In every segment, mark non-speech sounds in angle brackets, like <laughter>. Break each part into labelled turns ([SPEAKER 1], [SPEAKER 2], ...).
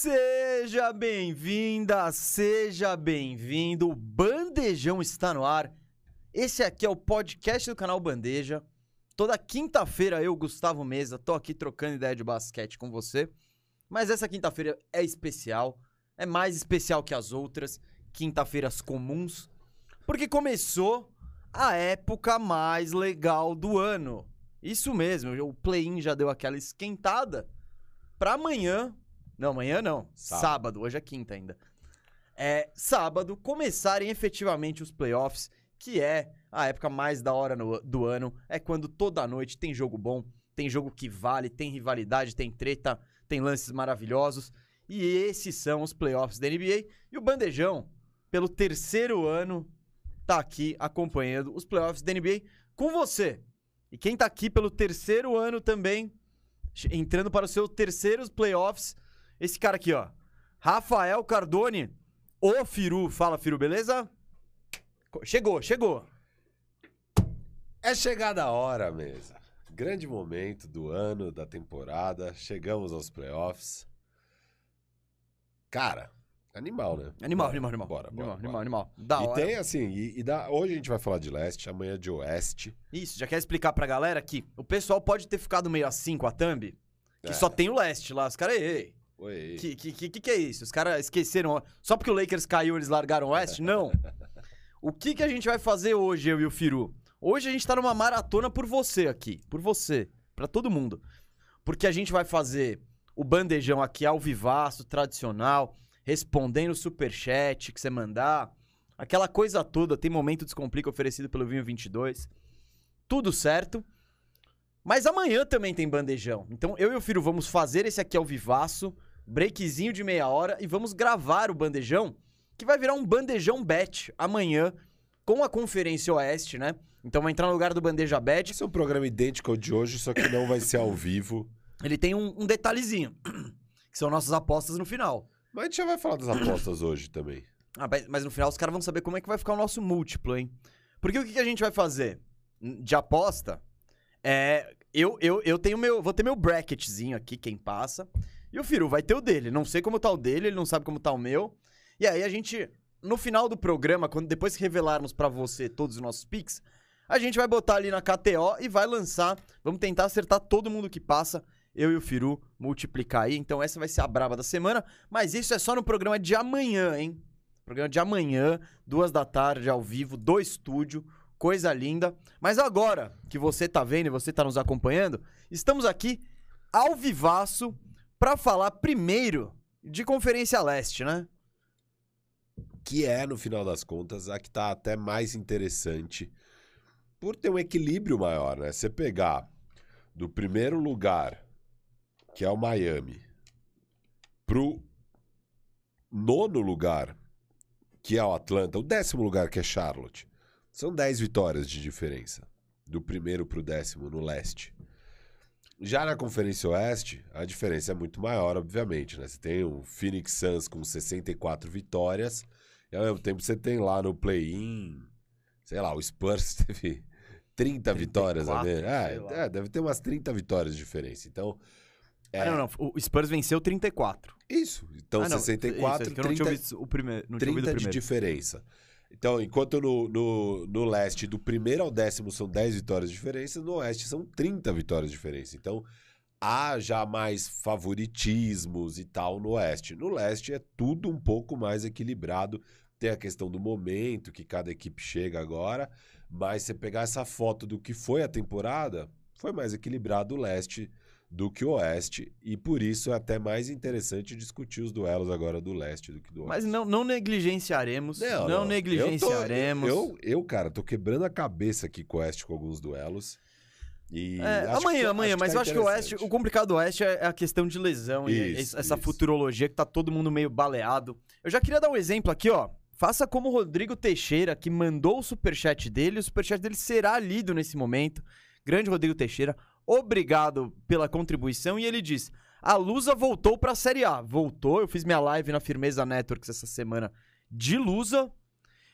[SPEAKER 1] Seja bem-vinda, seja bem-vindo. O Bandejão está no ar. Esse aqui é o podcast do canal Bandeja. Toda quinta-feira eu, Gustavo Mesa, tô aqui trocando ideia de basquete com você. Mas essa quinta-feira é especial, é mais especial que as outras quinta-feiras comuns, porque começou a época mais legal do ano. Isso mesmo, o play-in já deu aquela esquentada. Pra amanhã, não, amanhã não, sábado,
[SPEAKER 2] Sábado.
[SPEAKER 1] hoje é quinta ainda. É sábado começarem efetivamente os playoffs, que é a época mais da hora no- do ano. É quando toda noite tem jogo bom, tem jogo que vale, tem rivalidade, tem treta, tem lances maravilhosos. E esses são os playoffs da NBA. E o Bandejão, pelo terceiro ano, tá aqui acompanhando os playoffs da NBA com você. E quem tá aqui pelo terceiro ano também, entrando para os seus terceiros playoffs, esse cara aqui, ó. Rafael Cardone, o Firu. Fala, Firu, beleza? Chegou, chegou.
[SPEAKER 2] É chegada a hora, mesa. Grande momento do ano, da temporada. Chegamos aos playoffs. Cara, animal, né?
[SPEAKER 1] Animal,
[SPEAKER 2] Bora,
[SPEAKER 1] animal, animal.
[SPEAKER 2] Bora, bora,
[SPEAKER 1] animal,
[SPEAKER 2] bora.
[SPEAKER 1] animal. Da
[SPEAKER 2] e
[SPEAKER 1] hora.
[SPEAKER 2] tem assim, e, e dá- hoje a gente vai falar de leste, amanhã de oeste.
[SPEAKER 1] Isso, já quer explicar pra galera que o pessoal pode ter ficado meio assim com a thumb, que
[SPEAKER 2] É.
[SPEAKER 1] só tem o leste lá. Os caras, ei,
[SPEAKER 2] Oi.
[SPEAKER 1] que, que, que, que é isso? Os caras esqueceram. Só porque o Lakers caiu, eles largaram o oeste? <laughs> Não. O que, que a gente vai fazer hoje, eu e o Firu? Hoje a gente tá numa maratona por você aqui. Por você. Pra todo mundo. Porque a gente vai fazer o bandejão aqui ao vivaço, tradicional, respondendo o superchat que você mandar. Aquela coisa toda. Tem momento descomplica oferecido pelo Vinho 22. Tudo certo. Mas amanhã também tem bandejão. Então eu e o Firu vamos fazer esse aqui ao vivaço, breakzinho de meia hora e vamos gravar o bandejão, que vai virar um bandejão bet amanhã com a Conferência Oeste, né? Então vai entrar no lugar do Bandeja Bet.
[SPEAKER 2] Esse é um programa idêntico ao de hoje, só que não vai ser ao vivo.
[SPEAKER 1] Ele tem um, um detalhezinho, <clears throat> que são nossas apostas no final.
[SPEAKER 2] Mas a gente já vai falar das apostas hoje também.
[SPEAKER 1] Ah, mas- no final os caras vão saber como é que vai ficar o nosso múltiplo, hein? Porque o que, que a gente vai fazer de aposta é. Eu, eu, eu tenho meu. Vou ter meu bracketzinho aqui, quem passa. E o Firu vai ter o dele. Não sei como tá o dele, ele não sabe como tá o meu. E aí a gente, no final do programa, quando depois que revelarmos pra você todos os nossos picks, a gente vai botar ali na KTO e vai lançar. Vamos tentar acertar todo mundo que passa. Eu e o Firu multiplicar aí. Então essa vai ser a braba da semana. Mas isso é só no programa de amanhã, hein? Programa de amanhã, duas da tarde, ao vivo, do estúdio. Coisa linda. Mas agora que você tá vendo e você tá nos acompanhando, estamos aqui ao vivaço pra falar primeiro de Conferência Leste, né?
[SPEAKER 2] que é, no final das contas, a que tá até mais interessante por ter um equilíbrio maior, né? Você pegar do primeiro lugar, que é o Miami, pro nono lugar, que é o Atlanta, o décimo lugar, que é Charlotte, são 10 vitórias de diferença do primeiro pro décimo no leste. Já na Conferência Oeste, a diferença é muito maior, obviamente, né? Você tem o Phoenix Suns com 64 vitórias, e ao mesmo tempo você tem lá no play-in, sei lá, o Spurs <laughs> teve 30 vitórias.
[SPEAKER 1] 34,
[SPEAKER 2] né?
[SPEAKER 1] sei lá.
[SPEAKER 2] É, é, deve ter umas 30 vitórias de diferença. Então, é,
[SPEAKER 1] Ah, não, não. O Spurs venceu 34.
[SPEAKER 2] isso. Então,
[SPEAKER 1] ah, não,
[SPEAKER 2] 64,
[SPEAKER 1] isso, é que eu não
[SPEAKER 2] 30,
[SPEAKER 1] tinha ouvido o primeiro. Não tinha ouvido
[SPEAKER 2] 30
[SPEAKER 1] o
[SPEAKER 2] de
[SPEAKER 1] primeiro.
[SPEAKER 2] diferença. Então, enquanto no, no, no leste, do primeiro ao décimo são 10 vitórias de diferença, no oeste são 30 vitórias de diferença. Então, há já mais favoritismos e tal no oeste. No leste é tudo um pouco mais equilibrado. Tem a questão do momento que cada equipe chega agora, mas você pegar essa foto do que foi a temporada, foi mais equilibrado o leste do que o oeste, e por isso é até mais interessante discutir os duelos agora do leste do que do oeste.
[SPEAKER 1] Mas não, não negligenciaremos. Não, negligenciaremos.
[SPEAKER 2] Eu, tô- eu, eu, cara, tô quebrando a cabeça aqui com o Oeste com alguns duelos. E
[SPEAKER 1] É, amanhã,
[SPEAKER 2] que-
[SPEAKER 1] amanhã,
[SPEAKER 2] que
[SPEAKER 1] mas
[SPEAKER 2] tá
[SPEAKER 1] eu acho que o Oeste, o complicado do Oeste é a questão de lesão e
[SPEAKER 2] Isso,
[SPEAKER 1] essa
[SPEAKER 2] isso.
[SPEAKER 1] futurologia que tá todo mundo meio baleado. Eu já queria dar um exemplo aqui, ó. Faça como o Rodrigo Teixeira, que mandou o superchat dele, o superchat dele será lido nesse momento. Grande Rodrigo Teixeira, obrigado pela contribuição. E ele diz: a Lusa voltou pra Série A. Voltou, eu fiz minha live na Firmeza Networks essa semana de Lusa.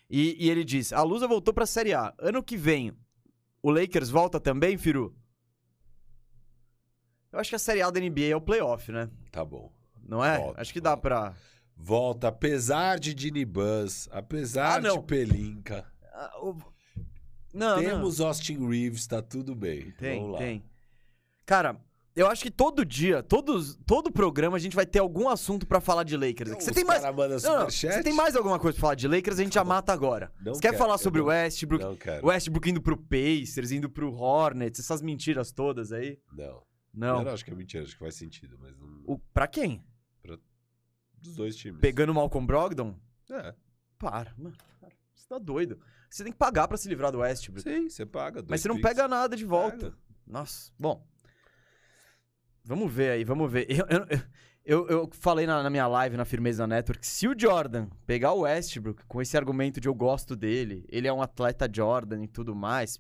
[SPEAKER 1] E, e ele diz: a Lusa voltou pra Série A. Ano que vem, o Lakers volta também, Firu? Eu acho que a Série A da NBA é o playoff, né?
[SPEAKER 2] Tá bom.
[SPEAKER 1] não é?
[SPEAKER 2] Volta,
[SPEAKER 1] Acho que dá
[SPEAKER 2] volta.
[SPEAKER 1] pra.
[SPEAKER 2] Volta, apesar de Dini Buzz, apesar
[SPEAKER 1] Ah, não.
[SPEAKER 2] de Pelinka.
[SPEAKER 1] Ah, o- Não, não.
[SPEAKER 2] temos Austin Reeves, tá tudo bem.
[SPEAKER 1] Tem,
[SPEAKER 2] Vamos lá.
[SPEAKER 1] tem. Cara, eu acho que todo dia, todos, todo programa, a gente vai ter algum assunto pra falar de Lakers. aqui. Você tem mais. Não, não, você tem mais alguma coisa pra falar de Lakers? A gente já mata agora.
[SPEAKER 2] Não
[SPEAKER 1] você quer
[SPEAKER 2] quero,
[SPEAKER 1] falar
[SPEAKER 2] eu
[SPEAKER 1] sobre o
[SPEAKER 2] não-
[SPEAKER 1] Westbrook?
[SPEAKER 2] Não quero.
[SPEAKER 1] Westbrook indo pro Pacers, indo pro Hornets, essas mentiras todas aí?
[SPEAKER 2] Não.
[SPEAKER 1] Não.
[SPEAKER 2] Eu não acho que é mentira, acho que faz sentido, mas não...
[SPEAKER 1] O, pra quem?
[SPEAKER 2] dos dois times.
[SPEAKER 1] Pegando o Malcolm Brogdon?
[SPEAKER 2] É.
[SPEAKER 1] Para, mano. para. Você tá doido. Você tem que pagar pra se livrar do Westbrook.
[SPEAKER 2] Sim, você paga.
[SPEAKER 1] Mas você não pega nada de volta. Nossa, bom. Vamos ver aí, vamos ver. Eu, eu, eu, eu falei na, na minha live na Firmeza Network, se o Jordan pegar o Westbrook com esse argumento de eu gosto dele, ele é um atleta Jordan e tudo mais,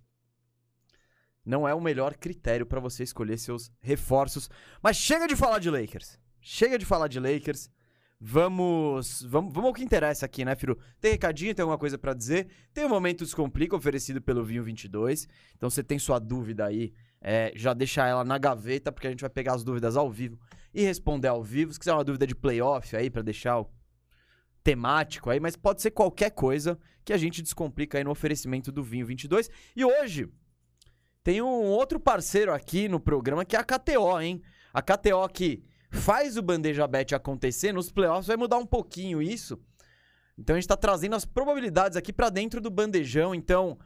[SPEAKER 1] não é o melhor critério pra você escolher seus reforços. Mas chega de falar de Lakers. Chega de falar de Lakers. Vamos, vamos, vamos ao que interessa aqui, né, Firu? Tem recadinho, tem alguma coisa pra dizer? Tem o Momento Descomplica oferecido pelo Vinho 22. Então você tem sua dúvida aí, é, já deixa ela na gaveta, porque a gente vai pegar as dúvidas ao vivo e responder ao vivo. Se quiser uma dúvida de playoff aí, pra deixar o temático aí, mas pode ser qualquer coisa que a gente descomplica aí no oferecimento do Vinho 22. E hoje tem um outro parceiro aqui no programa que é a KTO, hein? A KTO que faz o Bandeja Bet acontecer nos playoffs, vai mudar um pouquinho isso. Então a gente tá trazendo as probabilidades aqui pra dentro do bandejão. Então,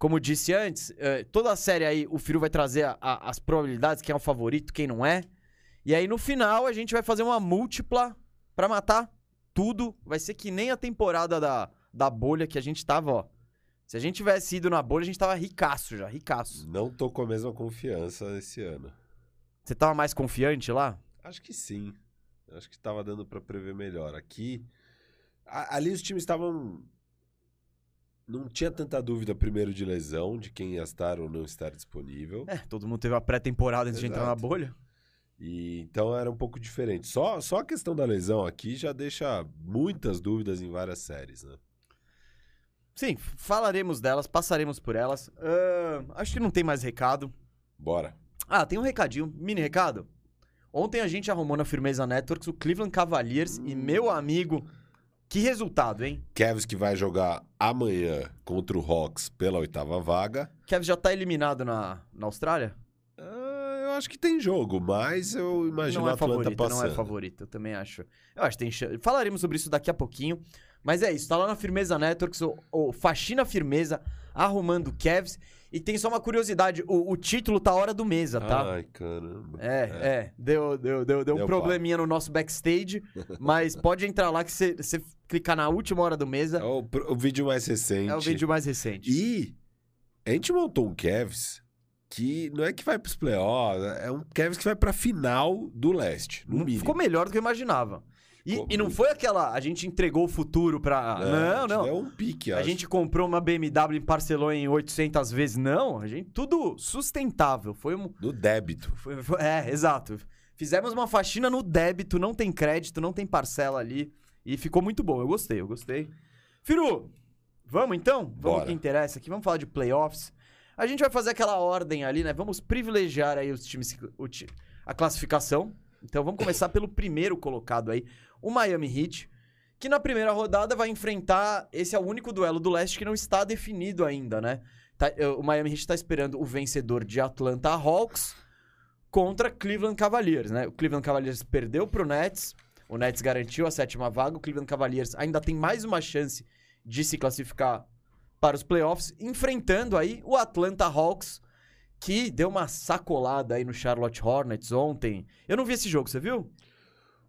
[SPEAKER 1] como disse antes, eh, toda a série aí o Firu vai trazer a- a- as probabilidades, quem é o favorito, quem não é. E aí no final a gente vai fazer uma múltipla pra matar tudo. Vai ser que nem a temporada da, da bolha que a gente tava, ó. Se a gente tivesse ido na bolha, a gente tava ricaço já, ricaço.
[SPEAKER 2] Não tô com a mesma confiança esse ano.
[SPEAKER 1] Você tava mais confiante lá?
[SPEAKER 2] Acho que sim. Acho que tava dando pra prever melhor. Aqui. a- ali os times estavam. Não tinha tanta dúvida, primeiro, de lesão, de quem ia estar ou não estar disponível.
[SPEAKER 1] É, todo mundo teve uma pré-temporada antes de entrar na
[SPEAKER 2] Exato.
[SPEAKER 1] bolha.
[SPEAKER 2] E então era um pouco diferente. Só, só a questão da lesão aqui já deixa muitas dúvidas em várias séries, né?
[SPEAKER 1] Sim, falaremos delas, passaremos por elas. Ahn, acho que não tem mais recado.
[SPEAKER 2] Bora.
[SPEAKER 1] Ah, tem um recadinho, mini recado. Ontem a gente arrumou na Firmeza Networks o Cleveland Cavaliers e meu amigo, que resultado, hein?
[SPEAKER 2] Cavs que vai jogar amanhã contra o Hawks pela oitava vaga.
[SPEAKER 1] Kevin já tá eliminado na, na Austrália?
[SPEAKER 2] Ah, eu acho que tem jogo, mas eu imagino
[SPEAKER 1] não
[SPEAKER 2] o
[SPEAKER 1] é
[SPEAKER 2] Atlanta
[SPEAKER 1] favorito,
[SPEAKER 2] passando.
[SPEAKER 1] não é favorito, eu também acho. Eu acho que tem chance. Falaremos sobre isso daqui a pouquinho. Mas é isso, tá lá na Firmeza Networks, o, o Faxina Firmeza, arrumando Cavs. E tem só uma curiosidade, o, o título tá hora do mesa, tá?
[SPEAKER 2] Ai, caramba.
[SPEAKER 1] É, é. Deu, deu, deu, deu um probleminha no nosso backstage, <laughs> mas pode entrar lá que você clicar na última hora do mesa.
[SPEAKER 2] É o, o vídeo mais recente.
[SPEAKER 1] É o vídeo mais recente.
[SPEAKER 2] E a gente montou um Cavs que não é que vai pros playoffs, é um Cavs que vai pra final do leste, no mínimo.
[SPEAKER 1] Ficou melhor do que eu imaginava. E, e não foi aquela. A gente entregou o futuro pra. não, não.
[SPEAKER 2] É um pique,
[SPEAKER 1] A
[SPEAKER 2] acho.
[SPEAKER 1] gente comprou uma BMW e parcelou em 800 vezes. Não, a gente. Tudo sustentável. Foi um.
[SPEAKER 2] Do débito.
[SPEAKER 1] foi- foi- é, exato. Fizemos uma faxina no débito, não tem crédito, não tem parcela ali. E ficou muito bom. Eu gostei, eu gostei. Firu, vamos então? Vamos
[SPEAKER 2] Bora.
[SPEAKER 1] que interessa aqui. Vamos falar de playoffs. A gente vai fazer aquela ordem ali, né? Vamos privilegiar aí os times, a classificação. Então vamos começar pelo primeiro colocado aí, o Miami Heat, que na primeira rodada vai enfrentar. Esse é o único duelo do leste que não está definido ainda, né? Tá- eh, o Miami Heat está esperando o vencedor de Atlanta Hawks contra Cleveland Cavaliers, né? O Cleveland Cavaliers perdeu pro Nets, o Nets garantiu a sétima vaga, o Cleveland Cavaliers ainda tem mais uma chance de se classificar para os playoffs, enfrentando aí o Atlanta Hawks, que deu uma sacolada aí no Charlotte Hornets ontem. Eu não vi esse jogo, você viu?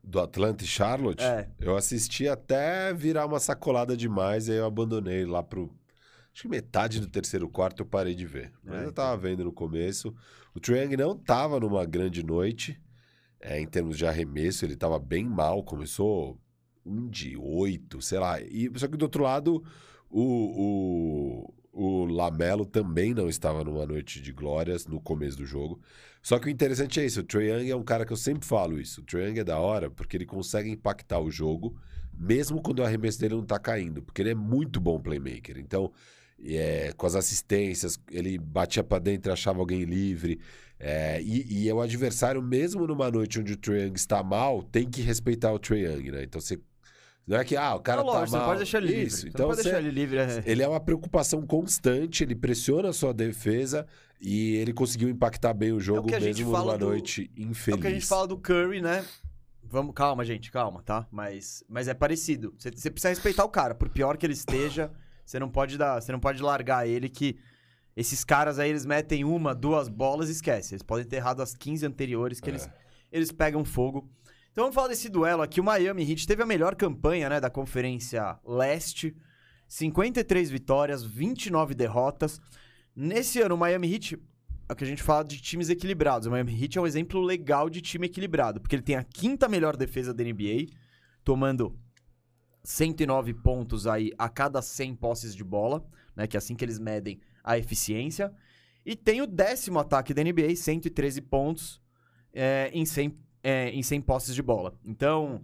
[SPEAKER 2] Do Atlanta e Charlotte,
[SPEAKER 1] É.
[SPEAKER 2] eu assisti até virar uma sacolada demais, aí eu abandonei lá pro. Acho que metade do terceiro quarto eu parei de ver. Mas
[SPEAKER 1] É,
[SPEAKER 2] eu tava vendo no começo. O Triang não tava numa grande noite, é, em termos de arremesso, ele tava bem mal, começou um de oito, sei lá. E, só que do outro lado, o, o, o Lamelo também não estava numa noite de glórias no começo do jogo. Só que o interessante é isso, o Trae Young é um cara que eu sempre falo isso. O Trae Young é da hora porque ele consegue impactar o jogo, mesmo quando o arremesso dele não tá caindo, porque ele é muito bom playmaker. Então, é, com as assistências, ele batia pra dentro e achava alguém livre. É, e, e é o adversário, mesmo numa noite onde o Trae Young está mal, tem que respeitar o Trae Young, né? Então você. Não é que, ah, o cara
[SPEAKER 1] Não, lógico,
[SPEAKER 2] tá
[SPEAKER 1] você
[SPEAKER 2] mal.
[SPEAKER 1] pode deixar ele livre.
[SPEAKER 2] Isso.
[SPEAKER 1] Você
[SPEAKER 2] Então
[SPEAKER 1] não pode
[SPEAKER 2] você-
[SPEAKER 1] deixar ele livre. é.
[SPEAKER 2] ele é uma preocupação constante, ele pressiona a sua defesa e ele conseguiu impactar bem o jogo
[SPEAKER 1] a gente
[SPEAKER 2] mesmo numa
[SPEAKER 1] do-
[SPEAKER 2] noite
[SPEAKER 1] É
[SPEAKER 2] infeliz.
[SPEAKER 1] o que a gente fala do Curry, né? Vamos, calma, gente, calma, tá? Mas, mas é parecido. Você, você precisa respeitar o cara, por pior que ele esteja, você não pode dar, você não pode largar ele que esses caras aí eles metem uma, duas bolas e esquece. Eles podem ter errado as 15 anteriores que
[SPEAKER 2] É.
[SPEAKER 1] eles eles pegam fogo. Então vamos falar desse duelo aqui. O Miami Heat teve a melhor campanha, né, da Conferência Leste. 53 vitórias, 29 derrotas. Nesse ano, o Miami Heat é o que a gente fala de times equilibrados. O Miami Heat é um exemplo legal de time equilibrado, porque ele tem a quinta melhor defesa da NBA, tomando 109 pontos aí a cada 100 posses de bola, né, que é assim que eles medem a eficiência. E tem o décimo ataque da NBA, 113 pontos é, em, 100, é, em 100 posses de bola. Então,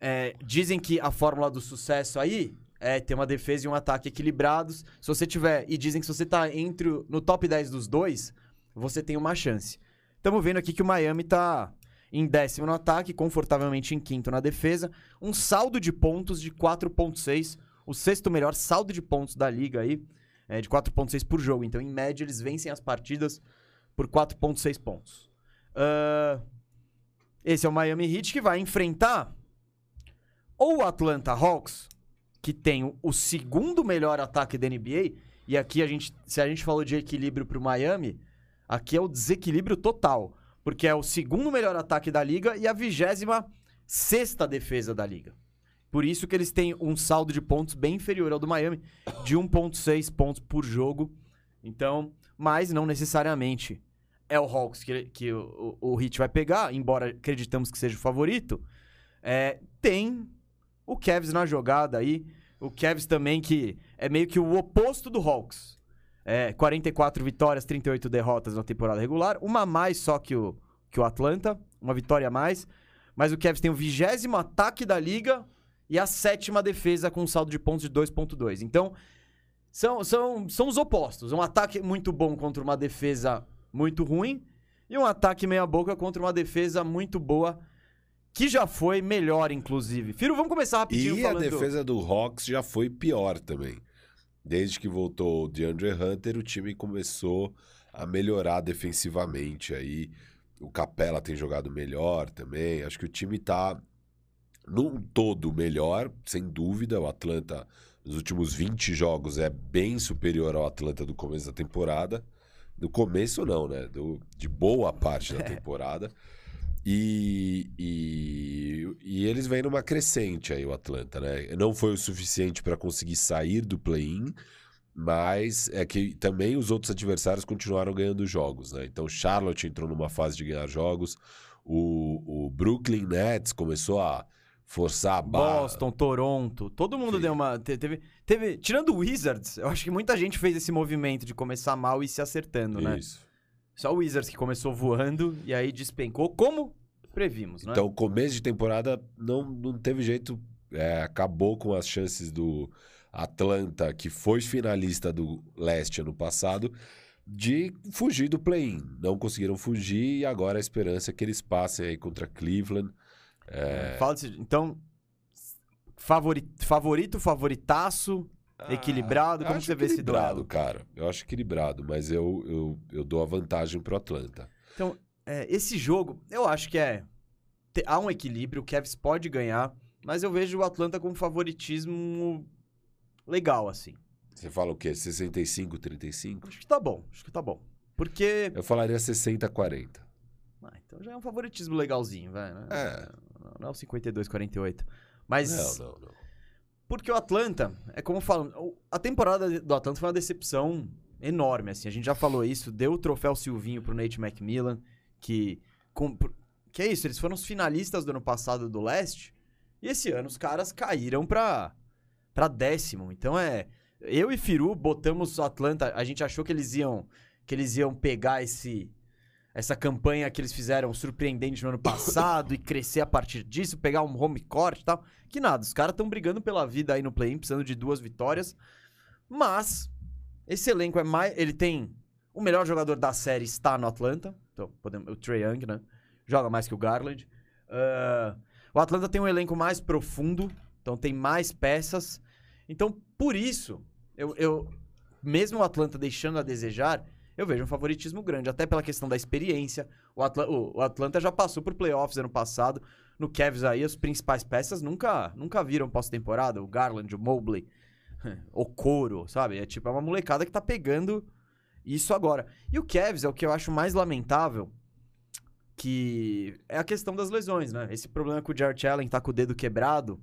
[SPEAKER 1] é, dizem que a fórmula do sucesso aí é ter uma defesa e um ataque equilibrados. Se você tiver, e dizem que se você tá entre o- no top 10 dos dois, você tem uma chance. Estamos vendo aqui que o Miami tá em décimo no ataque, confortavelmente em quinto na defesa, um saldo de pontos de 4.6, o sexto melhor saldo de pontos da liga aí, é de 4.6 por jogo. Então, em média, eles vencem as partidas por 4.6 pontos. Ah, esse é o Miami Heat que vai enfrentar ou o Atlanta Hawks, que tem o- o segundo melhor ataque da NBA, e aqui a gente, se a gente falou de equilíbrio pro Miami, aqui é o desequilíbrio total, porque é o segundo melhor ataque da liga e a vigésima sexta defesa da liga. Por isso que eles têm um saldo de pontos bem inferior ao do Miami, de 1.6 pontos por jogo. Então, mas não necessariamente é o Hawks que, que o, o, o Heat vai pegar, embora acreditamos que seja o favorito. É, tem o Cavs na jogada aí. O Cavs também que é meio que o oposto do Hawks. É, 44 vitórias, 38 derrotas na temporada regular. Uma a mais só que o, que o Atlanta. Uma vitória a mais. Mas o Cavs tem o vigésimo ataque da liga e a sétima defesa com um saldo de pontos de 2.2. Então, são, são, são os opostos. Um ataque muito bom contra uma defesa muito ruim e um ataque meia boca contra uma defesa muito boa que já foi melhor, inclusive. Firo, vamos começar rapidinho
[SPEAKER 2] E a
[SPEAKER 1] falando...
[SPEAKER 2] defesa do Hawks já foi pior também. Desde que voltou o DeAndre Hunter, o time começou a melhorar defensivamente. Aí o Capela tem jogado melhor também. Acho que o time tá num todo melhor, sem dúvida. O Atlanta, nos últimos 20 jogos, é bem superior ao Atlanta do começo da temporada. Do começo, não, né? Do, de boa parte da <laughs> temporada. E, e, e eles vêm numa crescente aí, o Atlanta, né? Não foi o suficiente para conseguir sair do play-in, mas é que também os outros adversários continuaram ganhando jogos, né? Então, Charlotte entrou numa fase de ganhar jogos, o, o Brooklyn Nets começou a forçar a barra.
[SPEAKER 1] Boston, Toronto, todo mundo
[SPEAKER 2] Sim.
[SPEAKER 1] deu uma. te- Teve, teve. Tirando o Wizards, eu acho que muita gente fez esse movimento de começar mal e se acertando, né?
[SPEAKER 2] Isso.
[SPEAKER 1] Só o Wizards que começou voando e aí despencou, como previmos, né?
[SPEAKER 2] Então, o começo de temporada não, não teve jeito. é, acabou com as chances do Atlanta, que foi finalista do leste ano passado, de fugir do play-in. Não conseguiram fugir e agora a esperança é que eles passem aí contra Cleveland.
[SPEAKER 1] É, Fala desse- então, favori- favorito, favoritaço, equilibrado, como
[SPEAKER 2] Ah,
[SPEAKER 1] você vê esse
[SPEAKER 2] equilibrado,
[SPEAKER 1] duelo?
[SPEAKER 2] cara. Eu acho equilibrado, mas eu, eu, eu dou a vantagem pro Atlanta.
[SPEAKER 1] Então, é, esse jogo, eu acho que é. Há um equilíbrio, o Cavs pode ganhar, mas eu vejo o Atlanta com um favoritismo legal, assim.
[SPEAKER 2] Você fala o quê? 65, 35?
[SPEAKER 1] Acho que tá bom, acho que tá bom. Porque.
[SPEAKER 2] Eu falaria 60, 40.
[SPEAKER 1] Ah, então já é um favoritismo legalzinho, vai, né?
[SPEAKER 2] É.
[SPEAKER 1] Não, é o 52, 48. Mas.
[SPEAKER 2] Não, não, não.
[SPEAKER 1] Porque o Atlanta, é como falam, a temporada do Atlanta foi uma decepção enorme, assim. A gente já falou isso, deu o troféu Silvinho pro Nate McMillan, que. Com, que é isso, eles foram os finalistas do ano passado do leste, e esse ano os caras caíram pra, pra décimo. Então é. Eu e Firu botamos o Atlanta, a gente achou que eles iam. Que eles iam pegar esse. Essa campanha que eles fizeram surpreendente no ano passado e crescer a partir disso, pegar um home court e tal. Que nada, os caras estão brigando pela vida aí no play-in, precisando de duas vitórias. Mas esse elenco é mais. Ele tem. O melhor jogador da série está no Atlanta. Então, podemos, o Trae Young, né? Joga mais que o Garland. Uh, o Atlanta tem um elenco mais profundo. Então tem mais peças. Então, por isso, eu, eu mesmo o Atlanta deixando a desejar, eu vejo um favoritismo grande. Até pela questão da experiência. O, Atla o, Atlanta já passou por playoffs ano passado. No Cavs aí, as principais peças nunca, nunca viram pós-temporada. O Garland, o Mobley, <laughs> o Coro, sabe? É tipo, é uma molecada que tá pegando isso agora. E o Cavs é o que eu acho mais lamentável, que é a questão das lesões, né? Esse problema que o Jarrett Allen tá com o dedo quebrado.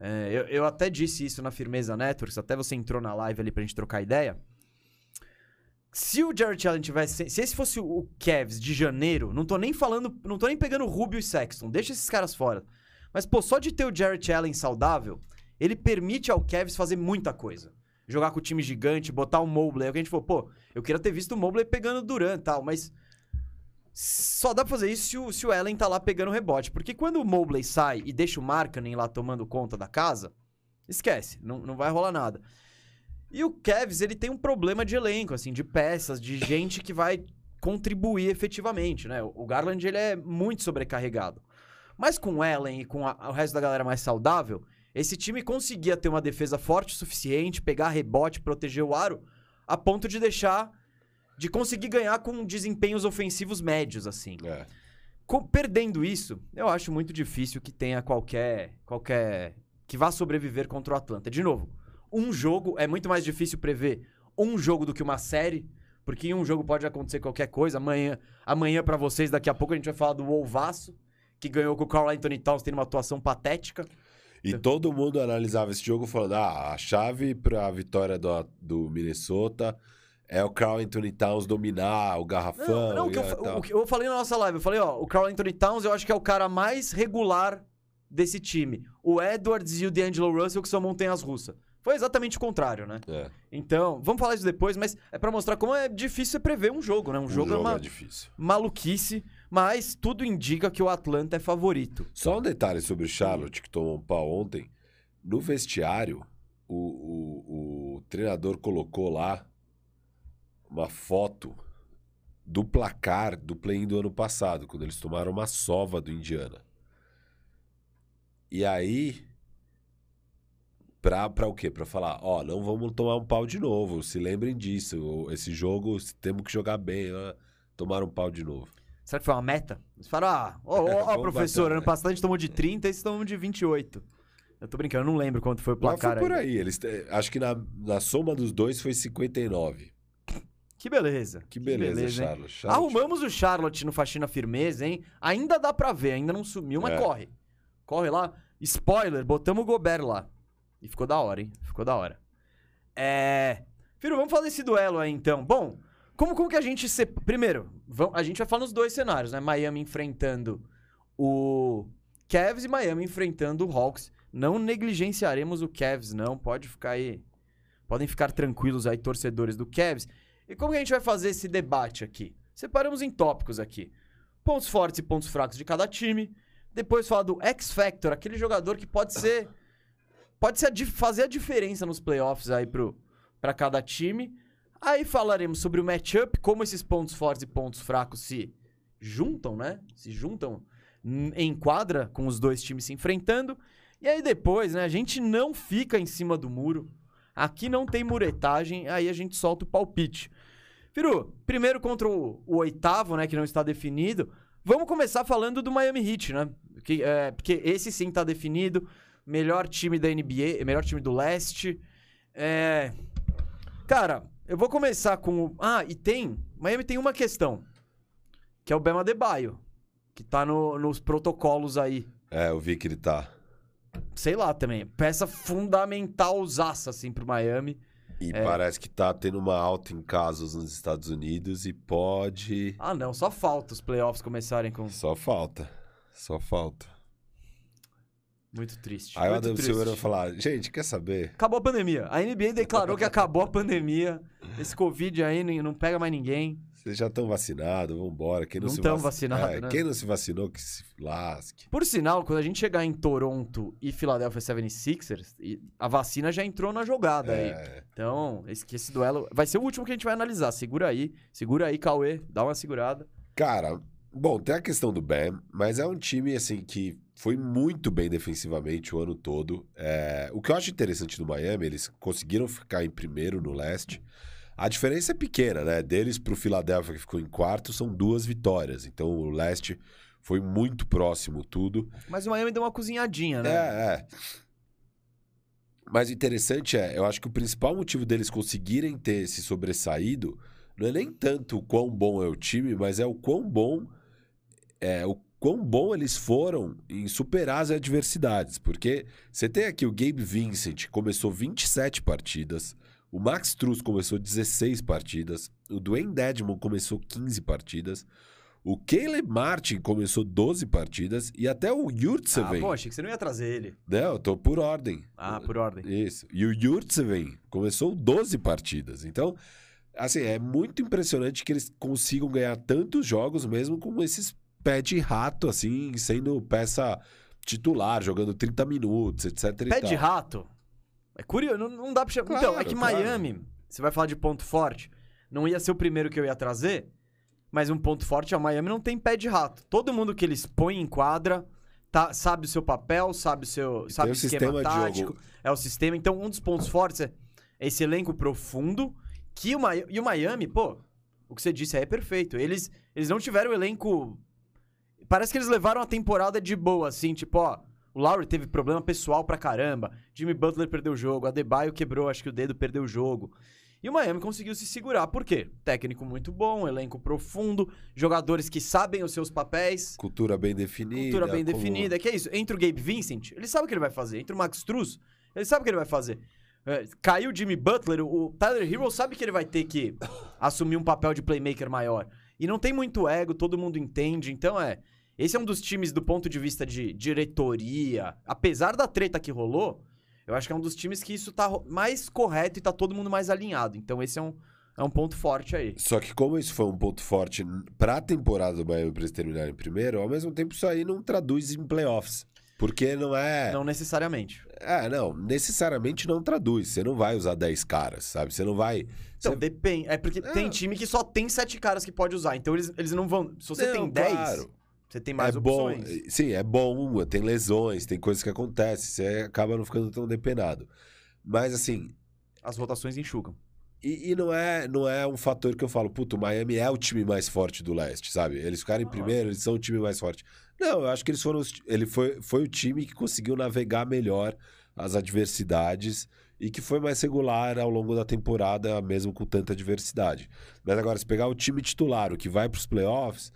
[SPEAKER 1] É, eu, eu até disse isso na Firmeza Networks, até você entrou na live ali pra gente trocar ideia. Se o Jared Allen tivesse. Se esse fosse o Cavs de janeiro, não tô nem falando. Não tô nem pegando Rubio e Sexton. Deixa esses caras fora. Mas, pô, só de ter o Jared Allen saudável, ele permite ao Cavs fazer muita coisa. Jogar com o time gigante, botar o Mobley. É o que a gente falou, pô, eu queria ter visto o Mobley pegando o Durant e tal, mas. Só dá pra fazer isso se o, se o Allen tá lá pegando rebote. Porque quando o Mobley sai e deixa o Markkanen lá tomando conta da casa, esquece, não, não vai rolar nada. E o Cavs, ele tem um problema de elenco, assim, de peças, de gente que vai contribuir efetivamente, né? O Garland, ele é muito sobrecarregado. Mas com o Allen e com a, o resto da galera mais saudável, esse time conseguia ter uma defesa forte o suficiente, pegar rebote, proteger o aro, a ponto de deixar... De conseguir ganhar com desempenhos ofensivos médios, assim.
[SPEAKER 2] É.
[SPEAKER 1] Com- perdendo isso, eu acho muito difícil que tenha qualquer. qualquer. que vá sobreviver contra o Atlanta. De novo, um jogo é muito mais difícil prever um jogo do que uma série, porque em um jogo pode acontecer qualquer coisa. Amanhã, amanhã para vocês, daqui a pouco a gente vai falar do Wolvaço, que ganhou com o Carl Anthony Towns tendo uma atuação patética.
[SPEAKER 2] E todo mundo analisava esse jogo falando: ah, a chave pra vitória do, do Minnesota é o Carl Anthony Towns dominar o garrafão.
[SPEAKER 1] Não, não, o que eu,
[SPEAKER 2] é
[SPEAKER 1] o que eu falei na nossa live, eu falei, ó, o Carl Anthony Towns eu acho que é o cara mais regular desse time. O Edwards e o D'Angelo Russell que são montanhas russas. Foi exatamente o contrário, né?
[SPEAKER 2] É,
[SPEAKER 1] Então, vamos falar isso depois, mas é pra mostrar como é difícil prever um jogo, né? Um,
[SPEAKER 2] um
[SPEAKER 1] jogo,
[SPEAKER 2] jogo
[SPEAKER 1] é uma
[SPEAKER 2] é difícil.
[SPEAKER 1] maluquice, mas tudo indica que o Atlanta é favorito.
[SPEAKER 2] Só um detalhe sobre o Charlotte, que tomou um pau ontem. No vestiário, o, o, o treinador colocou lá uma foto do placar do play-in do ano passado, quando eles tomaram uma sova do Indiana. E aí, pra, pra o quê? Pra falar, ó, não vamos tomar um pau de novo, se lembrem disso, esse jogo temos que jogar bem, ó, tomaram um pau de novo.
[SPEAKER 1] Será que foi uma meta? Eles falaram, ah, ó, ó, ó, <laughs> professor,
[SPEAKER 2] bater,
[SPEAKER 1] ano
[SPEAKER 2] né?
[SPEAKER 1] passado a gente tomou de 30, esse tomamos de 28. Eu tô brincando, eu não lembro quanto foi o
[SPEAKER 2] Mas
[SPEAKER 1] placar
[SPEAKER 2] foi por
[SPEAKER 1] ainda.
[SPEAKER 2] aí. Eles, te- acho que na, na soma dos dois foi 59.
[SPEAKER 1] Que beleza.
[SPEAKER 2] Que beleza,
[SPEAKER 1] hein?
[SPEAKER 2] Charlotte. Charlotte.
[SPEAKER 1] Arrumamos o Charlotte no Faxina Firmeza, hein? Ainda dá pra ver, ainda não sumiu, mas
[SPEAKER 2] É.
[SPEAKER 1] corre. Corre lá. Spoiler, botamos o Gobert lá. E ficou da hora, hein? Ficou da hora. É. Filho, vamos falar desse duelo aí então. Bom, como, como que a gente. Se... Primeiro, vamos- a gente vai falar nos dois cenários, né? Miami enfrentando o Cavs e Miami enfrentando o Hawks. Não negligenciaremos o Cavs, não. Pode ficar aí. Podem ficar tranquilos aí, torcedores do Cavs. E como que a gente vai fazer esse debate aqui? Separamos em tópicos aqui. Pontos fortes e pontos fracos de cada time. Depois falar do X Factor, aquele jogador que pode ser. Pode ser a fazer a diferença nos playoffs aí pro, pra cada time. Aí falaremos sobre o matchup, como esses pontos fortes e pontos fracos se juntam, né? Se juntam em quadra com os dois times se enfrentando. E aí depois, né? A gente não fica em cima do muro. Aqui não tem muretagem, aí a gente solta o palpite. Firu, primeiro contra o, o oitavo, né? Que não está definido. Vamos começar falando do Miami Heat, né? Que, é, porque esse sim tá definido. Melhor time da NBA, melhor time do leste. É. Cara, eu vou começar com o. Ah, e tem. Miami tem uma questão. Que é o Bema Debaio. Que tá no- nos protocolos aí.
[SPEAKER 2] É, eu vi que ele tá.
[SPEAKER 1] Sei lá também. Peça fundamental zaça, assim, pro Miami.
[SPEAKER 2] E
[SPEAKER 1] É.
[SPEAKER 2] parece que tá tendo uma alta em casos nos Estados Unidos e pode.
[SPEAKER 1] Ah, não. Só falta os playoffs começarem com.
[SPEAKER 2] Só falta. Só falta.
[SPEAKER 1] Muito triste.
[SPEAKER 2] Aí o Adam
[SPEAKER 1] triste.
[SPEAKER 2] Silveira vai falar: gente, quer saber?
[SPEAKER 1] Acabou a pandemia. A NBA declarou que acabou a pandemia. Esse Covid aí não pega mais ninguém.
[SPEAKER 2] Vocês já estão vacinados, vambora. Quem não,
[SPEAKER 1] Não
[SPEAKER 2] se
[SPEAKER 1] tão
[SPEAKER 2] vac-
[SPEAKER 1] vacinado,
[SPEAKER 2] É,
[SPEAKER 1] né?
[SPEAKER 2] Quem não se vacinou, que se lasque.
[SPEAKER 1] Por sinal, quando a gente chegar em Toronto e Philadelphia 76ers, e- a vacina já entrou na jogada aí.
[SPEAKER 2] É,
[SPEAKER 1] Então, esse, que esse duelo vai ser o último que a gente vai analisar. Segura aí, segura aí, Cauê, dá uma segurada.
[SPEAKER 2] Cara, bom, tem a questão do Bam, mas é um time, assim, que foi muito bem defensivamente o ano todo. É, o que eu acho interessante do Miami, eles conseguiram ficar em primeiro no leste. A diferença é pequena, né? Deles pro Philadelphia, que ficou em quarto, são duas vitórias. Então, o leste foi muito próximo tudo.
[SPEAKER 1] Mas o Miami deu uma cozinhadinha, né?
[SPEAKER 2] É, é. Mas o interessante é, eu acho que o principal motivo deles conseguirem ter se sobressaído não é nem tanto o quão bom é o time, mas é o quão bom é o quão bom eles foram em superar as adversidades. Porque você tem aqui o Gabe Vincent, começou 27 partidas, o Max Truss começou 16 partidas, o Dwayne Dedmon começou 15 partidas, o Caleb Martin começou 12 partidas e até o
[SPEAKER 1] Ah,
[SPEAKER 2] Yurtseven
[SPEAKER 1] pô, achei que você não ia trazer ele.
[SPEAKER 2] não, eu tô por ordem.
[SPEAKER 1] Ah, por ordem.
[SPEAKER 2] Isso. E o Yurtseven começou 12 partidas. Então, assim, é muito impressionante que eles consigam ganhar tantos jogos mesmo com esses pé de rato, assim, sendo peça titular, jogando 30 minutos, etc. e
[SPEAKER 1] Pé de rato. É curioso, não, não dá pra chamar.
[SPEAKER 2] Claro,
[SPEAKER 1] então, é que
[SPEAKER 2] claro.
[SPEAKER 1] Miami, você vai falar de ponto forte, não ia ser o primeiro que eu ia trazer, mas um ponto forte é o Miami não tem pé de rato. Todo mundo que eles põem em quadra tá, sabe o seu papel, sabe o seu
[SPEAKER 2] E
[SPEAKER 1] sabe o esquema tático, é o sistema. Então, um dos pontos fortes é esse elenco profundo que o Miami, e o Miami, pô, o que você disse aí é perfeito. Eles, eles não tiveram o elenco Parece que eles levaram a temporada de boa, assim, tipo, ó. O Lowry teve problema pessoal pra caramba. Jimmy Butler perdeu o jogo. A Debaio quebrou, acho que o dedo perdeu o jogo. E o Miami conseguiu se segurar. Por quê? Técnico muito bom, elenco profundo, jogadores que sabem os seus papéis,
[SPEAKER 2] Cultura bem definida.
[SPEAKER 1] cultura bem
[SPEAKER 2] como-
[SPEAKER 1] definida. É que é isso. Entre o Gabe Vincent, ele sabe o que ele vai fazer. Entre o Max Struz, ele sabe o que ele vai fazer. É, caiu o Jimmy Butler, o Tyler Hero sabe que ele vai ter que <coughs> assumir um papel de playmaker maior. E não tem muito ego, todo mundo entende. Então é. Esse é um dos times do ponto de vista de diretoria. Apesar da treta que rolou, eu acho que é um dos times que isso tá mais correto e tá todo mundo mais alinhado. Então esse é um, é um ponto forte aí.
[SPEAKER 2] Só que como isso foi um ponto forte pra temporada do Miami pra eles terminarem primeiro, ao mesmo tempo isso aí não traduz em playoffs. Porque não é...
[SPEAKER 1] Não necessariamente.
[SPEAKER 2] É, não, necessariamente não traduz. Você não vai usar 10 caras, sabe? Você não vai.
[SPEAKER 1] Então,
[SPEAKER 2] você-
[SPEAKER 1] depende. É porque
[SPEAKER 2] É.
[SPEAKER 1] tem time que só tem sete caras que pode usar. Então eles, eles não vão. Se você
[SPEAKER 2] Não,
[SPEAKER 1] tem dez,
[SPEAKER 2] claro.
[SPEAKER 1] Você tem mais
[SPEAKER 2] é
[SPEAKER 1] opções.
[SPEAKER 2] bom. Sim, é bom, tem lesões, tem coisas que acontecem, você acaba não ficando tão depenado. Mas assim,
[SPEAKER 1] As rotações enxugam.
[SPEAKER 2] e, e não, é, não é um fator que eu falo, puto, o Miami é o time mais forte do leste, sabe? Eles ficarem em
[SPEAKER 1] Ah.
[SPEAKER 2] primeiro, eles são o time mais forte. Não, eu acho que eles foram. os- Ele foi, foi o time que conseguiu navegar melhor as adversidades e que foi mais regular ao longo da temporada, mesmo com tanta adversidade. Mas agora, se pegar o time titular, o que vai para os playoffs,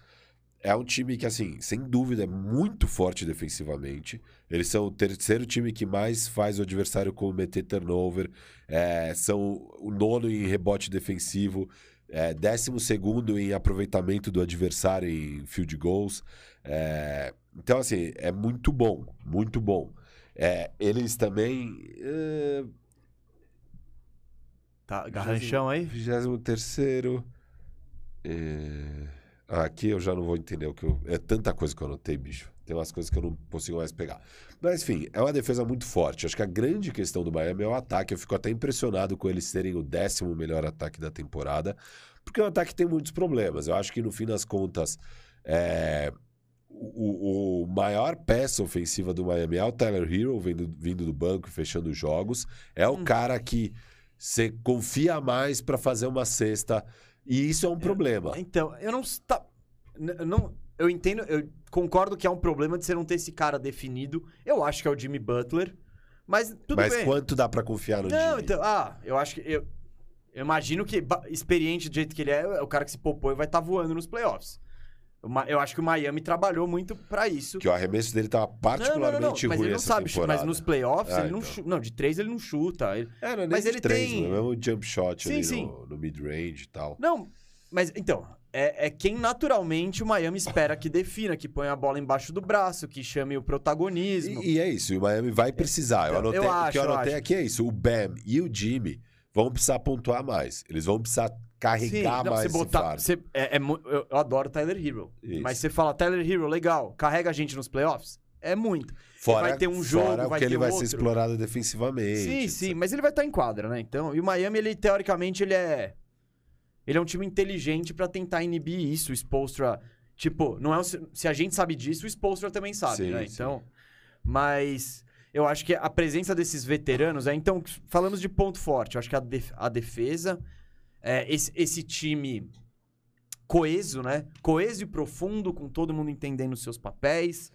[SPEAKER 2] é um time que, assim, sem dúvida, é muito forte defensivamente. Eles são o terceiro time que mais faz o adversário cometer turnover. é, são o nono em rebote defensivo. É, décimo segundo em aproveitamento do adversário em field goals. É, então, assim, é muito bom. Muito bom. É, eles também... É,
[SPEAKER 1] Tá, garranchão aí?
[SPEAKER 2] 23º. É... Aqui eu já não vou entender o que eu. É tanta coisa que eu anotei, bicho. Tem umas coisas que eu não consigo mais pegar. Mas, enfim, é uma defesa muito forte. Acho que a grande questão do Miami é o ataque. Eu fico até impressionado com eles serem o décimo melhor ataque da temporada, porque o ataque tem muitos problemas. Eu acho que, no fim das contas, é, o, o maior peça ofensiva do Miami é o Tyler Hero, vindo, vindo do banco e fechando jogos. É o cara que você confia mais para fazer uma cesta. E isso é um problema.
[SPEAKER 1] Então, eu não. Tá, não eu entendo, eu concordo que é um problema de você não ter esse cara definido. Eu acho que é o Jimmy Butler. Mas tudo
[SPEAKER 2] Mas
[SPEAKER 1] bem.
[SPEAKER 2] quanto dá para confiar no
[SPEAKER 1] Não,
[SPEAKER 2] Jimmy?
[SPEAKER 1] então. Ah, eu acho que. Eu, eu imagino que, experiente do jeito que ele é, é o cara que se poupou e vai estar voando nos playoffs. Eu acho que o Miami trabalhou muito pra isso.
[SPEAKER 2] Que o arremesso dele tava
[SPEAKER 1] Não, não,
[SPEAKER 2] particularmente
[SPEAKER 1] não, não. Mas
[SPEAKER 2] ruim
[SPEAKER 1] ele não
[SPEAKER 2] essa
[SPEAKER 1] sabe,
[SPEAKER 2] temporada.
[SPEAKER 1] mas nos playoffs
[SPEAKER 2] Ah,
[SPEAKER 1] ele não
[SPEAKER 2] então.
[SPEAKER 1] chuta. Não, de três ele não chuta. Ele-
[SPEAKER 2] É, não é nem
[SPEAKER 1] Mas
[SPEAKER 2] de
[SPEAKER 1] ele
[SPEAKER 2] três,
[SPEAKER 1] tem-
[SPEAKER 2] né? mesmo jump shot
[SPEAKER 1] Sim,
[SPEAKER 2] ali
[SPEAKER 1] sim.
[SPEAKER 2] no, no mid-range e tal.
[SPEAKER 1] Não, mas então, é, é quem naturalmente o Miami espera que defina, que ponha a bola embaixo do braço, que chame o protagonismo.
[SPEAKER 2] E, e é isso, o Miami vai precisar. Eu
[SPEAKER 1] Então,
[SPEAKER 2] anotei,
[SPEAKER 1] eu
[SPEAKER 2] o que
[SPEAKER 1] acho,
[SPEAKER 2] eu
[SPEAKER 1] eu
[SPEAKER 2] anotei
[SPEAKER 1] acho.
[SPEAKER 2] aqui é isso. O Bam e o Jimmy vão precisar pontuar mais. Eles vão precisar carregar
[SPEAKER 1] não,
[SPEAKER 2] mais
[SPEAKER 1] você botar, você- é- é eu, eu adoro Tyler Hero.
[SPEAKER 2] Isso.
[SPEAKER 1] Mas você fala, Tyler Hero, legal, carrega a gente nos playoffs? É muito.
[SPEAKER 2] Fora,
[SPEAKER 1] vai ter um jogo, vai
[SPEAKER 2] que ele vai
[SPEAKER 1] outro.
[SPEAKER 2] ser explorado defensivamente.
[SPEAKER 1] Sim, sim, mas ele vai estar em quadra, né? Então, e o Miami, ele teoricamente, ele é. Ele é um time inteligente pra tentar inibir isso. O Spolstra. Tipo, não é um- se a gente sabe disso, o Spolstra também sabe,
[SPEAKER 2] Sim,
[SPEAKER 1] né?
[SPEAKER 2] sim.
[SPEAKER 1] Então. Mas. Eu acho que a presença desses veteranos. É, então, falamos de ponto forte. Eu acho que a, def- a defesa. É, esse, esse time coeso, né? Coeso e profundo, com todo mundo entendendo os seus papéis.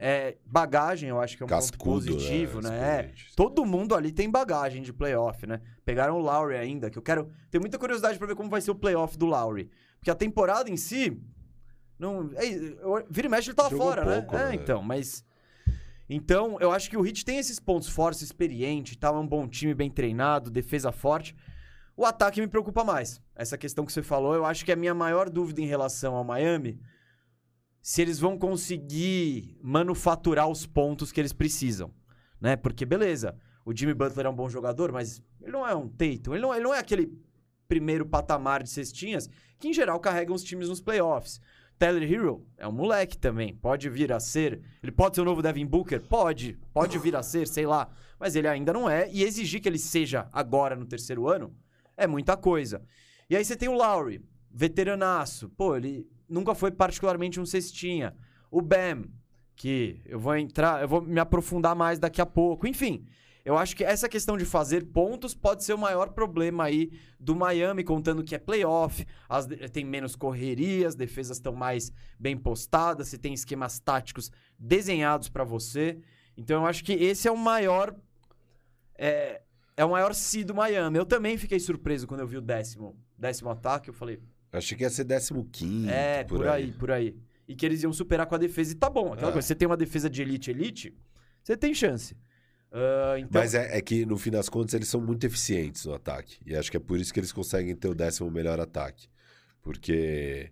[SPEAKER 1] É, bagagem, eu acho que é um
[SPEAKER 2] Cascudo,
[SPEAKER 1] ponto positivo, né? É,
[SPEAKER 2] Experiente.
[SPEAKER 1] Todo mundo ali tem bagagem de playoff, né? Pegaram o Lowry ainda, que eu quero. Tenho muita curiosidade pra ver como vai ser o playoff do Lowry. Porque a temporada em si. Não, é, eu- vira e mexe ele tava
[SPEAKER 2] Jogou
[SPEAKER 1] fora,
[SPEAKER 2] pouco,
[SPEAKER 1] né? É,
[SPEAKER 2] né?
[SPEAKER 1] então, mas. Então, eu acho que o Heat tem esses pontos fortes, experiente, tá? Um bom time, bem treinado, defesa forte. O ataque me preocupa mais. Essa questão que você falou, eu acho que é a minha maior dúvida em relação ao Miami. Se eles vão conseguir manufaturar os pontos que eles precisam, né? Porque, beleza, o Jimmy Butler é um bom jogador, mas ele não é um Tatum. Ele não, ele não é aquele primeiro patamar de cestinhas que, em geral, carregam os times nos playoffs. Tyler Hero é um moleque também. Pode vir a ser. Ele pode ser o novo Devin Booker? Pode. Pode vir a ser, sei lá. Mas ele ainda não é. E exigir que ele seja agora no terceiro ano é muita coisa. E aí você tem o Lowry, veteranaço. Pô, ele nunca foi particularmente um cestinha. O Bam, que eu vou entrar, eu vou me aprofundar mais daqui a pouco. Enfim, eu acho que essa questão de fazer pontos pode ser o maior problema aí do Miami, contando que é playoff, as tem menos correria, as defesas estão mais bem postadas, você tem esquemas táticos desenhados pra você. Então eu acho que esse é o maior é, é o maior si do Miami. Eu também fiquei surpreso quando eu vi o décimo, décimo ataque, eu falei,
[SPEAKER 2] Achei que ia ser 15
[SPEAKER 1] é, por, aí. por aí. E que eles iam superar com a defesa. E tá bom. Aquela
[SPEAKER 2] É.
[SPEAKER 1] coisa, você tem uma defesa de elite, elite, você tem chance. Ah, então,
[SPEAKER 2] Mas é, é que, no fim das contas, eles são muito eficientes no ataque. E acho que é por isso que eles conseguem ter o décimo melhor ataque. Porque.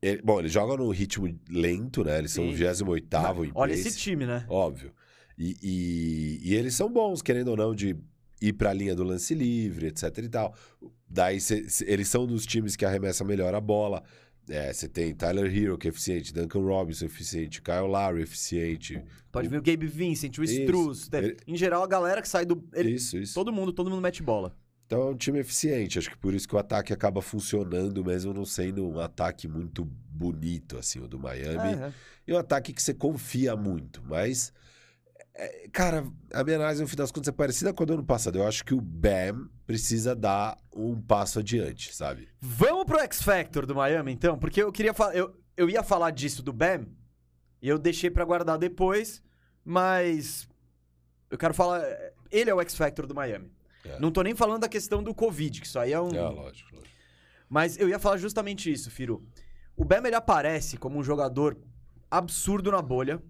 [SPEAKER 2] ele- bom, eles jogam num ritmo lento, né? Eles são o
[SPEAKER 1] Sim.
[SPEAKER 2] 28 em
[SPEAKER 1] olha esse time, né?
[SPEAKER 2] Óbvio. E, e- e eles são bons, querendo ou não, de ir pra linha do lance livre, etc e tal. Daí cê- cê- eles são dos times que arremessa melhor a bola. É, você tem Tyler Hero, que é eficiente, Duncan Robinson, eficiente, Kyle Lowry, eficiente.
[SPEAKER 1] Pode
[SPEAKER 2] o-
[SPEAKER 1] vir o Gabe Vincent, o. Struz.
[SPEAKER 2] Ele-
[SPEAKER 1] Em geral, a galera que sai do. ele-
[SPEAKER 2] Isso, isso.
[SPEAKER 1] todo mundo, todo mundo mete bola.
[SPEAKER 2] Então é um time eficiente. Acho que por isso que o ataque acaba funcionando, mesmo não sendo um ataque muito bonito, assim, o do Miami.
[SPEAKER 1] É, é.
[SPEAKER 2] E um ataque que você confia muito. Mas, é, cara, a minha análise, no fim das contas, é parecida com a do ano passado. Eu acho que o Bam precisa dar um passo adiante, sabe?
[SPEAKER 1] Vamos pro X Factor do Miami, então? Porque eu queria falar. Eu, eu ia falar disso do Bam e eu deixei pra guardar depois, mas. Eu quero falar. Ele é o X Factor do Miami.
[SPEAKER 2] É.
[SPEAKER 1] Não tô nem falando da questão do Covid, que isso aí é um.
[SPEAKER 2] É, lógico, lógico.
[SPEAKER 1] Mas eu ia falar justamente isso, Firu. O Bam ele aparece como um jogador absurdo na bolha.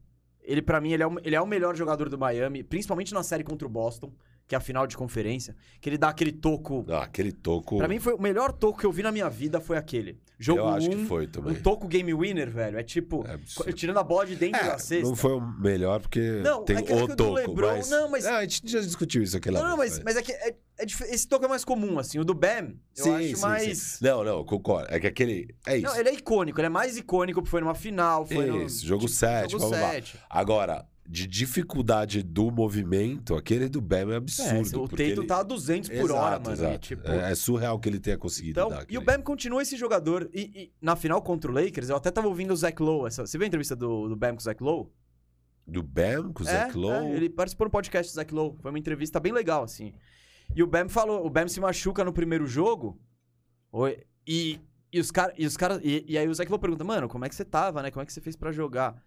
[SPEAKER 1] Ele, pra mim, ele é, o, ele é o melhor jogador do Miami, principalmente na série contra o Boston, que é a final de conferência. Que ele dá aquele toco.
[SPEAKER 2] Ah, aquele toco.
[SPEAKER 1] Pra mim, foi o melhor toco que eu vi na minha vida foi aquele. Jogo
[SPEAKER 2] eu acho que
[SPEAKER 1] um,
[SPEAKER 2] foi também.
[SPEAKER 1] um toco game winner, velho. É tipo,
[SPEAKER 2] É
[SPEAKER 1] tirando a bola de dentro
[SPEAKER 2] É,
[SPEAKER 1] da cesta.
[SPEAKER 2] não foi o melhor, porque
[SPEAKER 1] Não,
[SPEAKER 2] tem
[SPEAKER 1] é que
[SPEAKER 2] o
[SPEAKER 1] que
[SPEAKER 2] toco.
[SPEAKER 1] LeBron-
[SPEAKER 2] mas...
[SPEAKER 1] não, mas-
[SPEAKER 2] Ah, a gente já discutiu isso aqui lá.
[SPEAKER 1] Não, não, mas, mas é que é- é esse toco é mais comum, assim. O do Bam, eu
[SPEAKER 2] Sim,
[SPEAKER 1] acho
[SPEAKER 2] sim,
[SPEAKER 1] mais.
[SPEAKER 2] sim. Não, não, concordo. É que aquele. É isso.
[SPEAKER 1] Não, ele é icônico, ele é mais icônico porque foi numa final, foi no.
[SPEAKER 2] Isso, jogo
[SPEAKER 1] tipo,
[SPEAKER 2] 7,
[SPEAKER 1] jogo
[SPEAKER 2] blá, blá, blá.
[SPEAKER 1] 7.
[SPEAKER 2] Agora, de dificuldade do movimento, aquele do Bam é
[SPEAKER 1] É,
[SPEAKER 2] absurdo.
[SPEAKER 1] o
[SPEAKER 2] porque
[SPEAKER 1] Tatum
[SPEAKER 2] ele...
[SPEAKER 1] tá a 200 por
[SPEAKER 2] Exato,
[SPEAKER 1] hora, mano. e,
[SPEAKER 2] exato.
[SPEAKER 1] tipo,
[SPEAKER 2] É, é surreal que ele tenha conseguido
[SPEAKER 1] então,
[SPEAKER 2] dar.
[SPEAKER 1] e o Bam continua esse jogador. E, e na final contra o Lakers, eu até tava ouvindo o Zach Lowe. Essa, você viu a entrevista do, do Bam com o Zach Lowe?
[SPEAKER 2] Do Bam com o
[SPEAKER 1] é,
[SPEAKER 2] Zach Lowe?
[SPEAKER 1] é, ele participou no podcast do Zach Lowe. Foi uma entrevista bem legal, assim. E o Bam falou, o Bam se machuca no primeiro jogo. E, e os caras. E, os cara, e, e aí o Zach Lowe pergunta, mano, como é que você tava, né? Como é que você fez pra jogar?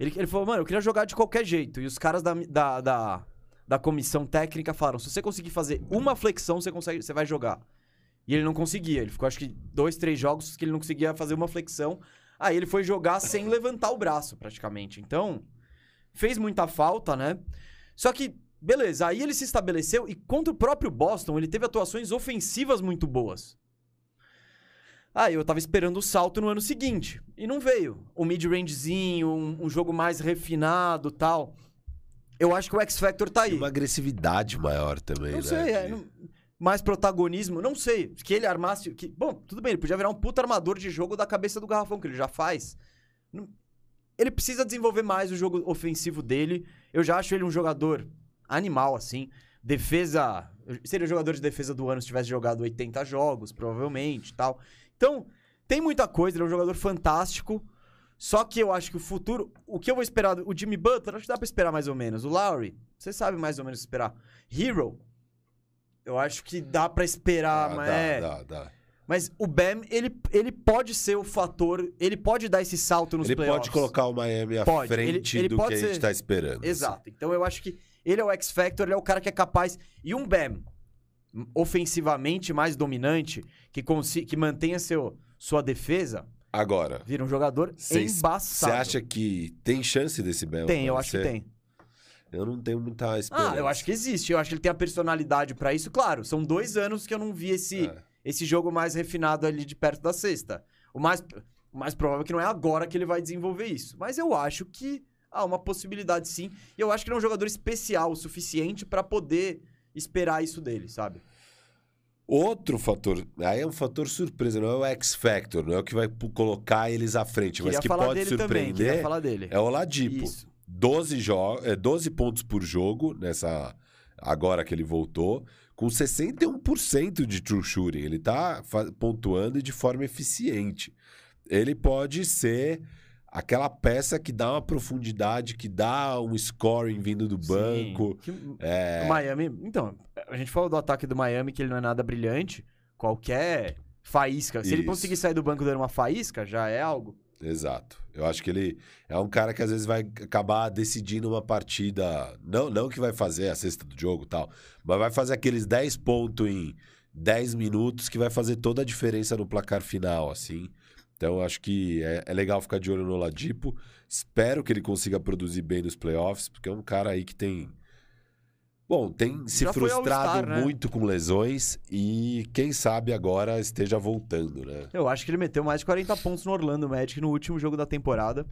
[SPEAKER 1] Ele, ele falou, mano, eu queria jogar de qualquer jeito. E os caras da, da, da, da comissão técnica falaram: se você conseguir fazer uma flexão, você, consegue, você vai jogar. E ele não conseguia. Ele ficou, acho que, dois, três jogos que ele não conseguia fazer uma flexão. Aí ele foi jogar sem levantar o braço, praticamente. Então, fez muita falta, né? Só que, beleza, aí ele se estabeleceu e contra o próprio Boston, ele teve atuações ofensivas muito boas. Aí eu tava esperando o salto no ano seguinte. E não veio. O mid-rangezinho, um, um jogo mais refinado tal. Eu acho que o X-Factor tá
[SPEAKER 2] E
[SPEAKER 1] aí.
[SPEAKER 2] uma agressividade maior também,
[SPEAKER 1] Não
[SPEAKER 2] né?
[SPEAKER 1] sei, é, não- mais protagonismo. Não sei. Que ele armasse. Que, bom, tudo bem, ele podia virar um puta armador de jogo da cabeça do garrafão, que ele já faz. Ele precisa desenvolver mais o jogo ofensivo dele. Eu já acho ele um jogador animal, assim. Defesa. Seria o jogador de defesa do ano se tivesse jogado 80 jogos, provavelmente e tal. Então, tem muita coisa, ele é um jogador fantástico. Só que eu acho que o futuro. O que eu vou esperar? O Jimmy Butler, acho que dá pra esperar mais ou menos. O Lowry, você sabe mais ou menos esperar. Hero, eu acho que dá pra esperar,
[SPEAKER 2] Ah,
[SPEAKER 1] mas
[SPEAKER 2] dá,
[SPEAKER 1] é.
[SPEAKER 2] dá, dá.
[SPEAKER 1] Mas o Bam, ele, ele pode ser o fator. Ele pode dar esse salto nos
[SPEAKER 2] Ele
[SPEAKER 1] playoffs.
[SPEAKER 2] pode colocar o Miami à
[SPEAKER 1] Pode.
[SPEAKER 2] frente
[SPEAKER 1] Ele- ele
[SPEAKER 2] do que a gente
[SPEAKER 1] ser-
[SPEAKER 2] tá esperando.
[SPEAKER 1] Exato. Então eu acho que ele é o X-Factor, ele é o cara que é capaz. E um Bam, ofensivamente mais dominante, que, consi que mantenha seu, sua defesa,
[SPEAKER 2] Agora,
[SPEAKER 1] vira um jogador
[SPEAKER 2] você
[SPEAKER 1] embaçado.
[SPEAKER 2] acha que tem chance desse Bam
[SPEAKER 1] Tem, eu acho que tem.
[SPEAKER 2] Eu não tenho muita esperança.
[SPEAKER 1] Ah, eu acho que existe. Eu acho que ele tem a personalidade pra isso. Claro, são dois anos que eu não vi esse,
[SPEAKER 2] É.
[SPEAKER 1] esse jogo mais refinado ali de perto da sexta. O mais, o mais provável é que não é agora que ele vai desenvolver isso. Mas eu acho que há uma possibilidade sim. E eu acho que ele é um jogador especial o suficiente pra poder esperar isso dele, sabe?
[SPEAKER 2] Outro fator, aí é um fator surpresa, não é o X-Factor, não é o que vai colocar eles à frente, mas
[SPEAKER 1] Queria
[SPEAKER 2] que
[SPEAKER 1] falar
[SPEAKER 2] pode
[SPEAKER 1] também.
[SPEAKER 2] Surpreender
[SPEAKER 1] dele.
[SPEAKER 2] é o Ladipo.
[SPEAKER 1] Isso.
[SPEAKER 2] 12, jo é, 12 pontos por jogo, nessa agora que ele voltou, com 61% de true shooting. Ele tá pontuando e de forma eficiente. Ele pode ser aquela peça que dá uma profundidade, que dá um scoring vindo do banco.
[SPEAKER 1] Sim. Que-
[SPEAKER 2] É,
[SPEAKER 1] O Miami. Então, a gente falou do ataque do Miami, que ele não é nada brilhante. Qualquer faísca. Se ele
[SPEAKER 2] Isso.
[SPEAKER 1] conseguir sair do banco dando uma faísca, já é algo.
[SPEAKER 2] Exato. Eu acho que ele é um cara que às vezes vai acabar decidindo uma partida. Não, não que vai fazer a cesta do jogo e tal, mas vai fazer aqueles 10 pontos em 10 minutos que vai fazer toda a diferença no placar final, assim. Então eu acho que é, é legal ficar de olho no Ladipo. Espero que ele consiga produzir bem nos playoffs, porque é um cara aí que tem. Bom, tem se
[SPEAKER 1] Já
[SPEAKER 2] frustrado
[SPEAKER 1] né?
[SPEAKER 2] muito com lesões e quem sabe agora esteja voltando, né?
[SPEAKER 1] Eu acho que ele meteu mais de 40 pontos no Orlando Magic no último jogo da temporada.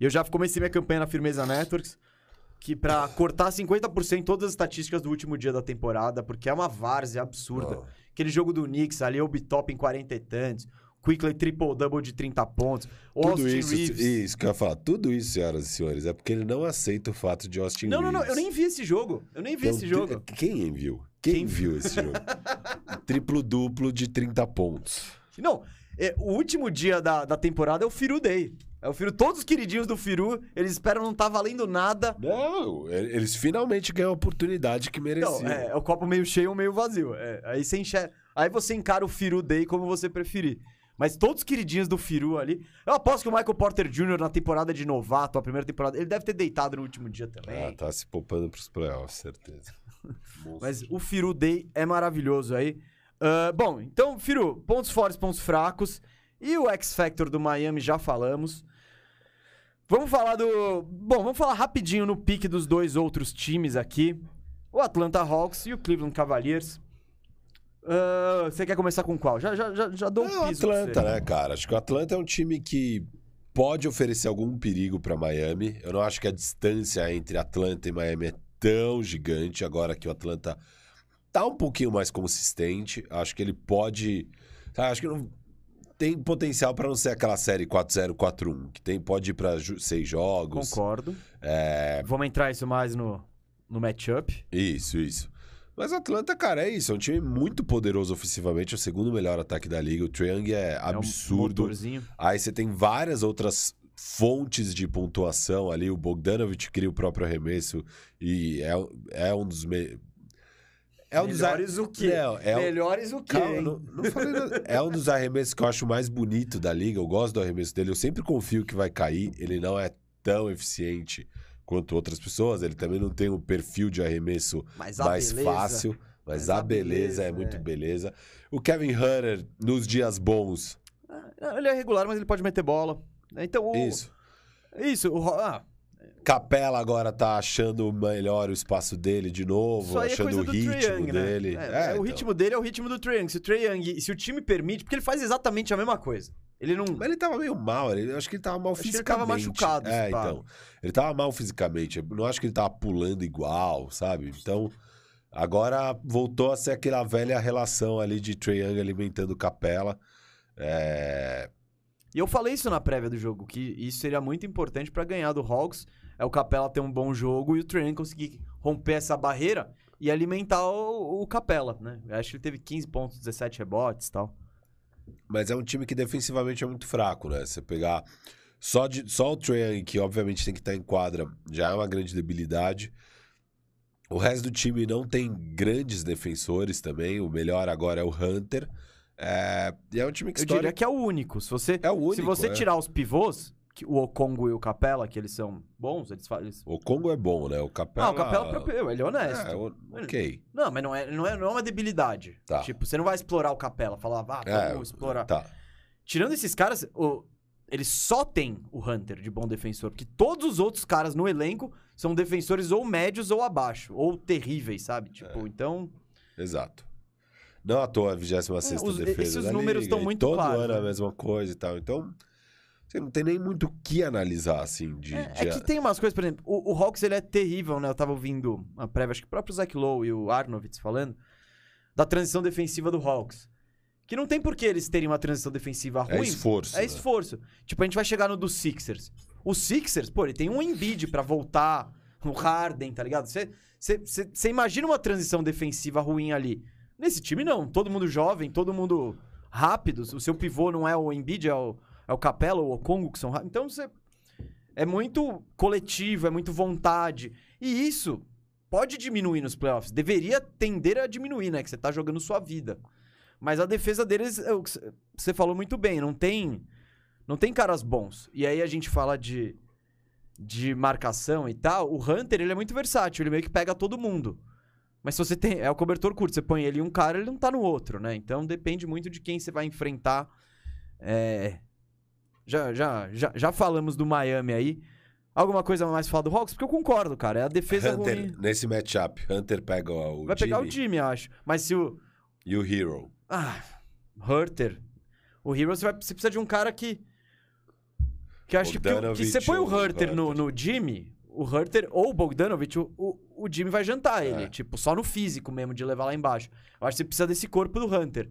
[SPEAKER 1] E eu já comecei minha campanha na Firmeza Networks, que pra cortar 50% todas as estatísticas do último dia da temporada, porque é uma várzea absurda.
[SPEAKER 2] Ó.
[SPEAKER 1] Aquele jogo do Knicks ali, o Top em 40 e tantos, Quickly triple-double de 30 pontos,
[SPEAKER 2] Tudo
[SPEAKER 1] Austin
[SPEAKER 2] isso,
[SPEAKER 1] Reeves...
[SPEAKER 2] isso que eu ia falar, tudo isso, senhoras e senhores, é porque ele não aceita o fato de Austin
[SPEAKER 1] Não, não, não,
[SPEAKER 2] Reeves.
[SPEAKER 1] eu nem vi esse jogo. Eu nem vi
[SPEAKER 2] Então,
[SPEAKER 1] esse jogo.
[SPEAKER 2] Quem viu? Quem,
[SPEAKER 1] Quem
[SPEAKER 2] viu esse jogo? <laughs> Triplo-duplo de 30 pontos.
[SPEAKER 1] Não, é, o último dia da, da temporada é o Firu Day. É o Firu, todos os queridinhos do Firu, eles esperam não tá valendo nada.
[SPEAKER 2] Não, e- eles finalmente ganham a oportunidade que mereciam.
[SPEAKER 1] Não, é, é o copo meio cheio ou meio vazio. É, aí, você enxerga, aí você encara o Firu Day como você preferir. Mas todos os queridinhos do Firu ali. Eu aposto que o Michael Porter Jr. na temporada de novato, a primeira temporada, ele deve ter deitado no último dia também.
[SPEAKER 2] Ah, tá se poupando pros playoffs, certeza. <laughs>
[SPEAKER 1] Mas o Firu Day é maravilhoso aí. Ah, bom, então, Firu, pontos fortes, pontos fracos. E o X Factor do Miami já falamos. Vamos falar do. Bom, vamos falar rapidinho no pique dos dois outros times aqui: o Atlanta Hawks e o Cleveland Cavaliers. Ah, você quer começar com qual? Já, já, já, já dou um
[SPEAKER 2] É o
[SPEAKER 1] piso
[SPEAKER 2] Atlanta, né, cara? Acho que o Atlanta é um time que pode oferecer algum perigo para Miami. Eu não acho que a distância entre Atlanta e Miami é tão gigante. Agora que o Atlanta tá um pouquinho mais consistente, acho que ele pode. acho que não tem potencial para não ser aquela série 4-0, 4-1, que tem, pode ir para seis jogos.
[SPEAKER 1] Concordo.
[SPEAKER 2] É,
[SPEAKER 1] Vamos entrar isso mais no, no matchup.
[SPEAKER 2] Isso, isso. Mas o Atlanta, cara, é isso. É um time muito poderoso ofensivamente. É o segundo melhor ataque da liga. O Young é
[SPEAKER 1] É um
[SPEAKER 2] absurdo. Aí você tem várias outras fontes de pontuação ali. O Bogdanovich cria o próprio arremesso e é, é um dos... Me... É um
[SPEAKER 1] Melhores
[SPEAKER 2] dos...
[SPEAKER 1] o quê?
[SPEAKER 2] Não, é um-
[SPEAKER 1] Melhores o quê?
[SPEAKER 2] Calma, não, não falei nada. É um dos arremessos que eu acho mais bonito da liga. Eu gosto do arremesso dele. Eu sempre confio que vai cair. Ele não é tão eficiente quanto outras pessoas. Ele também não tem um perfil de arremesso mais
[SPEAKER 1] beleza-
[SPEAKER 2] fácil. Mas,
[SPEAKER 1] Mas
[SPEAKER 2] a beleza,
[SPEAKER 1] beleza,
[SPEAKER 2] é muito
[SPEAKER 1] é.
[SPEAKER 2] beleza. O Kevin Hunter, nos dias bons.
[SPEAKER 1] Ah, Ele é regular, mas ele pode meter bola. Então, o...
[SPEAKER 2] Isso.
[SPEAKER 1] Isso, o... Ah,
[SPEAKER 2] Capela agora tá achando melhor o espaço dele de novo,
[SPEAKER 1] é
[SPEAKER 2] achando
[SPEAKER 1] coisa
[SPEAKER 2] o
[SPEAKER 1] do Trae
[SPEAKER 2] ritmo
[SPEAKER 1] Young, né?
[SPEAKER 2] dele.
[SPEAKER 1] É,
[SPEAKER 2] É,
[SPEAKER 1] é, o
[SPEAKER 2] então.
[SPEAKER 1] ritmo dele é o ritmo do Trae Young. Se o Trae Young, se o time permite, porque ele faz exatamente a mesma coisa. Ele não.
[SPEAKER 2] Mas ele tava meio mal, ele, acho que ele tava mal
[SPEAKER 1] Acho que ele
[SPEAKER 2] fisicamente.
[SPEAKER 1] tava machucado,
[SPEAKER 2] É, então. Ele tava mal fisicamente. Eu não acho que ele tava pulando igual, sabe? Então, Agora voltou a ser aquela velha relação ali de Trae Young alimentando Capela. É...
[SPEAKER 1] E eu falei isso na prévia do jogo, que isso seria muito importante pra ganhar do Hawks. É o Capela ter um bom jogo e o Young conseguir romper essa barreira e alimentar o, o Capela, né? Eu acho que ele teve 15 pontos, 17 rebotes e tal.
[SPEAKER 2] Mas é um time que defensivamente é muito fraco, né? Você pegar só, de, só o Young, que obviamente tem que estar em quadra, já é uma grande debilidade. O resto do time não tem grandes defensores também. O melhor agora é o Hunter. É, e é um time que
[SPEAKER 1] Eu
[SPEAKER 2] história...
[SPEAKER 1] diria que é o único. Se você,
[SPEAKER 2] É o único,
[SPEAKER 1] se você
[SPEAKER 2] é.
[SPEAKER 1] tirar os pivôs, que o Okongo e o Capela, que eles são bons, eles fazem.
[SPEAKER 2] O Congo é bom, né? O Capela...
[SPEAKER 1] Ah, o Capela, proprio, ele é honesto.
[SPEAKER 2] É, o- ok.
[SPEAKER 1] Não, mas não é, não, é, não é uma debilidade.
[SPEAKER 2] Tá.
[SPEAKER 1] Tipo, você não vai explorar o Capela, falar, ah,
[SPEAKER 2] É,
[SPEAKER 1] vamos explorar.
[SPEAKER 2] Tá.
[SPEAKER 1] Tirando esses caras, o- eles só têm o Hunter de bom defensor, porque todos os outros caras no elenco são defensores ou médios ou abaixo, ou terríveis, sabe? Tipo,
[SPEAKER 2] É.
[SPEAKER 1] então.
[SPEAKER 2] Exato. Não à toa a 26
[SPEAKER 1] É, os-
[SPEAKER 2] defesa
[SPEAKER 1] esses
[SPEAKER 2] da
[SPEAKER 1] números estão muito
[SPEAKER 2] todo
[SPEAKER 1] claros,
[SPEAKER 2] ano é a
[SPEAKER 1] né?
[SPEAKER 2] mesma coisa e tal. Então, você não tem nem muito o que analisar, assim, de...
[SPEAKER 1] É,
[SPEAKER 2] de-
[SPEAKER 1] é que tem umas coisas, por exemplo, o, o Hawks ele é terrível, né? Eu tava ouvindo a prévia, acho que o próprio Zach Lowe e o Arnovitz falando, da transição defensiva do Hawks. Que não tem por que eles terem uma transição defensiva
[SPEAKER 2] É
[SPEAKER 1] ruim.
[SPEAKER 2] esforço,
[SPEAKER 1] É
[SPEAKER 2] né?
[SPEAKER 1] esforço. Tipo, a gente vai chegar no dos Sixers. O Sixers, pô, ele tem um Embiid pra voltar, o Harden, tá ligado? Você imagina uma transição defensiva ruim ali. Nesse time, não. Todo mundo jovem, todo mundo rápido. O seu pivô não é o Embiid, é o, é o Capela ou o Congo, que são rápidos. Então, você... É muito coletivo, é muito vontade. E isso pode diminuir nos playoffs. Deveria tender a diminuir, né? Que você tá jogando sua vida. Mas a defesa deles, é você falou muito bem, não tem não tem caras bons. E aí a gente fala de, de marcação e tal. O Hunter, ele é muito versátil, ele meio que pega todo mundo. Mas se você tem. É o cobertor curto, você põe ele em um cara, ele não tá no outro, né? Então depende muito de quem você vai enfrentar. É, Já, já, já, já falamos do Miami aí. Alguma coisa mais falar do Hawks? Porque eu concordo, cara. É a defesa
[SPEAKER 2] Hunter,
[SPEAKER 1] ruim.
[SPEAKER 2] nesse matchup, Hunter pega o
[SPEAKER 1] Vai pegar o
[SPEAKER 2] Jimmy
[SPEAKER 1] time, acho. Mas se o.
[SPEAKER 2] e o Hero.
[SPEAKER 1] Ah, Hurter. O Hero, você, vai, você precisa de um cara que. Que acho que, que,
[SPEAKER 2] Bogdanovich
[SPEAKER 1] você põe o Hurter no,
[SPEAKER 2] Hunter.
[SPEAKER 1] no Jimmy, o Hurter ou o Bogdanovich, o, o, o Jimmy vai jantar ele.
[SPEAKER 2] É.
[SPEAKER 1] Tipo, só no físico mesmo, de levar lá embaixo. Eu acho que você precisa desse corpo do Hunter.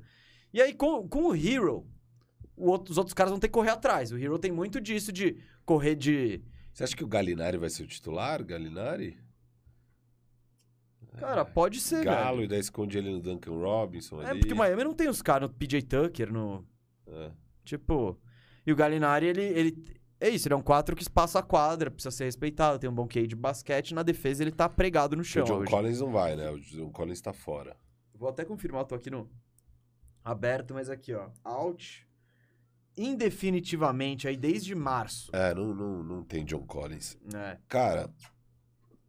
[SPEAKER 1] E aí, com, com o Hero, o outro- os outros caras vão ter que correr atrás. O Hero tem muito disso de correr de.
[SPEAKER 2] Você acha que o Galinari vai ser o titular? Galinari?
[SPEAKER 1] Cara, pode ser,
[SPEAKER 2] Galo,
[SPEAKER 1] velho.
[SPEAKER 2] e daí esconde ele no Duncan Robinson
[SPEAKER 1] É
[SPEAKER 2] ali.
[SPEAKER 1] porque o Miami não tem os caras no PJ Tucker, no.
[SPEAKER 2] É.
[SPEAKER 1] Tipo. E o Galinari, ele, ele. É isso, ele é um 4 que espaça a quadra, precisa ser respeitado, tem um bom QI de basquete. Na defesa, ele tá pregado no
[SPEAKER 2] O
[SPEAKER 1] chão.
[SPEAKER 2] John
[SPEAKER 1] hoje.
[SPEAKER 2] Collins não vai, né? O John Collins tá fora.
[SPEAKER 1] Vou até confirmar, tô aqui no. Aberto, mas aqui, ó. Out. Indefinitivamente, aí desde março.
[SPEAKER 2] É, não, não, não tem John Collins.
[SPEAKER 1] né?
[SPEAKER 2] Cara,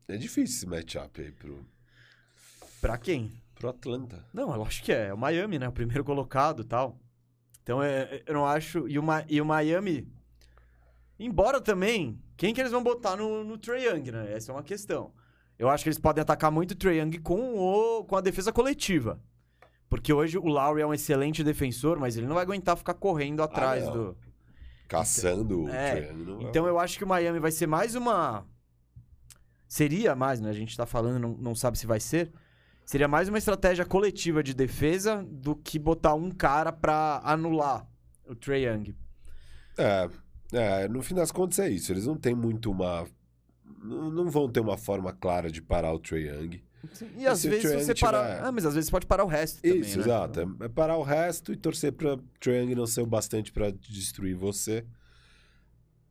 [SPEAKER 2] é difícil esse matchup aí pro,
[SPEAKER 1] Pra quem?
[SPEAKER 2] pro Atlanta.
[SPEAKER 1] Não, eu acho que é. É o Miami, né? O primeiro colocado e tal. Então, é, eu não acho. E o, Ma- e o Miami. Embora também. Quem que eles vão botar no, no Trae Young, né? Essa é uma questão. Eu acho que eles podem atacar muito o Trae Young com, o, com a defesa coletiva. Porque hoje o Lowry é um excelente defensor, mas ele não vai aguentar ficar correndo atrás
[SPEAKER 2] não.
[SPEAKER 1] do.
[SPEAKER 2] Caçando o
[SPEAKER 1] É,
[SPEAKER 2] Trae Young, não vai-
[SPEAKER 1] Então eu acho que o Miami vai ser mais uma. Seria mais, né? A gente tá falando, não, não sabe se vai ser. Seria mais uma estratégia coletiva de defesa do que botar um cara pra anular o Trae Young.
[SPEAKER 2] É, é, no fim das contas é isso. Eles não têm muito uma. Não, não vão ter uma forma clara de parar o Trae Young.
[SPEAKER 1] E
[SPEAKER 2] E
[SPEAKER 1] às vezes você
[SPEAKER 2] tiver-
[SPEAKER 1] Ah, mas às vezes pode parar o resto também.
[SPEAKER 2] Isso,
[SPEAKER 1] né?
[SPEAKER 2] exato. É, é parar o resto e torcer pra Trae Young não ser o bastante pra destruir você.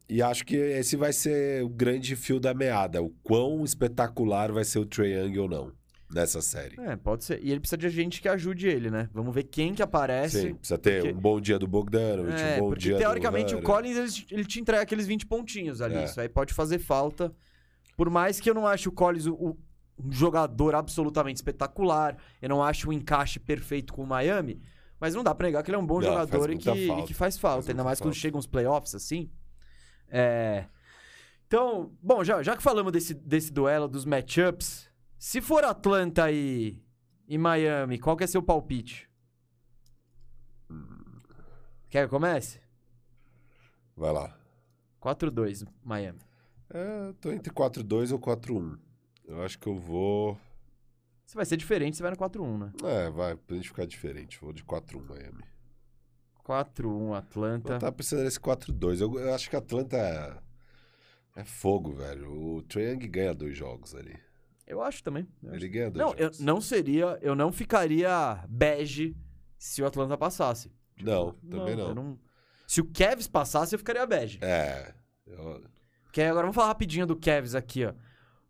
[SPEAKER 2] E acho que esse vai ser o grande fio da meada. O quão espetacular vai ser o Trae Young ou não nessa série.
[SPEAKER 1] É, pode ser. E ele precisa de gente que ajude ele, né? Vamos ver quem que aparece.
[SPEAKER 2] Sim, precisa ter
[SPEAKER 1] porque-
[SPEAKER 2] um bom dia do Bogdanovich,
[SPEAKER 1] É,
[SPEAKER 2] um bom
[SPEAKER 1] porque
[SPEAKER 2] dia
[SPEAKER 1] teoricamente
[SPEAKER 2] do
[SPEAKER 1] o. Collins ele, ele te entrega aqueles 20 pontinhos ali.
[SPEAKER 2] É.
[SPEAKER 1] Isso aí pode fazer falta. Por mais que eu não ache o Collins o, o- um jogador absolutamente espetacular, eu não acho o encaixe perfeito com o Miami, mas não dá pra negar que ele é um bom
[SPEAKER 2] Não,
[SPEAKER 1] jogador e que, e que faz falta.
[SPEAKER 2] Faz
[SPEAKER 1] ainda mais quando
[SPEAKER 2] falta.
[SPEAKER 1] chegam os playoffs assim. É. Então, bom, já, já que falamos desse, desse duelo, dos matchups, se for Atlanta e, e Miami, qual que é seu palpite? Quer que eu comece?
[SPEAKER 2] Vai lá.
[SPEAKER 1] 4-2, Miami.
[SPEAKER 2] É, tô entre 4-2 ou 4-1. Eu acho que eu vou.
[SPEAKER 1] Se vai ser diferente, você vai no 4-1, né?
[SPEAKER 2] É, vai, pra gente ficar diferente. Vou de 4-1 Miami.
[SPEAKER 1] 4-1 Atlanta.
[SPEAKER 2] Eu tava pensando nesse 4-2. Eu, eu acho que Atlanta é, é fogo, velho. O Trae Young ganha dois jogos ali.
[SPEAKER 1] Eu acho também. Eu
[SPEAKER 2] Ele
[SPEAKER 1] acho.
[SPEAKER 2] ganha dois
[SPEAKER 1] Não, eu
[SPEAKER 2] jogos.
[SPEAKER 1] não seria. Eu não ficaria bege se o Atlanta passasse.
[SPEAKER 2] Não, também não.
[SPEAKER 1] eu Se o Cavs passasse, eu ficaria bege.
[SPEAKER 2] É. eu-
[SPEAKER 1] Que aí agora vamos falar rapidinho do Cavs aqui, ó.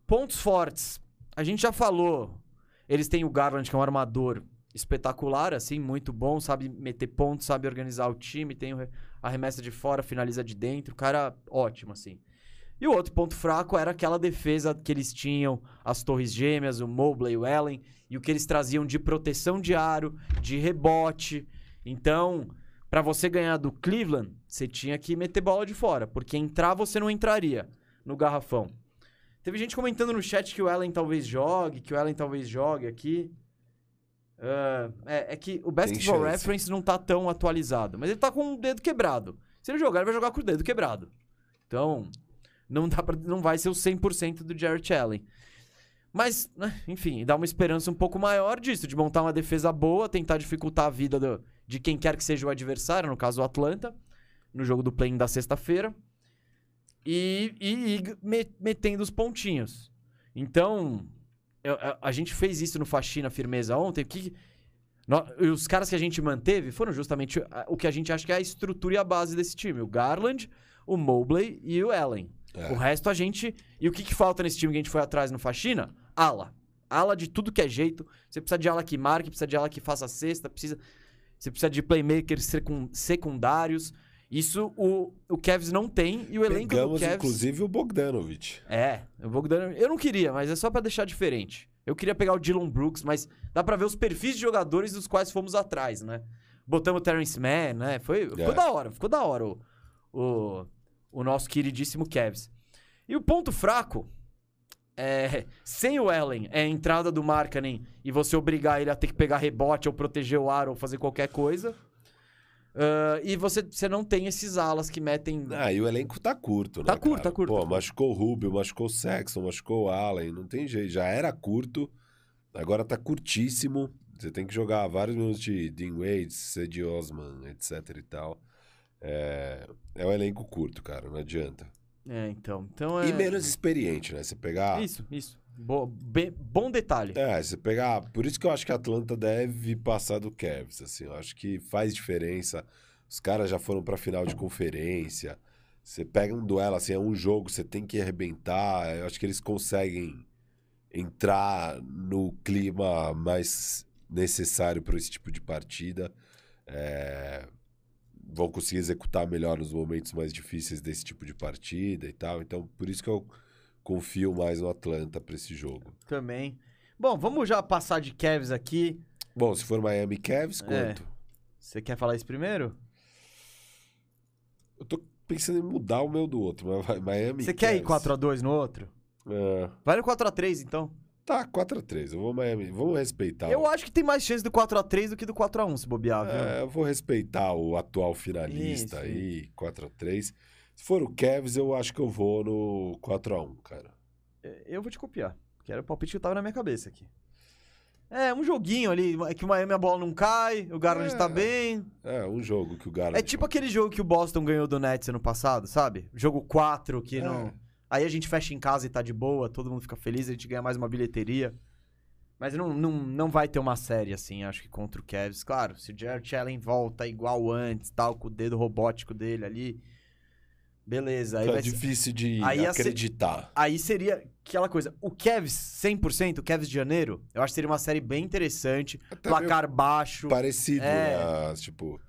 [SPEAKER 1] Pontos fortes. A gente já falou. Eles têm o Garland, que é um armador espetacular, assim, muito bom, sabe meter pontos, sabe organizar o time, tem o re- a remessa de fora, finaliza de dentro, cara ótimo, assim. E o outro ponto fraco era aquela defesa que eles tinham, as torres gêmeas, o Mobley, o Allen, e o que eles traziam de proteção de aro, de rebote. Então, pra você ganhar do Cleveland, você tinha que meter bola de fora, porque entrar você não entraria no garrafão. Teve gente comentando no chat que o Allen talvez jogue, que o Allen talvez jogue aqui. Ah, é, é que o Basketball. Reference não tá tão atualizado, mas ele tá com o dedo quebrado. Se ele jogar, ele vai jogar com o dedo quebrado. Então, não, dá pra, não vai ser o 100% do Jarrett Allen. Mas, né, enfim, dá uma esperança um pouco maior disso, de montar uma defesa boa, tentar dificultar a vida do- de quem quer que seja o adversário, no caso o Atlanta, no jogo do play da sexta-feira. E, e me- metendo os pontinhos. Então, eu- a, a gente fez isso no Faxina Firmeza ontem. Que, e os caras que a gente manteve foram justamente o que a gente acha que é a estrutura e a base desse time. O Garland, o Mobley e o Allen.
[SPEAKER 2] É.
[SPEAKER 1] O resto a gente. E o que, que falta nesse time que a gente foi atrás no Faxina? Ala. Ala de tudo que é jeito. Você precisa de ala que marque, precisa de ala que faça cesta, precisa. Você precisa de playmakers secun- secundários. Isso o, o Cavs não tem e o elenco
[SPEAKER 2] Pegamos,
[SPEAKER 1] do Cavs.
[SPEAKER 2] inclusive, o Bogdanovich.
[SPEAKER 1] É, o Bogdan. Eu não queria, mas é só pra deixar diferente. Eu queria pegar o Dylan Brooks, mas dá pra ver os perfis de jogadores dos quais fomos atrás, né? Botamos o Terrence Mann, né? Foi, ficou
[SPEAKER 2] É.
[SPEAKER 1] da hora, ficou da hora o, o, o nosso queridíssimo Cavs. E o ponto fraco é, sem o Allen, é a entrada do Markkanen e você obrigar ele a ter que pegar rebote ou proteger o ar ou fazer qualquer coisa. Ah, e você, você não tem esses alas que metem.
[SPEAKER 2] Ah, e o elenco tá curto, né?
[SPEAKER 1] Tá curto,
[SPEAKER 2] cara?
[SPEAKER 1] tá curto,
[SPEAKER 2] Pô,
[SPEAKER 1] tá curto.
[SPEAKER 2] machucou o Rubio, machucou o Sexton, machucou o Allen. Não tem jeito. Já era curto, agora tá curtíssimo. Você tem que jogar vários minutos de Dean Wade, Cedi Osman, etc e tal. É, é um elenco curto, cara, não adianta.
[SPEAKER 1] É, então. então é...
[SPEAKER 2] E menos experiente, né? Você pegar.
[SPEAKER 1] Isso, isso. Bo- be- bom detalhe.
[SPEAKER 2] É, você pegar. Por isso que eu acho que a Atlanta deve passar do Cavs, assim. Eu acho que faz diferença. Os caras já foram pra final de conferência. Você pega um duelo, assim, é um jogo, você tem que arrebentar. Eu acho que eles conseguem entrar no clima mais necessário para esse tipo de partida. É, Vão conseguir executar melhor nos momentos mais difíceis desse tipo de partida e tal. Então, por isso que eu confio mais no Atlanta pra esse jogo.
[SPEAKER 1] Também. Bom, vamos já passar de Cavs aqui.
[SPEAKER 2] Bom, se for Miami Cavs,
[SPEAKER 1] É.
[SPEAKER 2] quanto?
[SPEAKER 1] Você quer falar isso primeiro?
[SPEAKER 2] Eu tô pensando em mudar o meu do outro, mas Miami
[SPEAKER 1] Você quer ir
[SPEAKER 2] Cavs.
[SPEAKER 1] 4x2 no outro?
[SPEAKER 2] É,
[SPEAKER 1] Vai no 4x3, então.
[SPEAKER 2] Tá, 4x3. Eu vou Miami. Vamos respeitar.
[SPEAKER 1] Eu
[SPEAKER 2] o...
[SPEAKER 1] acho que tem mais chance do 4x3 do que do 4x1, se bobear, viu?
[SPEAKER 2] É, eu vou respeitar o atual finalista
[SPEAKER 1] Isso.
[SPEAKER 2] aí, 4x3. Se for o Cavs, eu acho que eu vou no 4x1, cara.
[SPEAKER 1] É, Eu vou te copiar. Que era o palpite que tava na minha cabeça aqui. É, um joguinho ali, é que o Miami a bola não cai, o Garland
[SPEAKER 2] É.
[SPEAKER 1] tá bem.
[SPEAKER 2] É, um jogo que o Garland...
[SPEAKER 1] É tipo aquele jogo que o Boston ganhou do Nets ano passado, sabe? Jogo 4, que
[SPEAKER 2] É.
[SPEAKER 1] não. Aí a gente fecha em casa e tá de boa, todo mundo fica feliz, a gente ganha mais uma bilheteria. Mas não, não, não vai ter uma série assim, acho que contra o Cavs. Claro, se o Jarrett Allen volta igual antes, tal, com o dedo robótico dele ali. Beleza, aí
[SPEAKER 2] É
[SPEAKER 1] vai ser-
[SPEAKER 2] difícil de
[SPEAKER 1] Aí ia ser-
[SPEAKER 2] acreditar.
[SPEAKER 1] Aí seria aquela coisa. O Cavs 100%, o Cavs de janeiro, eu acho que seria uma série bem interessante.
[SPEAKER 2] Até
[SPEAKER 1] placar baixo.
[SPEAKER 2] Parecido,
[SPEAKER 1] É.
[SPEAKER 2] né? Tipo,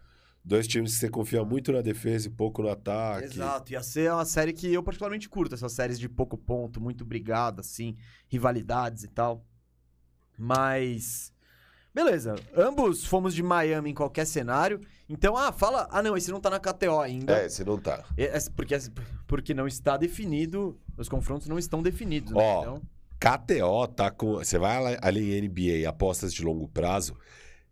[SPEAKER 2] dois times que você confia muito na defesa e pouco no ataque.
[SPEAKER 1] Exato, ia ser uma série que eu particularmente curto, essas séries de pouco ponto, muito brigada, assim, rivalidades e tal. Mas. Beleza, ambos fomos de Miami em qualquer cenário. Então, ah, fala. Ah, não, esse não tá na KTO ainda.
[SPEAKER 2] É, você não tá.
[SPEAKER 1] É, é porque, porque não está definido. Os confrontos não estão definidos, né?
[SPEAKER 2] Ó,
[SPEAKER 1] Então,
[SPEAKER 2] KTO tá com. Você vai ali em NBA, apostas de longo prazo,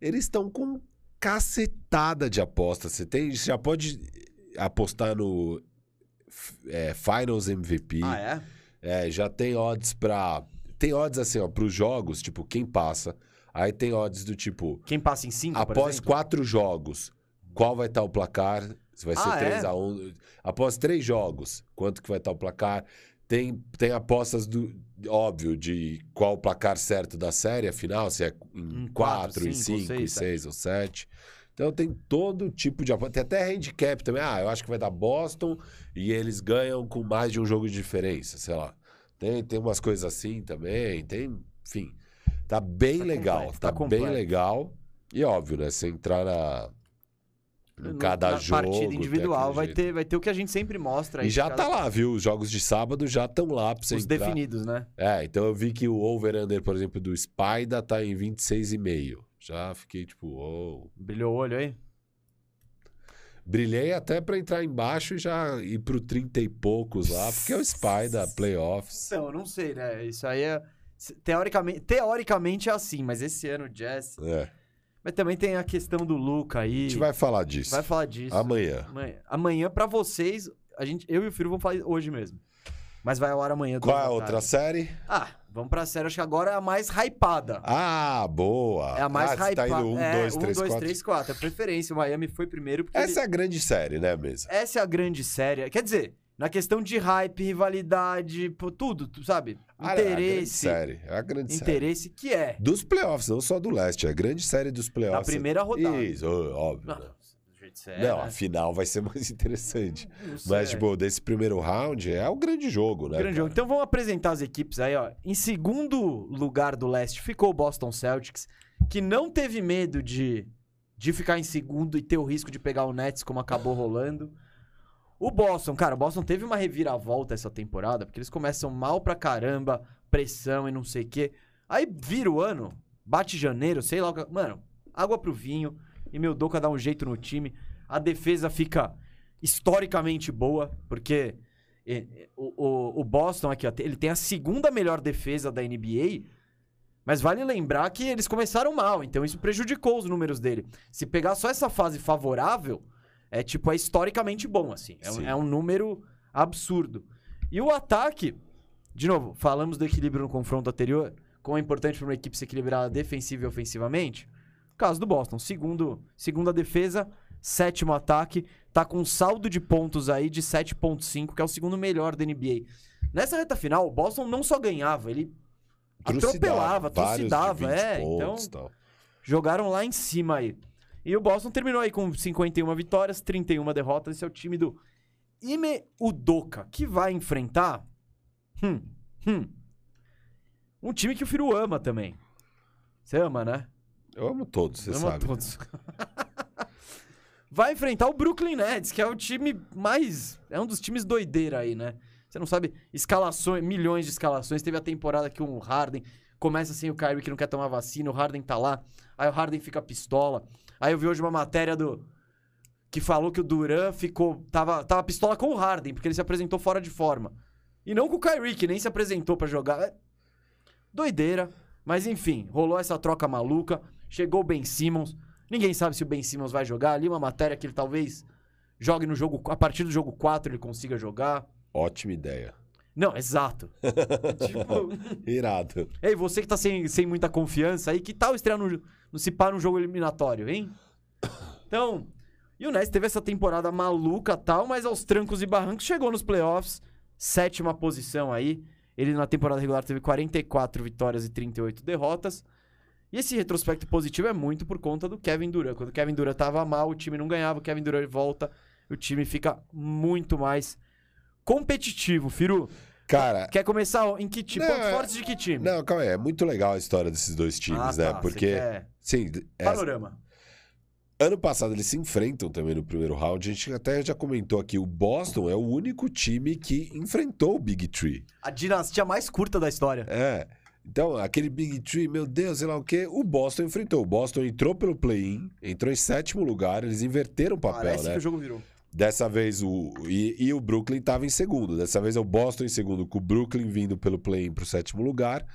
[SPEAKER 2] eles estão com cacetada de apostas. Você tem, você já pode apostar no é, Finals MVP.
[SPEAKER 1] ah, é?
[SPEAKER 2] É, já tem odds pra. tem odds assim, ó, pros jogos, tipo, quem passa. Aí tem odds do tipo,
[SPEAKER 1] Quem passa em 5,
[SPEAKER 2] após quatro jogos, qual vai estar o placar? Se vai ser
[SPEAKER 1] Ah, é?
[SPEAKER 2] 3x1. Após três jogos, quanto que vai estar o placar? Tem, tem apostas do. Óbvio, de qual o placar certo da série, afinal, se é em
[SPEAKER 1] Em quatro,
[SPEAKER 2] 4, em
[SPEAKER 1] cinco,
[SPEAKER 2] 5, em
[SPEAKER 1] seis,
[SPEAKER 2] 6 ou 7. Então tem todo tipo de aposta. Tem até handicap também. Ah, eu acho que vai dar Boston e eles ganham com mais de um jogo de diferença, sei lá. Tem, tem umas coisas assim também. Tem, enfim. Tá bem
[SPEAKER 1] Tá
[SPEAKER 2] legal.
[SPEAKER 1] completo,
[SPEAKER 2] tá
[SPEAKER 1] tá completo.
[SPEAKER 2] bem legal. E óbvio, né? Você entrar na.
[SPEAKER 1] No-
[SPEAKER 2] cada
[SPEAKER 1] na
[SPEAKER 2] jogo.
[SPEAKER 1] partida individual vai
[SPEAKER 2] jeito.
[SPEAKER 1] ter, vai ter o que a gente sempre mostra. aí
[SPEAKER 2] E já
[SPEAKER 1] cada-
[SPEAKER 2] tá lá, viu? Os jogos de sábado já estão lá pra você
[SPEAKER 1] Os
[SPEAKER 2] entrar.
[SPEAKER 1] definidos, né?
[SPEAKER 2] É, então eu vi que o over-under, por exemplo, do Spider tá em 26,5. Já fiquei tipo, uou.
[SPEAKER 1] Brilhou o olho aí.
[SPEAKER 2] Brilhei até pra entrar embaixo e já ir pro 30 e poucos lá, porque é o Spider, playoffs.
[SPEAKER 1] Então, não sei, né? Isso aí é. Teoricamente, teoricamente é assim, mas esse ano o Jazz.
[SPEAKER 2] É.
[SPEAKER 1] Mas também tem a questão do Luca
[SPEAKER 2] A
[SPEAKER 1] aí.
[SPEAKER 2] gente vai falar disso.
[SPEAKER 1] vai falar disso.
[SPEAKER 2] Amanhã.
[SPEAKER 1] Amanhã, amanhã pra vocês, a gente, eu e o Firo vamos falar hoje mesmo. Mas vai ao ar amanhã.
[SPEAKER 2] Qual é a outra série?
[SPEAKER 1] Ah, vamos pra série. Acho que agora é a mais hypada.
[SPEAKER 2] Ah, boa.
[SPEAKER 1] é a mais
[SPEAKER 2] ah,
[SPEAKER 1] hypada.
[SPEAKER 2] tá indo 1,
[SPEAKER 1] é,
[SPEAKER 2] 2, 3, 4.
[SPEAKER 1] 3, 4. É preferência. O Miami foi primeiro.
[SPEAKER 2] Essa
[SPEAKER 1] ele-
[SPEAKER 2] é a grande série, né, mesa?
[SPEAKER 1] Essa é a grande série. Quer dizer, na questão de hype, rivalidade, pô, tudo, tu sabe?
[SPEAKER 2] Ah, é a grande
[SPEAKER 1] Interesse.
[SPEAKER 2] série. É a grande série.
[SPEAKER 1] interesse que é.
[SPEAKER 2] Dos playoffs, não só do leste. É a grande série dos
[SPEAKER 1] Na
[SPEAKER 2] playoffs.
[SPEAKER 1] primeira rodada.
[SPEAKER 2] Isso, óbvio.
[SPEAKER 1] Não,
[SPEAKER 2] né?
[SPEAKER 1] do jeito que é,
[SPEAKER 2] não,
[SPEAKER 1] né?
[SPEAKER 2] a final vai ser <laughs> mais interessante.
[SPEAKER 1] Não.
[SPEAKER 2] Mas, tipo, desse primeiro round é o grande jogo, né?
[SPEAKER 1] Grande jogo. Então vamos apresentar as equipes aí, ó. Em segundo lugar do leste ficou o Boston Celtics, que não teve medo de, de ficar em segundo e ter o risco de pegar o Nets, como acabou rolando. O Boston, cara, o Boston teve uma reviravolta essa temporada, porque eles começam mal pra caramba, pressão e não sei o quê. Aí vira o ano, bate janeiro, sei lá. Mano, água pro vinho, e meu Doca dá um jeito no time. A defesa fica historicamente boa, porque o, o- o Boston aqui, ó, ele tem a segunda melhor defesa da NBA, mas vale lembrar que eles começaram mal, então isso prejudicou os números dele. Se pegar só essa fase favorável, é tipo, é historicamente bom, assim. É, um, é um número absurdo. E o ataque, de novo, falamos do equilíbrio no confronto anterior, como é importante para uma equipe se equilibrar defensiva e ofensivamente. Caso do Boston, segundo, segunda defesa, sétimo ataque, tá com um saldo de pontos aí de 7.5, que é o segundo melhor da NBA. Nessa reta final, o Boston não só ganhava, ele atropelava,
[SPEAKER 2] vários de
[SPEAKER 1] trucidava,
[SPEAKER 2] 20
[SPEAKER 1] é,
[SPEAKER 2] pontos,
[SPEAKER 1] então
[SPEAKER 2] tal.
[SPEAKER 1] jogaram lá em cima aí. E o Boston terminou aí com 51 vitórias, 31 derrotas. Esse é o time do Ime Udoka, que vai enfrentar hum, hum, um time que o Firu ama também. Você ama, né?
[SPEAKER 2] Eu amo todos, você sabe.
[SPEAKER 1] todos. <laughs> vai enfrentar o Brooklyn Nets, que é o time mais... É um dos times doideira aí, né? Você não sabe, escalações, milhões de escalações. Teve a temporada que o Harden começa sem o Kyrie que não quer tomar vacina, o Harden tá lá. Aí o Harden fica pistola. Aí eu vi hoje uma matéria do que falou que o Duran ficou tava tava pistola com o Harden, porque ele se apresentou fora de forma. E não com o Kyrie, que nem se apresentou pra jogar. É Doideira. Mas enfim, rolou essa troca maluca. Chegou o Ben Simmons. Ninguém sabe se o Ben Simmons vai jogar. Ali uma matéria que ele talvez jogue no jogo a partir do jogo 4 ele consiga jogar.
[SPEAKER 2] Ótima ideia.
[SPEAKER 1] Não, exato. tipo, <laughs>
[SPEAKER 2] Irado.
[SPEAKER 1] Ei, você que tá sem, sem muita confiança aí, que tal estrear no, no pá num jogo eliminatório, hein? Então, e o Nets teve essa temporada maluca tal, mas aos trancos e barrancos chegou nos playoffs, sétima posição aí. Ele na temporada regular teve 44 vitórias e 38 derrotas. E esse retrospecto positivo é muito por conta do Kevin Durant. Quando o Kevin Durant tava mal, o time não ganhava, o Kevin Durant volta, o time fica muito mais competitivo. Firu,
[SPEAKER 2] Cara,
[SPEAKER 1] quer começar em que time?
[SPEAKER 2] Não,
[SPEAKER 1] Pontos
[SPEAKER 2] é-
[SPEAKER 1] fortes de que time?
[SPEAKER 2] não, calma aí. É muito legal a história desses dois times,
[SPEAKER 1] Ah,
[SPEAKER 2] né?
[SPEAKER 1] tá,
[SPEAKER 2] Porque,
[SPEAKER 1] quer
[SPEAKER 2] sim, é-
[SPEAKER 1] Panorama.
[SPEAKER 2] ano passado eles se enfrentam também no primeiro round. A gente até já comentou aqui. O Boston é o único time que enfrentou o Big Tree.
[SPEAKER 1] A dinastia mais curta da história.
[SPEAKER 2] É. Então, aquele Big Tree, meu Deus, sei lá o quê, o Boston enfrentou. O Boston entrou pelo play-in, entrou em sétimo lugar, eles inverteram o papel,
[SPEAKER 1] Parece
[SPEAKER 2] né?
[SPEAKER 1] que o jogo virou.
[SPEAKER 2] Dessa vez o. E, e o Brooklyn estava em segundo. Dessa vez é o Boston em segundo, com o Brooklyn vindo pelo play-in pro sétimo lugar.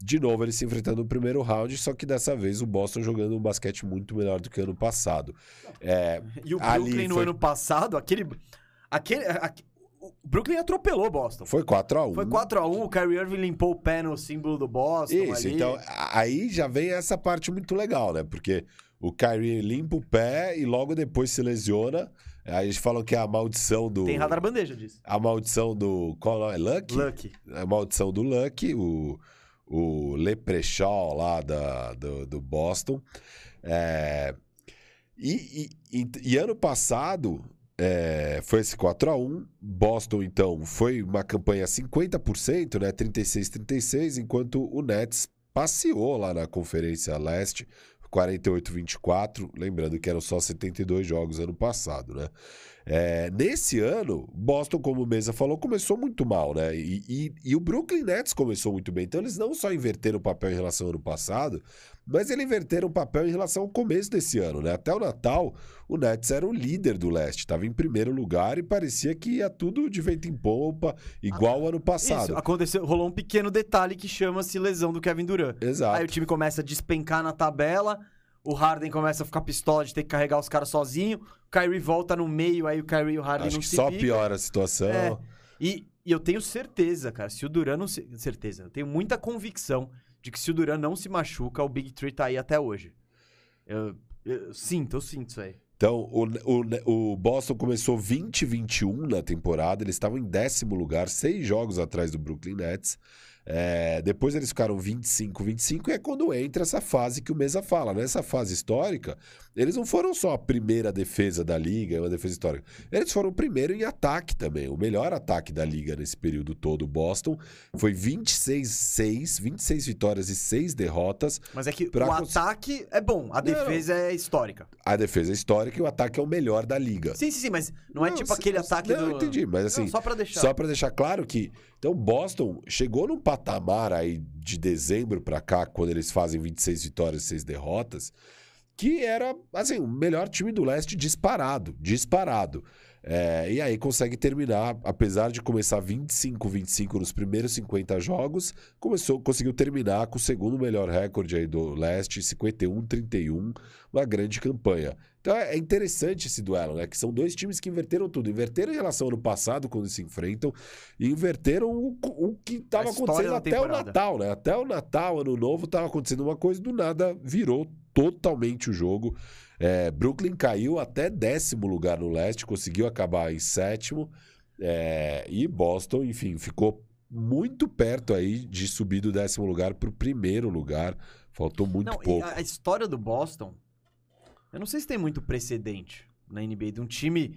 [SPEAKER 2] De novo, eles se enfrentando no primeiro round, só que dessa vez o Boston jogando um basquete muito melhor do que ano passado. É,
[SPEAKER 1] E o Brooklyn no
[SPEAKER 2] foi-
[SPEAKER 1] ano passado, aquele. aquele aque- o Brooklyn atropelou Boston.
[SPEAKER 2] Foi 4x1.
[SPEAKER 1] Foi 4x1, o Kyrie Irving limpou o pé no símbolo do Boston
[SPEAKER 2] Isso,
[SPEAKER 1] ali.
[SPEAKER 2] então aí já vem essa parte muito legal, né? Porque o Kyrie limpa o pé e logo depois se lesiona. Aí eles falam que é a maldição do.
[SPEAKER 1] Tem radar bandeja disso.
[SPEAKER 2] A maldição do. Qual é o nome? Luck?
[SPEAKER 1] Lucky.
[SPEAKER 2] A maldição do Luck, o, o Leprechaun lá da, do, do Boston. É, e, e- e- e ano passado é, foi esse 4x1. Boston, então, foi uma campanha 50%, né? 36-36, enquanto o Nets passeou lá na Conferência Leste, 48-24. Lembrando que eram só 72 jogos ano passado, né? É, nesse ano, Boston, como o Mesa falou, começou muito mal, né? E, e- e o Brooklyn Nets começou muito bem. Então, eles não só inverteram o papel em relação ao ano passado, mas eles inverteram o papel em relação ao começo desse ano, né? Até o Natal, o Nets era o líder do leste, estava em primeiro lugar e parecia que ia tudo de vento em polpa, igual ao ano passado.
[SPEAKER 1] Isso, aconteceu, rolou um pequeno detalhe que chama-se lesão do Kevin Durant.
[SPEAKER 2] Exato.
[SPEAKER 1] Aí o time começa a despencar na tabela, o Harden começa a ficar pistola de ter que carregar os caras sozinho, o Kyrie volta no meio, aí o Kyrie e o Harden
[SPEAKER 2] Acho
[SPEAKER 1] não
[SPEAKER 2] que
[SPEAKER 1] se
[SPEAKER 2] só
[SPEAKER 1] picam.
[SPEAKER 2] piora a situação.
[SPEAKER 1] É. E, e eu tenho certeza, cara, se o Duran não se... Certeza, eu tenho muita convicção de que se o Duran não se machuca, o Big Three tá aí até hoje. Eu, eu sinto, eu sinto isso aí.
[SPEAKER 2] Então, o, o, o Boston começou 20-21 na temporada, eles estavam em décimo lugar, seis jogos atrás do Brooklyn Nets. É, depois eles ficaram 25-25 e é quando entra essa fase que o Mesa fala. Nessa fase histórica, eles não foram só a primeira defesa da liga, uma defesa histórica. Eles foram o primeiro em ataque também. O melhor ataque da liga nesse período todo, o Boston, foi 26-6, 26 vitórias e 6 derrotas.
[SPEAKER 1] Mas é que o
[SPEAKER 2] cons-
[SPEAKER 1] ataque é bom, a defesa é histórica.
[SPEAKER 2] A defesa é histórica e o ataque é o melhor da liga.
[SPEAKER 1] Sim, sim, sim, mas não, é tipo
[SPEAKER 2] se-
[SPEAKER 1] aquele ataque
[SPEAKER 2] não,
[SPEAKER 1] do...
[SPEAKER 2] entendi, mas assim,
[SPEAKER 1] Não, só pra deixar.
[SPEAKER 2] Só deixar claro que. Então, Boston chegou num patamar aí de dezembro pra cá, quando eles fazem 26 vitórias e 6 derrotas, que era, assim, o melhor time do leste disparado. Disparado. É, e aí consegue terminar, apesar de começar 25-25 nos primeiros 50 jogos, começou, conseguiu terminar com o segundo melhor recorde aí do leste, 51-31, uma grande campanha. Então é interessante esse duelo, né? Que são dois times que inverteram tudo. Inverteram em relação ao ano passado, quando se enfrentam, e inverteram o, o que estava acontecendo até
[SPEAKER 1] temporada.
[SPEAKER 2] o Natal, né? Até o Natal, Ano Novo, estava acontecendo uma coisa, do nada virou totalmente o jogo. É, Brooklyn caiu até décimo lugar no leste, conseguiu acabar em sétimo. é, e Boston, enfim, ficou muito perto aí de subir do décimo lugar para o primeiro lugar. Faltou muito
[SPEAKER 1] Não,
[SPEAKER 2] pouco.
[SPEAKER 1] a, a história do Boston, eu não sei se tem muito precedente na NBA de um time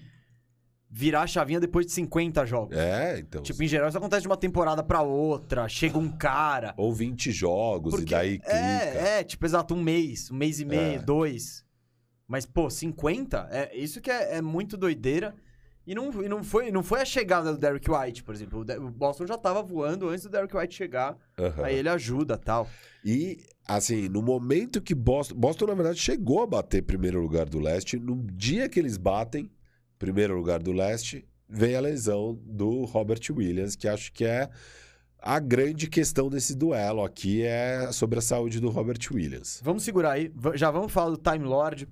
[SPEAKER 1] virar a chavinha depois de 50 jogos.
[SPEAKER 2] É, então.
[SPEAKER 1] Tipo, em geral isso acontece de uma temporada pra outra, chega um cara.
[SPEAKER 2] Ou 20 jogos e
[SPEAKER 1] Porque-
[SPEAKER 2] daí clica.
[SPEAKER 1] É, é, tipo, exato, um mês, um mês e meio,
[SPEAKER 2] É.
[SPEAKER 1] dois. Mas, pô, 50? É, isso que é, é muito doideira. E não, e não, foi, não foi a chegada do Derrick White, por exemplo. O Boston já tava voando antes do Derrick White chegar.
[SPEAKER 2] Aham.
[SPEAKER 1] Aí ele ajuda tal.
[SPEAKER 2] E, assim, no momento que Boston. Boston, na verdade, chegou a bater primeiro lugar do leste. No dia que eles batem primeiro lugar do leste, vem a lesão do Robert Williams, que acho que é a grande questão desse duelo aqui é sobre a saúde do Robert Williams.
[SPEAKER 1] Vamos segurar aí. Já vamos falar do Time Lord.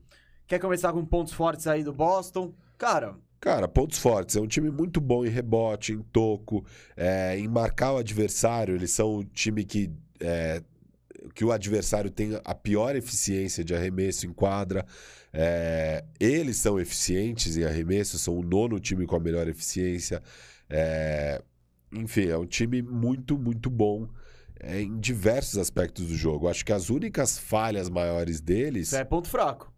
[SPEAKER 1] Quer começar com pontos fortes aí do Boston? Cara,
[SPEAKER 2] Cara, pontos fortes. É um time muito bom em rebote, em toco, é, em marcar o adversário. Eles são o time que, é, que o adversário tem a pior eficiência de arremesso em quadra. É, eles são eficientes em arremesso, são o nono time com a melhor eficiência. É, enfim, é um time muito, muito bom é, em diversos aspectos do jogo. Acho que as únicas falhas maiores deles.
[SPEAKER 1] isso é ponto fraco.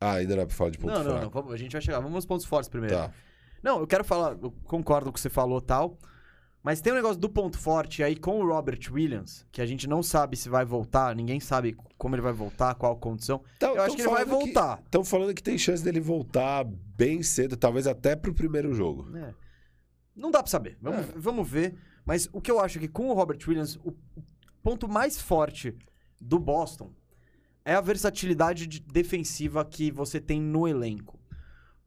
[SPEAKER 2] Ah, ainda não é pra falar de ponto
[SPEAKER 1] não, não,
[SPEAKER 2] fraco.
[SPEAKER 1] não. vamos- a gente vai chegar. Vamos aos pontos fortes primeiro.
[SPEAKER 2] Tá.
[SPEAKER 1] Não, eu quero falar, eu concordo com o que você falou tal. Mas tem um negócio do ponto forte aí com o Robert Williams, que a gente não sabe se vai voltar, ninguém sabe como ele vai voltar, qual condição.
[SPEAKER 2] Então,
[SPEAKER 1] Eu acho que ele vai voltar.
[SPEAKER 2] Estão falando que tem chance dele voltar bem cedo, talvez até pro primeiro jogo.
[SPEAKER 1] É. Não dá pra saber. Vamos,
[SPEAKER 2] É.
[SPEAKER 1] vamos ver. Mas o que eu acho é que com o Robert Williams, o o ponto mais forte do Boston é a versatilidade de- defensiva que você tem no elenco.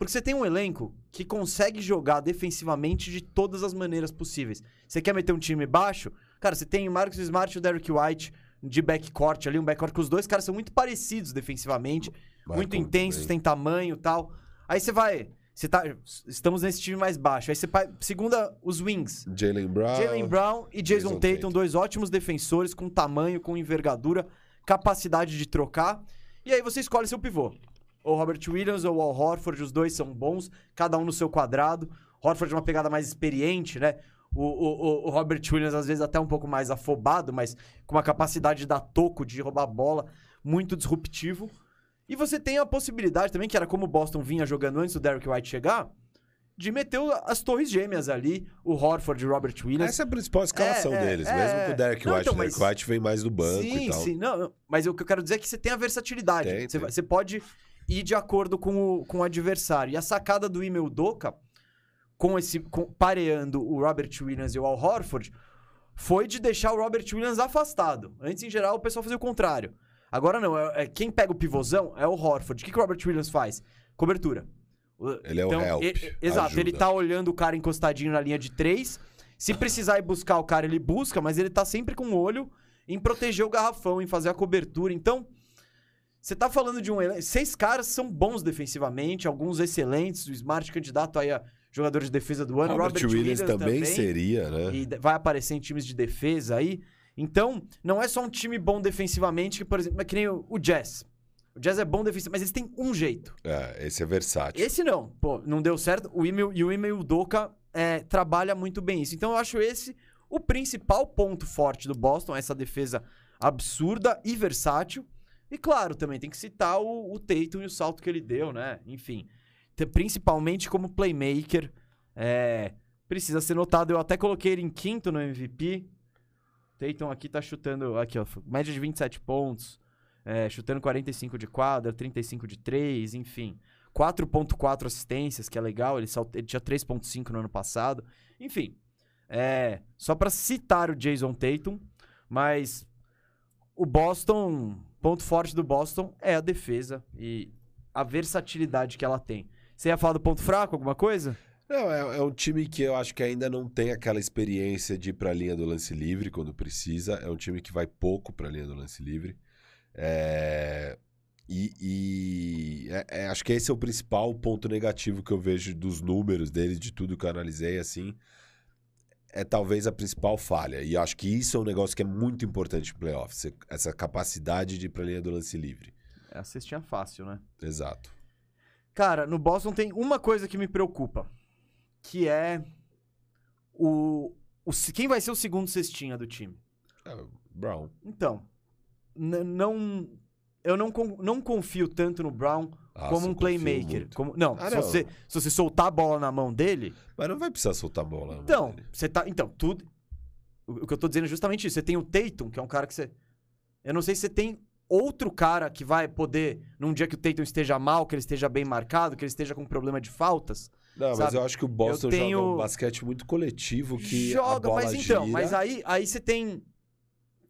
[SPEAKER 1] Porque você tem um elenco que consegue jogar defensivamente de todas as maneiras possíveis. Você quer meter um time baixo? Cara, você tem o Marcus Smart e o Derrick White de backcourt ali, um backcourt que os dois caras são muito parecidos defensivamente, muito intensos, tem tamanho e tal. Aí você vai. Você tá, estamos nesse time mais baixo. Aí você segunda os wings.
[SPEAKER 2] Jalen Brown.
[SPEAKER 1] Jalen Brown e Jason,
[SPEAKER 2] Jason
[SPEAKER 1] Tatum,
[SPEAKER 2] Tatum.
[SPEAKER 1] dois ótimos defensores com tamanho, com envergadura, capacidade de trocar. E aí você escolhe seu pivô. Ou Robert Williams ou Al Horford, os dois são bons, cada um no seu quadrado. Horford é uma pegada mais experiente, né? O, o, o- o Robert Williams, às vezes, até um pouco mais afobado, mas com uma capacidade de dar toco, de roubar bola, muito disruptivo. E você tem a possibilidade também, que era como o Boston vinha jogando antes do Derrick White chegar, de meter o- as torres gêmeas ali, o Horford e o Robert Williams.
[SPEAKER 2] Essa é a principal escalação
[SPEAKER 1] É, é,
[SPEAKER 2] deles,
[SPEAKER 1] é,
[SPEAKER 2] mesmo
[SPEAKER 1] é.
[SPEAKER 2] com o Derek
[SPEAKER 1] Não,
[SPEAKER 2] White.
[SPEAKER 1] então,
[SPEAKER 2] o Derek
[SPEAKER 1] mas-
[SPEAKER 2] White vem mais do banco
[SPEAKER 1] sim,
[SPEAKER 2] e tal.
[SPEAKER 1] sim. Não, mas o que eu quero dizer é que você tem a versatilidade.
[SPEAKER 2] Tem,
[SPEAKER 1] você,
[SPEAKER 2] tem.
[SPEAKER 1] você pode ir de acordo com o, com o adversário. E a sacada do Ime Udoka, com esse, com- pareando o Robert Williams e o Al Horford, foi de deixar o Robert Williams afastado. Antes, em geral, o pessoal fazia o contrário. Agora não, é, é- quem pega o pivôzão é o Horford. O que, que o Robert Williams faz? Cobertura.
[SPEAKER 2] Ele é o help,
[SPEAKER 1] e- e- exato,
[SPEAKER 2] ajuda.
[SPEAKER 1] ele tá olhando o cara encostadinho na linha de três. Se precisar ir buscar o cara, ele busca, mas ele tá sempre com o olho em proteger o garrafão, em fazer a cobertura. Então, você tá falando de um elenco. Seis caras são bons defensivamente, alguns excelentes. O Smart candidato aí a jogador de defesa do ano.
[SPEAKER 2] Robert, Williams, também, seria, né?
[SPEAKER 1] E vai aparecer em times de defesa aí. Então, não é só um time bom defensivamente, que, por exemplo, é que nem o, Jazz. O Jazz é bom defensivamente, mas eles têm um jeito.
[SPEAKER 2] É, esse é versátil.
[SPEAKER 1] Esse não. Pô, não deu certo. O Email, e o Email Doka é, trabalha muito bem isso. Então eu acho esse o principal ponto forte do Boston, essa defesa absurda e versátil. E claro, também tem que citar o, o Tatum e o salto que ele deu, né? Enfim. Te- Principalmente como playmaker. é, precisa ser notado. Eu até coloquei ele em quinto no MVP. Tatum aqui tá chutando. Aqui, ó. Média de 27 pontos. é, chutando 45 de quadra, 35 de 3, enfim. 4.4 assistências, que é legal. Ele, salt... ele tinha 3.5 no ano passado. Enfim. É, só pra citar o Jason Tatum, mas o Boston, ponto forte do Boston é a defesa e a versatilidade que ela tem. Você ia falar do ponto fraco, alguma coisa?
[SPEAKER 2] Não, é, é um time que eu acho que ainda não tem aquela experiência de ir pra linha do lance livre quando precisa. É um time que vai pouco pra linha do lance livre. É, E, e é- é, acho que esse é o principal ponto negativo que eu vejo dos números deles, de tudo que eu analisei, assim. É talvez a principal falha. E acho que isso é um negócio que é muito importante em playoffs. Essa capacidade de ir pra linha do lance livre.
[SPEAKER 1] É a cestinha fácil, né?
[SPEAKER 2] Exato.
[SPEAKER 1] Cara, no Boston tem uma coisa que me preocupa, que é o, o quem vai ser o segundo cestinha do time.
[SPEAKER 2] É, Brown.
[SPEAKER 1] Então, não eu não, não confio tanto no Brown
[SPEAKER 2] Nossa,
[SPEAKER 1] como um playmaker. Como, não,
[SPEAKER 2] Ah,
[SPEAKER 1] se,
[SPEAKER 2] não.
[SPEAKER 1] Você, se você soltar a bola na mão dele,
[SPEAKER 2] Mas não vai precisar soltar a bola. na
[SPEAKER 1] então,
[SPEAKER 2] mão dele.
[SPEAKER 1] você tá, então, tudo o, o que eu tô dizendo é justamente isso. Você tem o Tatum, que é um cara que você eu não sei se você tem outro cara que vai poder num dia que o Tatum esteja mal, que ele esteja bem marcado, que ele esteja com problema de faltas,
[SPEAKER 2] Não, mas
[SPEAKER 1] sabe?
[SPEAKER 2] eu acho que o Boston
[SPEAKER 1] Eu tenho-
[SPEAKER 2] joga um basquete muito coletivo que a
[SPEAKER 1] joga,
[SPEAKER 2] bola
[SPEAKER 1] mas então,
[SPEAKER 2] gira.
[SPEAKER 1] mas aí, aí você tem.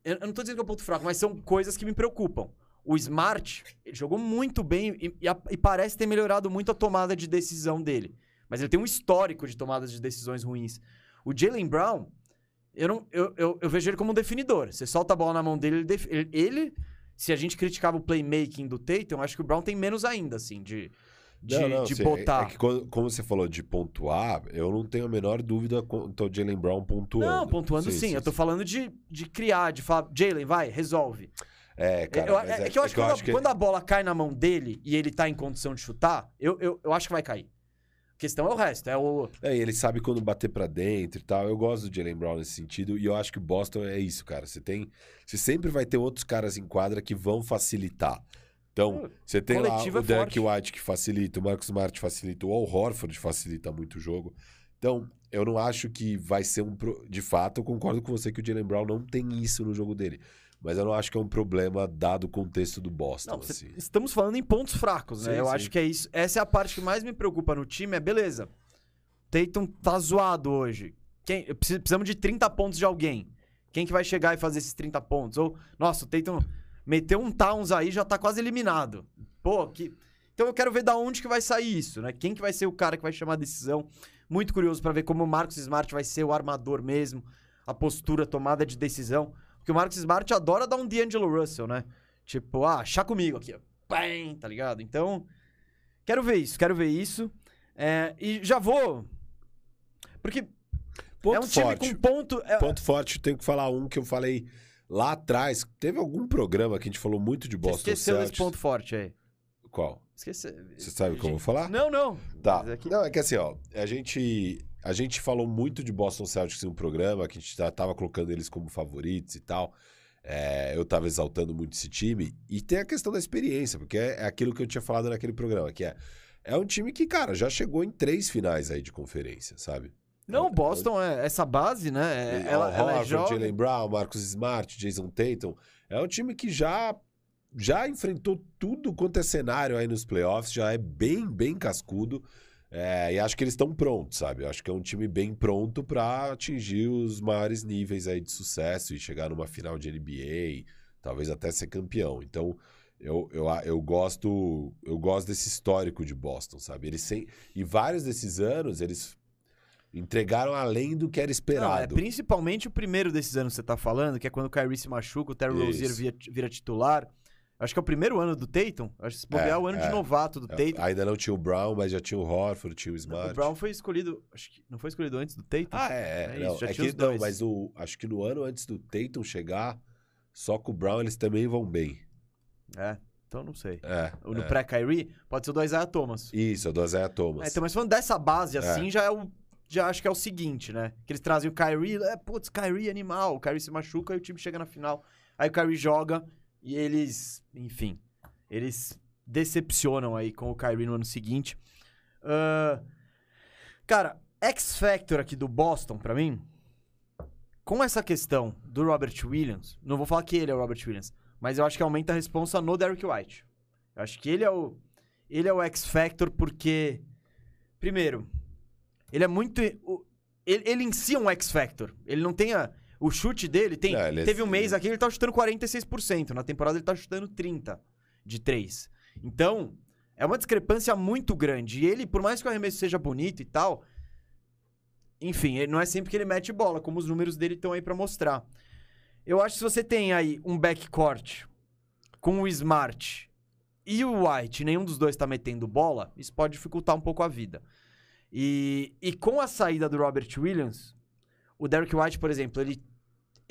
[SPEAKER 1] Eu, eu não tô dizendo que é um ponto fraco, mas são coisas que me preocupam. O Smart ele jogou muito bem e, e a- e parece ter melhorado muito a tomada de decisão dele. Mas ele tem um histórico de tomadas de decisões ruins. O Jalen Brown, eu, não, eu, eu, eu vejo ele como um definidor. Você solta a bola na mão dele, ele, def- ele, ele- se a gente criticava o playmaking do Tatum, acho que o Brown tem menos ainda, assim, de, de,
[SPEAKER 2] Não, não,
[SPEAKER 1] de
[SPEAKER 2] sim, é-
[SPEAKER 1] botar.
[SPEAKER 2] É, que quando- como você falou de pontuar, eu não tenho a menor dúvida quanto ao Jalen Brown pontuando.
[SPEAKER 1] Não, pontuando sim. eu tô falando de, de criar, de falar, Jalen, vai, resolve.
[SPEAKER 2] É, cara,
[SPEAKER 1] Eu- é, é que eu acho que, quando, a,
[SPEAKER 2] que-
[SPEAKER 1] quando a bola cai na mão dele e ele tá em condição de chutar, eu, eu, eu acho que vai cair. A questão é o resto, é o.
[SPEAKER 2] É, e ele sabe quando bater pra dentro e tal. Eu gosto do Jalen Brown nesse sentido. E eu acho que o Boston é isso, cara. Você tem. Você sempre vai ter outros caras em quadra que vão facilitar. Então,
[SPEAKER 1] Hum,
[SPEAKER 2] você tem lá
[SPEAKER 1] coletivo é
[SPEAKER 2] o Derek. White que facilita, o Marcus Smart facilita, o Al Horford facilita muito o jogo. Então, eu não acho que vai ser um. pro- De fato, eu concordo com você que o Jalen Brown não tem isso no jogo dele. Mas eu não acho que é um problema dado o contexto do Boston.
[SPEAKER 1] Não,
[SPEAKER 2] assim.
[SPEAKER 1] estamos falando em pontos fracos, né?
[SPEAKER 2] Sim,
[SPEAKER 1] eu
[SPEAKER 2] sim.
[SPEAKER 1] acho que é isso. Essa é a parte que mais me preocupa no time, é beleza. Tatum tá zoado hoje. Quem, precisamos de 30 pontos de alguém. Quem que vai chegar e fazer esses 30 pontos? Ou, nossa, o Tatum meteu um Towns aí já tá quase eliminado. Pô, que. Então eu quero ver da onde que vai sair isso, né? Quem que vai ser o cara que vai chamar a decisão? Muito curioso pra ver como o Marcos Smart vai ser o armador mesmo, a postura, a tomada de decisão. Porque o Marcos Smart adora dar um D'Angelo Russell, né? Tipo, ah, chá comigo aqui, ó. Pam, tá ligado? Então, quero ver isso, quero ver isso. É, e já vou. Porque
[SPEAKER 2] Ponto
[SPEAKER 1] é um time
[SPEAKER 2] forte.
[SPEAKER 1] com ponto. é-
[SPEAKER 2] Ponto forte, tenho que falar um que eu falei lá atrás. Teve algum programa que a gente falou muito de
[SPEAKER 1] Você
[SPEAKER 2] Boston
[SPEAKER 1] esqueceu
[SPEAKER 2] Celtics.
[SPEAKER 1] esse ponto forte aí.
[SPEAKER 2] Qual?
[SPEAKER 1] Esqueceu.
[SPEAKER 2] Você sabe o que eu vou falar?
[SPEAKER 1] Não, não.
[SPEAKER 2] Tá.
[SPEAKER 1] Mas é
[SPEAKER 2] Não, é que assim, ó, a gente, a gente falou muito de Boston Celtics em um programa, que a gente já tava colocando eles como favoritos e tal. É, eu tava exaltando muito esse time. E tem a questão da experiência, porque é, é aquilo que eu tinha falado naquele programa, que é, é um time que, cara, já chegou em três finais aí de conferência, sabe?
[SPEAKER 1] Não, o Boston é essa base, né? É, ela,
[SPEAKER 2] Al
[SPEAKER 1] ela é
[SPEAKER 2] Horford,
[SPEAKER 1] jovem.
[SPEAKER 2] Jalen Brown, Marcus Smart, Jason Tatum. É um time que já já enfrentou tudo quanto é cenário aí nos playoffs, já é bem, bem cascudo. É, e acho que eles estão prontos, sabe? Eu acho que é um time bem pronto para atingir os maiores níveis aí de sucesso e chegar numa final de NBA, talvez até ser campeão. Então, eu, eu, eu gosto eu gosto desse histórico de Boston, sabe? Eles sem, e vários desses anos eles entregaram além do que era
[SPEAKER 1] Não, é
[SPEAKER 2] esperado.
[SPEAKER 1] principalmente o primeiro desses anos que você tá falando, que é quando o Kyrie se machuca, o Terry Rozier vira, vira titular. Acho que é o primeiro ano do Tatum. Acho que se bobear é, o ano
[SPEAKER 2] é.
[SPEAKER 1] de novato do
[SPEAKER 2] É,
[SPEAKER 1] Tatum.
[SPEAKER 2] Ainda não tinha o Brown, mas já tinha o Horford, tinha o Smart.
[SPEAKER 1] O Brown foi escolhido. Acho que não foi escolhido antes do Tatum?
[SPEAKER 2] Ah, é.
[SPEAKER 1] É
[SPEAKER 2] é, não,
[SPEAKER 1] isso, já
[SPEAKER 2] é
[SPEAKER 1] tinha
[SPEAKER 2] que não, mas o, acho que no ano antes do Tatum chegar, só com o Brown eles também vão bem.
[SPEAKER 1] É, então não sei.
[SPEAKER 2] É.
[SPEAKER 1] O No
[SPEAKER 2] é.
[SPEAKER 1] pré-Kyrie, pode ser o do Isaiah Thomas.
[SPEAKER 2] Isso, é do Isaiah Thomas.
[SPEAKER 1] É, então, mas falando dessa base assim,
[SPEAKER 2] É.
[SPEAKER 1] já é o. Já acho que é o seguinte, né? Que eles trazem o Kyrie, é, putz, Kyrie animal. O Kyrie se machuca e o time chega na final. Aí o Kyrie joga e eles, enfim, eles decepcionam aí com o Kyrie no ano seguinte. Ah, cara, X Factor aqui do Boston, pra mim, com essa questão do Robert Williams, não vou falar que ele é o Robert Williams, mas eu acho que aumenta a responsa no Derrick White. Eu acho que ele é o ele é o X Factor porque primeiro, ele é muito ele, ele em si é um X Factor. Ele não tem a o chute dele tem
[SPEAKER 2] Não, ele é-
[SPEAKER 1] teve um mês aqui ele tá chutando 46%, na temporada ele tá chutando 30 de 3. Então, é uma discrepância muito grande. E ele, por mais que o arremesso seja bonito e tal, enfim, não é sempre que ele mete bola, como os números dele estão aí pra mostrar. Eu acho que se você tem aí um backcourt com o Smart e o White, nenhum dos dois tá metendo bola, isso pode dificultar um pouco a vida. E, e com a saída do Robert Williams, o Derrick White, por exemplo, ele,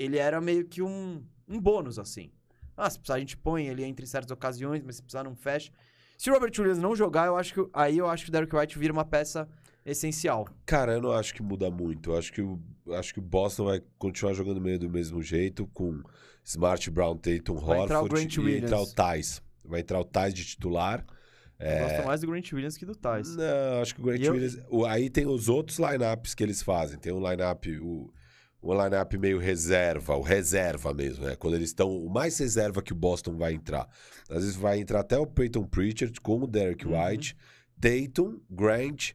[SPEAKER 1] ele era meio que um, um bônus, assim. Ah, se precisar a gente põe ele entre certas ocasiões, mas se precisar não fecha. Se o Robert Williams não jogar, eu acho que aí eu acho que o Derrick White vira uma peça essencial.
[SPEAKER 2] Cara, eu não acho que muda muito. Eu acho que o, acho que o Boston vai continuar jogando meio do mesmo jeito, com Smart, Brown, Tatum,
[SPEAKER 1] entrar
[SPEAKER 2] Horford
[SPEAKER 1] Grant
[SPEAKER 2] e
[SPEAKER 1] Williams.
[SPEAKER 2] entrar o Thais. Vai entrar o Thais de titular.
[SPEAKER 1] Eu gosto mais do Grant Williams que do Thais.
[SPEAKER 2] Não, acho que o Grant
[SPEAKER 1] E eu-
[SPEAKER 2] Williams. o- aí tem os outros lineups que eles fazem. Tem um lineup, o, o lineup meio reserva, o reserva mesmo, né? Quando eles estão. O mais reserva que o Boston vai entrar. Às vezes vai entrar até o Peyton Pritchard com o Derek
[SPEAKER 1] Uhum.
[SPEAKER 2] White, Tatum, Grant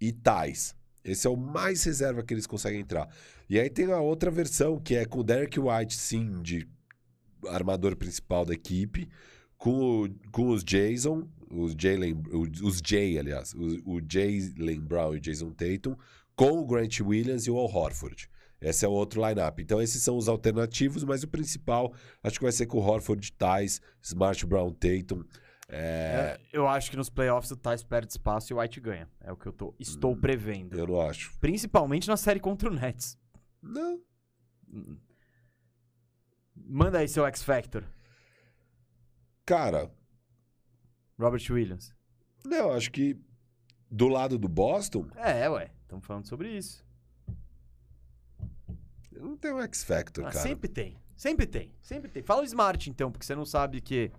[SPEAKER 2] e Thais. Esse é o mais reserva que eles conseguem entrar. E aí tem a outra versão, que é com o Derek White, sim, de armador principal da equipe, com, o- com os Jason, os Jalen, os Jay, aliás, o, o Jalen Brown e Jason Tatum, com o Grant Williams e o Al Horford. Esse é o outro lineup. Então, esses são os alternativos, mas o principal acho que vai ser com o Horford, Thais, Smart Brown, Tatum. É,
[SPEAKER 1] É, eu acho que nos playoffs o Thais perde espaço e o White ganha. É o que eu tô, estou prevendo.
[SPEAKER 2] eu não acho.
[SPEAKER 1] Principalmente na série contra o Nets.
[SPEAKER 2] Não.
[SPEAKER 1] Manda aí seu X Factor,
[SPEAKER 2] Cara,
[SPEAKER 1] Robert Williams.
[SPEAKER 2] não, acho que do lado do Boston,
[SPEAKER 1] É, ué. Estamos falando sobre isso.
[SPEAKER 2] Não tem um X Factor,
[SPEAKER 1] Ah,
[SPEAKER 2] cara.
[SPEAKER 1] sempre tem. Sempre tem. Sempre tem. Fala o Smart, então, porque você não sabe que...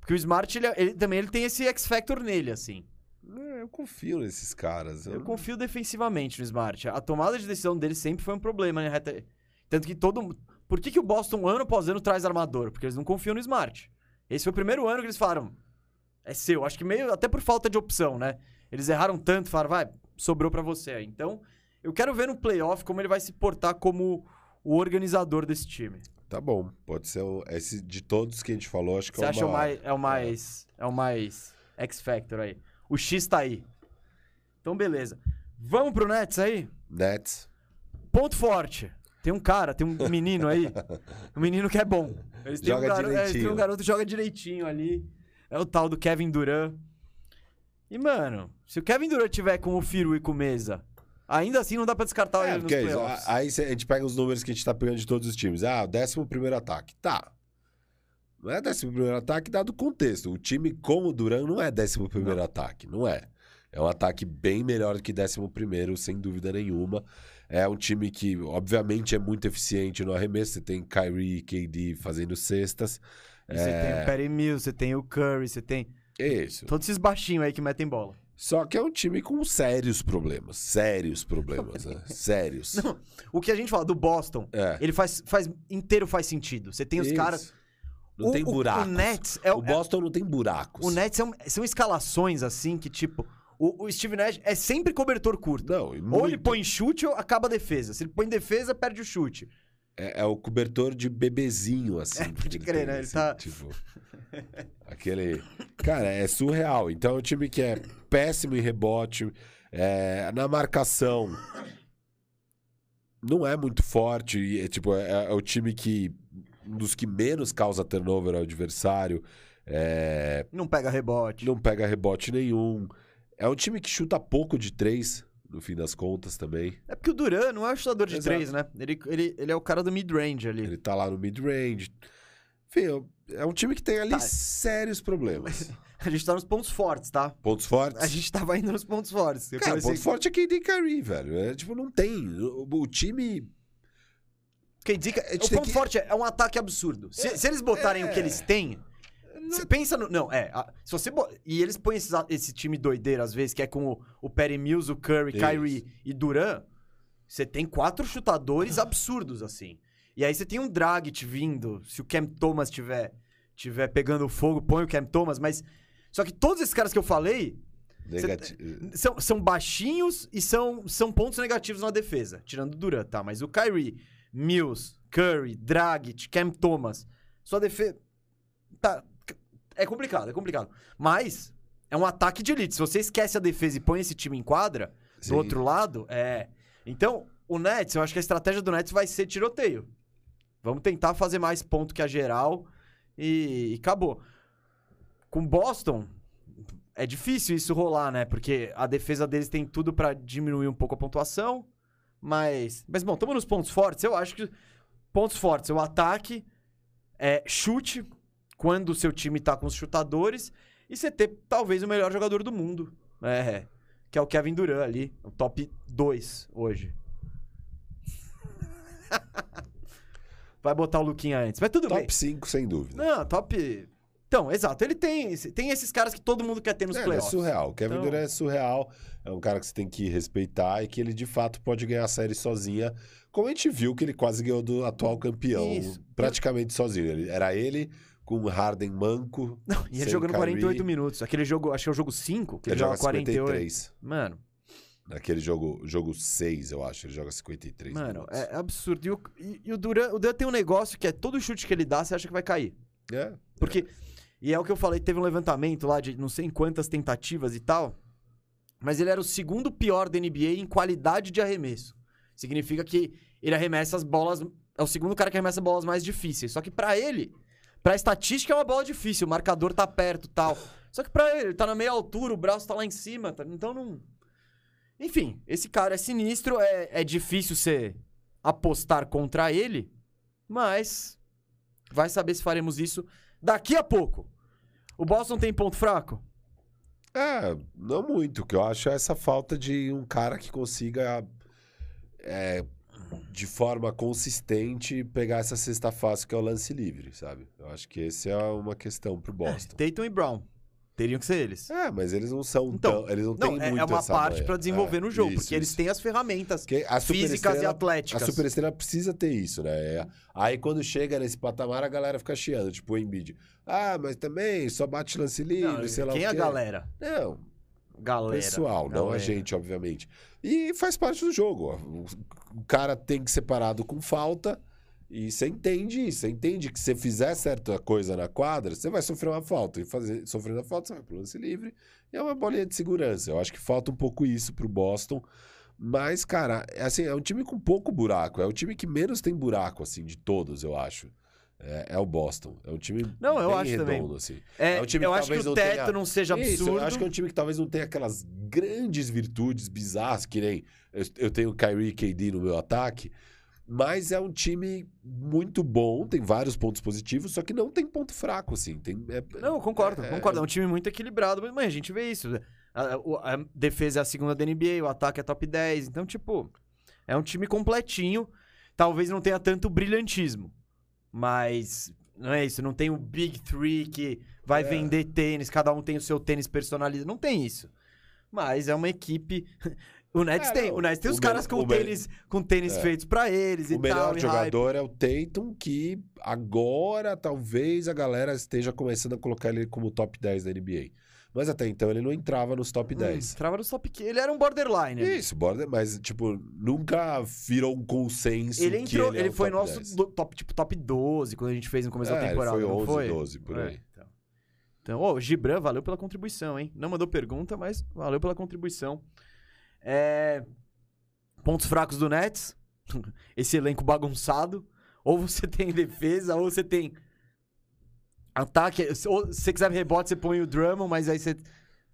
[SPEAKER 1] Porque o Smart, ele, ele também ele tem esse X Factor nele, assim.
[SPEAKER 2] É, Eu confio nesses caras.
[SPEAKER 1] Eu confio defensivamente no Smart. A tomada de decisão dele sempre foi um problema, né? Tanto que todo mundo. Por que, que o Boston, ano após ano, traz armador? Porque eles não confiam no Smart. Esse foi o primeiro ano que eles falaram. É seu. Acho que meio até por falta de opção, né? Eles erraram tanto, falaram, vai, sobrou pra você. Então, eu quero ver no playoff como ele vai se portar como o organizador desse time.
[SPEAKER 2] Tá bom, pode ser o, esse de todos que a gente falou, acho que
[SPEAKER 1] Você
[SPEAKER 2] é o
[SPEAKER 1] acha o
[SPEAKER 2] maior.
[SPEAKER 1] mais, é o mais. É o mais X Factor aí. O X tá aí. Então, beleza. Vamos pro Nets aí?
[SPEAKER 2] Nets.
[SPEAKER 1] Ponto forte. Tem um cara, tem um menino aí. <laughs> Um menino que é bom. Eles
[SPEAKER 2] Joga
[SPEAKER 1] um garo- é, eles têm
[SPEAKER 2] direitinho.
[SPEAKER 1] um garoto que joga direitinho ali. É o tal do Kevin Durant. E, mano, se o Kevin Durant tiver com o Firu e com o Mesa, ainda assim não dá pra descartar
[SPEAKER 2] É,
[SPEAKER 1] ele nos
[SPEAKER 2] é
[SPEAKER 1] playoffs.
[SPEAKER 2] Aí cê- a gente pega os números que a gente tá pegando de todos os times. Ah, o décimo primeiro ataque. Tá. Não é décimo primeiro ataque dado o contexto. O time com o Duran não é décimo primeiro ataque. Não é. É um ataque bem melhor do que décimo primeiro, sem dúvida nenhuma. É um time que, obviamente, é muito eficiente no arremesso. Você tem Kyrie e KD fazendo cestas.
[SPEAKER 1] E Você
[SPEAKER 2] É.
[SPEAKER 1] tem o Perry Mills, você tem o Curry, você tem
[SPEAKER 2] Isso.
[SPEAKER 1] todos esses baixinhos aí que metem bola.
[SPEAKER 2] Só que é um time com sérios problemas. Sérios problemas, né? <laughs> Sérios.
[SPEAKER 1] Não, o que a gente fala do Boston,
[SPEAKER 2] É.
[SPEAKER 1] ele faz, faz inteiro faz sentido. Você tem os
[SPEAKER 2] Isso.
[SPEAKER 1] caras.
[SPEAKER 2] Não
[SPEAKER 1] o,
[SPEAKER 2] tem
[SPEAKER 1] o-
[SPEAKER 2] buracos.
[SPEAKER 1] O Nets é,
[SPEAKER 2] O Boston não tem buracos.
[SPEAKER 1] O Nets são, são escalações assim que, tipo, o, o Steve Nash é sempre cobertor curto.
[SPEAKER 2] Não, e
[SPEAKER 1] Ou ele
[SPEAKER 2] muito.
[SPEAKER 1] põe chute ou acaba a defesa. Se ele põe defesa, perde o chute.
[SPEAKER 2] É, é o cobertor de bebezinho, assim.
[SPEAKER 1] É, pode crer, né? Ele
[SPEAKER 2] assim,
[SPEAKER 1] tá-
[SPEAKER 2] Tipo, aquele... Cara, é surreal. Então é um time que é péssimo em rebote, é, na marcação não é muito forte. E, é, tipo, é, é o time que... Um dos que menos causa turnover ao adversário. É,
[SPEAKER 1] Não pega rebote.
[SPEAKER 2] não pega rebote nenhum. É um time que chuta pouco de três, no fim das contas também.
[SPEAKER 1] É porque o Duran não é o chutador de
[SPEAKER 2] Exato.
[SPEAKER 1] três, né? Ele, ele, ele é o cara do mid-range ali.
[SPEAKER 2] Ele tá lá no mid-range. Enfim, é um time que tem ali
[SPEAKER 1] Tá.
[SPEAKER 2] sérios problemas. <laughs>
[SPEAKER 1] A gente tá nos pontos fortes, tá?
[SPEAKER 2] Pontos fortes?
[SPEAKER 1] A gente tava indo nos pontos fortes. Eu
[SPEAKER 2] Cara, o
[SPEAKER 1] comecei-
[SPEAKER 2] ponto forte é KD Kyrie, velho. É, tipo, não tem. O, o time... Gente
[SPEAKER 1] o ponto
[SPEAKER 2] que-
[SPEAKER 1] forte é, é um ataque absurdo. Se,
[SPEAKER 2] É,
[SPEAKER 1] se eles botarem
[SPEAKER 2] é.
[SPEAKER 1] o que eles têm. Você pensa no. Não, é. a- se você bo- E eles põem esses esse time doideiro, às vezes, que é com o, o Perry Mills, o Curry,
[SPEAKER 2] Isso.
[SPEAKER 1] Kyrie e Duran. Você tem quatro chutadores absurdos, assim. E aí você tem um Dragic vindo. Se o Cam Thomas tiver, tiver pegando fogo, põe o Cam Thomas, mas. Só que todos esses caras que eu falei
[SPEAKER 2] Negativo.
[SPEAKER 1] são, são baixinhos e são, são pontos negativos na defesa. Tirando o Durant, tá? Mas o Kyrie, Mills, Curry, Dragic, Cam Thomas. Sua defesa. Tá. É complicado, é complicado. Mas é um ataque de elite. Se você esquece a defesa e põe esse time em quadra,
[SPEAKER 2] Sim.
[SPEAKER 1] do outro lado, é. Então, o Nets, eu acho que a estratégia do Nets vai ser tiroteio. Vamos tentar fazer mais ponto que a geral e, e acabou. Com Boston, é difícil isso rolar, né? Porque a defesa deles tem tudo pra diminuir um pouco a pontuação. Mas, mas bom, estamos nos pontos fortes. Eu acho que pontos fortes, o ataque, é chute quando o seu time tá com os chutadores e você ter talvez o melhor jogador do mundo, é, que é o Kevin Durant ali, o top 2 hoje. <laughs> Vai botar o Luquinha antes, mas tudo bem.
[SPEAKER 2] Top 5, sem dúvida.
[SPEAKER 1] Não, top. Então, exato. Ele tem, tem esses caras que todo mundo quer ter nos
[SPEAKER 2] É, é
[SPEAKER 1] playoffs.
[SPEAKER 2] surreal. O Kevin
[SPEAKER 1] Então-
[SPEAKER 2] Durant é surreal. É um cara que você tem que respeitar e que ele de fato pode ganhar a série sozinha. Como a gente viu que ele quase ganhou do atual campeão,
[SPEAKER 1] Isso.
[SPEAKER 2] praticamente sozinho. Ele- era ele com o Harden manco.
[SPEAKER 1] Não, e ele jogando
[SPEAKER 2] Kyrie.
[SPEAKER 1] 48 minutos. Aquele jogo, acho que é o jogo 5, que ele,
[SPEAKER 2] Ele
[SPEAKER 1] joga
[SPEAKER 2] joga
[SPEAKER 1] 48.
[SPEAKER 2] 53.
[SPEAKER 1] Mano,
[SPEAKER 2] Naquele jogo, jogo 6, eu acho, ele joga 53
[SPEAKER 1] mano,
[SPEAKER 2] minutos.
[SPEAKER 1] é absurdo. E o, e- e o Duran, o Duran tem um negócio que é todo chute que ele dá, você acha que vai cair.
[SPEAKER 2] É,
[SPEAKER 1] Porque, e é o que eu falei, teve um levantamento lá de não sei em quantas tentativas e tal, mas ele era o segundo pior da NBA em qualidade de arremesso. Significa que ele arremessa as bolas, é o segundo cara que arremessa bolas mais difíceis. Só que pra ele, pra estatística é uma bola difícil, o marcador tá perto tal. Só que pra ele, ele tá na meia altura, o braço tá lá em cima, tá- então não... Enfim, esse cara é sinistro, é, é difícil você apostar contra ele, mas vai saber se faremos isso daqui a pouco. O Boston tem ponto fraco?
[SPEAKER 2] É, não muito. O que eu acho é essa falta de um cara que consiga, é, de forma consistente, pegar essa cesta fácil que é o lance livre, sabe? Eu acho que esse é uma questão pro Boston.
[SPEAKER 1] Tatum e Brown. Teriam que ser eles.
[SPEAKER 2] É, mas eles não são
[SPEAKER 1] Então,
[SPEAKER 2] tão. Eles não,
[SPEAKER 1] Não,
[SPEAKER 2] têm
[SPEAKER 1] é,
[SPEAKER 2] muito
[SPEAKER 1] é uma parte pra desenvolver
[SPEAKER 2] É,
[SPEAKER 1] no jogo,
[SPEAKER 2] isso,
[SPEAKER 1] porque eles
[SPEAKER 2] isso.
[SPEAKER 1] têm as ferramentas físicas e atléticas.
[SPEAKER 2] A superestrela precisa ter isso, né? É, Aí quando chega nesse patamar, a galera fica chiando, tipo o Embiid. Ah, mas também só bate lance livre,
[SPEAKER 1] Não,
[SPEAKER 2] sei lá
[SPEAKER 1] quem
[SPEAKER 2] o
[SPEAKER 1] é a galera?
[SPEAKER 2] Não,
[SPEAKER 1] Galera.
[SPEAKER 2] pessoal, não a
[SPEAKER 1] Galera.
[SPEAKER 2] gente, obviamente. E faz parte do jogo. ó. O- cara tem que ser parado com falta e você entende isso. Você entende que se você fizer certa coisa na quadra, você vai sofrer uma falta. E fazer, sofrendo a falta, você vai pro lance livre. E é uma bolinha de segurança. Eu acho que falta um pouco isso pro Boston. Mas, cara, é assim, é um time com pouco buraco. É o time que menos tem buraco, assim, de todos, eu acho. É, é o Boston. É um time
[SPEAKER 1] Não, eu
[SPEAKER 2] bem
[SPEAKER 1] acho também.
[SPEAKER 2] redondo, assim.
[SPEAKER 1] É,
[SPEAKER 2] É um time
[SPEAKER 1] eu
[SPEAKER 2] que
[SPEAKER 1] acho que o
[SPEAKER 2] não
[SPEAKER 1] teto
[SPEAKER 2] tenha-
[SPEAKER 1] não seja
[SPEAKER 2] Isso,
[SPEAKER 1] absurdo.
[SPEAKER 2] eu acho que é um time que talvez não tenha aquelas grandes virtudes bizarras, que nem eu, eu tenho Kyrie e KD no meu ataque, mas é um time muito bom, tem vários pontos positivos, só que não tem ponto fraco, assim. Tem, é-
[SPEAKER 1] Não, eu concordo,
[SPEAKER 2] é-
[SPEAKER 1] concordo. É um time muito equilibrado, mas a gente vê isso. A, o- a defesa é a segunda da NBA, o ataque é top 10. Então, tipo, é um time completinho. Talvez não tenha tanto brilhantismo. Mas não é isso. Não tem o Big Three que vai
[SPEAKER 2] É.
[SPEAKER 1] vender tênis, cada um tem o seu tênis personalizado. Não tem isso. Mas é uma equipe. <laughs> O Nets
[SPEAKER 2] É,
[SPEAKER 1] tem.
[SPEAKER 2] não,
[SPEAKER 1] O Nets tem
[SPEAKER 2] o
[SPEAKER 1] os caras com
[SPEAKER 2] o
[SPEAKER 1] tênis, com tênis
[SPEAKER 2] É.
[SPEAKER 1] feitos pra eles e
[SPEAKER 2] O melhor
[SPEAKER 1] tal. e hype.
[SPEAKER 2] jogador é o Tatum, que agora talvez a galera esteja começando a colocar ele como top 10 da NBA. Mas até então ele não entrava nos top
[SPEAKER 1] Hum,
[SPEAKER 2] 10.
[SPEAKER 1] trava no top 15. Ele era um borderline. ali.
[SPEAKER 2] Isso, border, mas tipo, nunca virou um consenso
[SPEAKER 1] Ele entrou,
[SPEAKER 2] ele,
[SPEAKER 1] ele,
[SPEAKER 2] é
[SPEAKER 1] foi
[SPEAKER 2] top
[SPEAKER 1] nosso
[SPEAKER 2] 10.
[SPEAKER 1] do- top, tipo, top 12 quando a gente fez no começo da
[SPEAKER 2] É, ele
[SPEAKER 1] temporada.
[SPEAKER 2] foi
[SPEAKER 1] não
[SPEAKER 2] 11,
[SPEAKER 1] foi?
[SPEAKER 2] 12, por
[SPEAKER 1] É,
[SPEAKER 2] aí.
[SPEAKER 1] então, então ô, o Gibran, valeu pela contribuição, hein? Não mandou pergunta, mas valeu pela contribuição. É, Pontos fracos do Nets. <laughs> Esse elenco bagunçado. Ou você tem <laughs> defesa, ou você tem ataque. Ou se você quiser rebote, você põe o Drummond, mas aí você,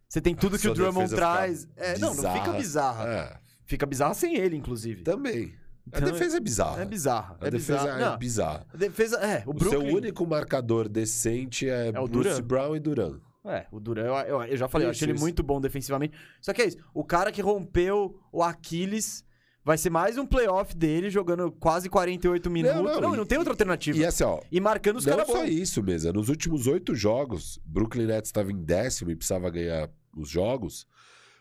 [SPEAKER 1] você tem tudo que
[SPEAKER 2] Sua
[SPEAKER 1] o Drummond traz. É, não, não fica
[SPEAKER 2] bizarra. É,
[SPEAKER 1] Fica bizarra sem ele, inclusive.
[SPEAKER 2] também. A
[SPEAKER 1] Então,
[SPEAKER 2] defesa é bizarra.
[SPEAKER 1] É bizarra.
[SPEAKER 2] A
[SPEAKER 1] é
[SPEAKER 2] defesa
[SPEAKER 1] bizarra.
[SPEAKER 2] é
[SPEAKER 1] Não,
[SPEAKER 2] bizarra.
[SPEAKER 1] a defesa, é, o
[SPEAKER 2] O
[SPEAKER 1] Brooklyn...
[SPEAKER 2] seu único marcador decente é,
[SPEAKER 1] É o
[SPEAKER 2] Bruce
[SPEAKER 1] Duran.
[SPEAKER 2] Brown e Duran.
[SPEAKER 1] É, o Duran, eu, eu- eu já falei, eu
[SPEAKER 2] Isso,
[SPEAKER 1] achei ele
[SPEAKER 2] isso.
[SPEAKER 1] muito bom defensivamente. Só que é isso, o cara que rompeu o Aquiles vai ser mais um playoff dele jogando quase 48 minutos. Não,
[SPEAKER 2] não,
[SPEAKER 1] não,
[SPEAKER 2] e-
[SPEAKER 1] tem outra alternativa.
[SPEAKER 2] E
[SPEAKER 1] E,
[SPEAKER 2] assim, ó,
[SPEAKER 1] marcando os
[SPEAKER 2] não
[SPEAKER 1] caras
[SPEAKER 2] só
[SPEAKER 1] bons.
[SPEAKER 2] isso, mesa. Nos últimos oito jogos, Brooklyn Nets estava em décimo e precisava ganhar os jogos.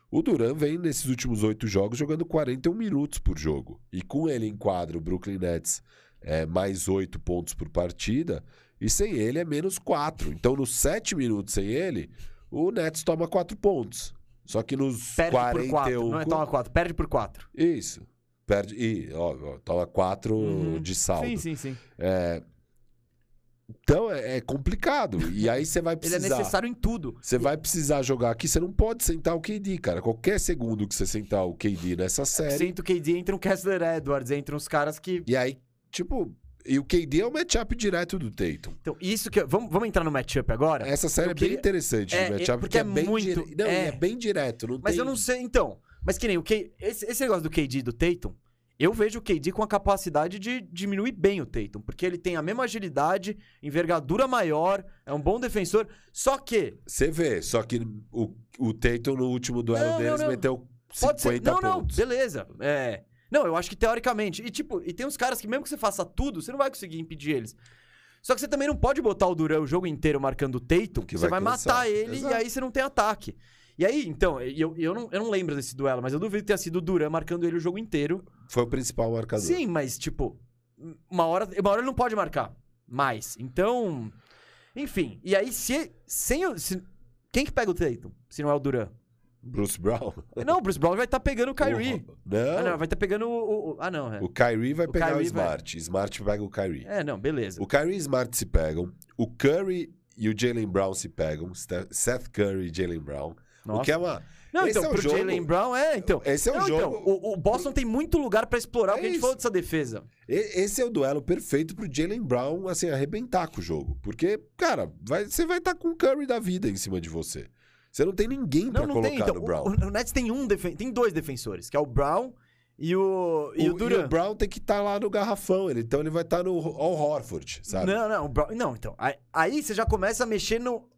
[SPEAKER 2] O Duran vem nesses últimos oito jogos jogando 41 minutos por jogo. E com ele em quadro, o Brooklyn Nets é mais oito pontos por partida. E sem ele é menos quatro. Então, nos sete minutos sem ele, o Nets toma quatro pontos. Só que nos
[SPEAKER 1] Perde por
[SPEAKER 2] 41.
[SPEAKER 1] 4, não é toma 4, perde por 4.
[SPEAKER 2] Isso. Perde. E, ó, toma quatro de saldo.
[SPEAKER 1] Sim, sim, sim.
[SPEAKER 2] É, Então é, é complicado. E aí você vai <laughs>
[SPEAKER 1] Ele é
[SPEAKER 2] precisar.
[SPEAKER 1] necessário em tudo.
[SPEAKER 2] Você vai precisar jogar aqui, você não pode sentar o KD, cara. Qualquer segundo que você sentar o KD nessa série.
[SPEAKER 1] Senta o KD, entra um Kessler Edwards, entra uns caras que...
[SPEAKER 2] E aí, tipo. E o KD é o matchup direto do Tatum.
[SPEAKER 1] Então, isso que... Vamos, vamos entrar no matchup agora?
[SPEAKER 2] Essa série
[SPEAKER 1] Eu
[SPEAKER 2] é
[SPEAKER 1] queria-
[SPEAKER 2] bem interessante
[SPEAKER 1] É, é,
[SPEAKER 2] matchup,
[SPEAKER 1] porque
[SPEAKER 2] porque é,
[SPEAKER 1] é
[SPEAKER 2] bem
[SPEAKER 1] muito-
[SPEAKER 2] direto. Não,
[SPEAKER 1] é.
[SPEAKER 2] é bem direto. Não
[SPEAKER 1] Mas
[SPEAKER 2] tem...
[SPEAKER 1] eu não sei, então. Mas que nem o K... esse, esse negócio do KD e do Tatum, eu vejo o KD com a capacidade de diminuir bem o Tatum, porque ele tem a mesma agilidade, envergadura maior, é um bom defensor, só que
[SPEAKER 2] Você vê, só que o, o Tatum no último duelo
[SPEAKER 1] Não, não,
[SPEAKER 2] deles
[SPEAKER 1] não.
[SPEAKER 2] meteu 50
[SPEAKER 1] pode ser, não, não,
[SPEAKER 2] pontos.
[SPEAKER 1] beleza. É. Não, eu acho que teoricamente, e tipo, e tem uns caras que mesmo que você faça tudo, você não vai conseguir impedir eles. Só que você também não pode botar o Duran o jogo inteiro marcando o Tatum,
[SPEAKER 2] Que
[SPEAKER 1] você vai,
[SPEAKER 2] vai
[SPEAKER 1] matar ele
[SPEAKER 2] Exato.
[SPEAKER 1] e aí você não tem ataque. E aí, então, eu, eu, não, eu não lembro desse duelo, mas eu duvido tenha sido o Duran marcando ele o jogo inteiro.
[SPEAKER 2] Foi o principal marcador.
[SPEAKER 1] Sim, mas tipo, uma hora, uma hora ele não pode marcar mais. Então, enfim. E aí, se, sem se- quem que pega o Tatum, se não é o Duran?
[SPEAKER 2] Bruce Brown.
[SPEAKER 1] Não, o Bruce Brown vai estar pegando o Kyrie.
[SPEAKER 2] Não,
[SPEAKER 1] Ah, não, vai estar pegando o, o- Ah, não, é.
[SPEAKER 2] o Kyrie vai
[SPEAKER 1] O
[SPEAKER 2] pegar
[SPEAKER 1] Kyrie
[SPEAKER 2] o Smart. Smart pega o Kyrie.
[SPEAKER 1] É, não, beleza.
[SPEAKER 2] O Kyrie e Smart se pegam. O Curry e o Jalen Brown se pegam. Seth Curry e Jalen Brown.
[SPEAKER 1] Nossa.
[SPEAKER 2] O que é uma.
[SPEAKER 1] Não,
[SPEAKER 2] esse
[SPEAKER 1] então,
[SPEAKER 2] é um
[SPEAKER 1] pro
[SPEAKER 2] jogo-
[SPEAKER 1] Jalen Brown, é, então.
[SPEAKER 2] Esse é um
[SPEAKER 1] Não, então,
[SPEAKER 2] jogo.
[SPEAKER 1] o, o Boston tem muito lugar pra explorar,
[SPEAKER 2] É
[SPEAKER 1] porque a gente falou dessa defesa.
[SPEAKER 2] Esse é o duelo perfeito pro Jalen Brown, assim, arrebentar com o jogo. Porque, cara, vai- você vai estar com o Curry da vida em cima de você. Você não tem ninguém
[SPEAKER 1] não
[SPEAKER 2] colocar
[SPEAKER 1] tem. Então,
[SPEAKER 2] no
[SPEAKER 1] o,
[SPEAKER 2] Brown.
[SPEAKER 1] o Nets tem um defen tem dois defensores, que é o Brown e o, e o, Duran.
[SPEAKER 2] Brown tem que estar lá no garrafão. Ele, então ele vai estar no Al Horford, sabe?
[SPEAKER 1] Não, não, o Brown, não, então. Aí, aí você já começa a mexer no,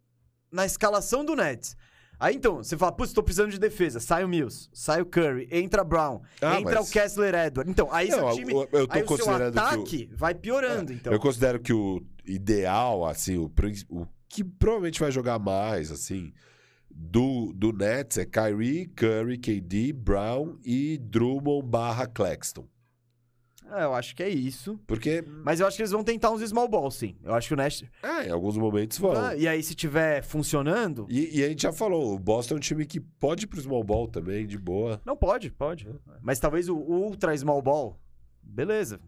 [SPEAKER 1] na escalação do Nets. Aí então, você fala, putz, tô precisando de defesa. Sai o Mills, sai o Curry, entra Brown,
[SPEAKER 2] Ah,
[SPEAKER 1] entra
[SPEAKER 2] mas-
[SPEAKER 1] o Kessler Edward. Então, aí
[SPEAKER 2] Não,
[SPEAKER 1] seu time.
[SPEAKER 2] eu- eu
[SPEAKER 1] aí o seu
[SPEAKER 2] considerando que o-
[SPEAKER 1] ataque vai piorando, então.
[SPEAKER 2] Eu considero que o ideal, assim, o, o que provavelmente vai jogar mais, assim, do, do Nets é Kyrie, Curry, KD, Brown e Drummond barra Claxton.
[SPEAKER 1] É, eu acho que é isso.
[SPEAKER 2] Porque,
[SPEAKER 1] Mas eu acho que eles vão tentar uns small ball, sim. Eu acho que o Nets.
[SPEAKER 2] é, em alguns momentos vão.
[SPEAKER 1] Ah, e aí, se tiver funcionando.
[SPEAKER 2] E, e a gente já falou, o Boston é um time que pode ir pro small ball também, de boa.
[SPEAKER 1] Não pode, pode. Mas talvez o, ultra small ball. Beleza.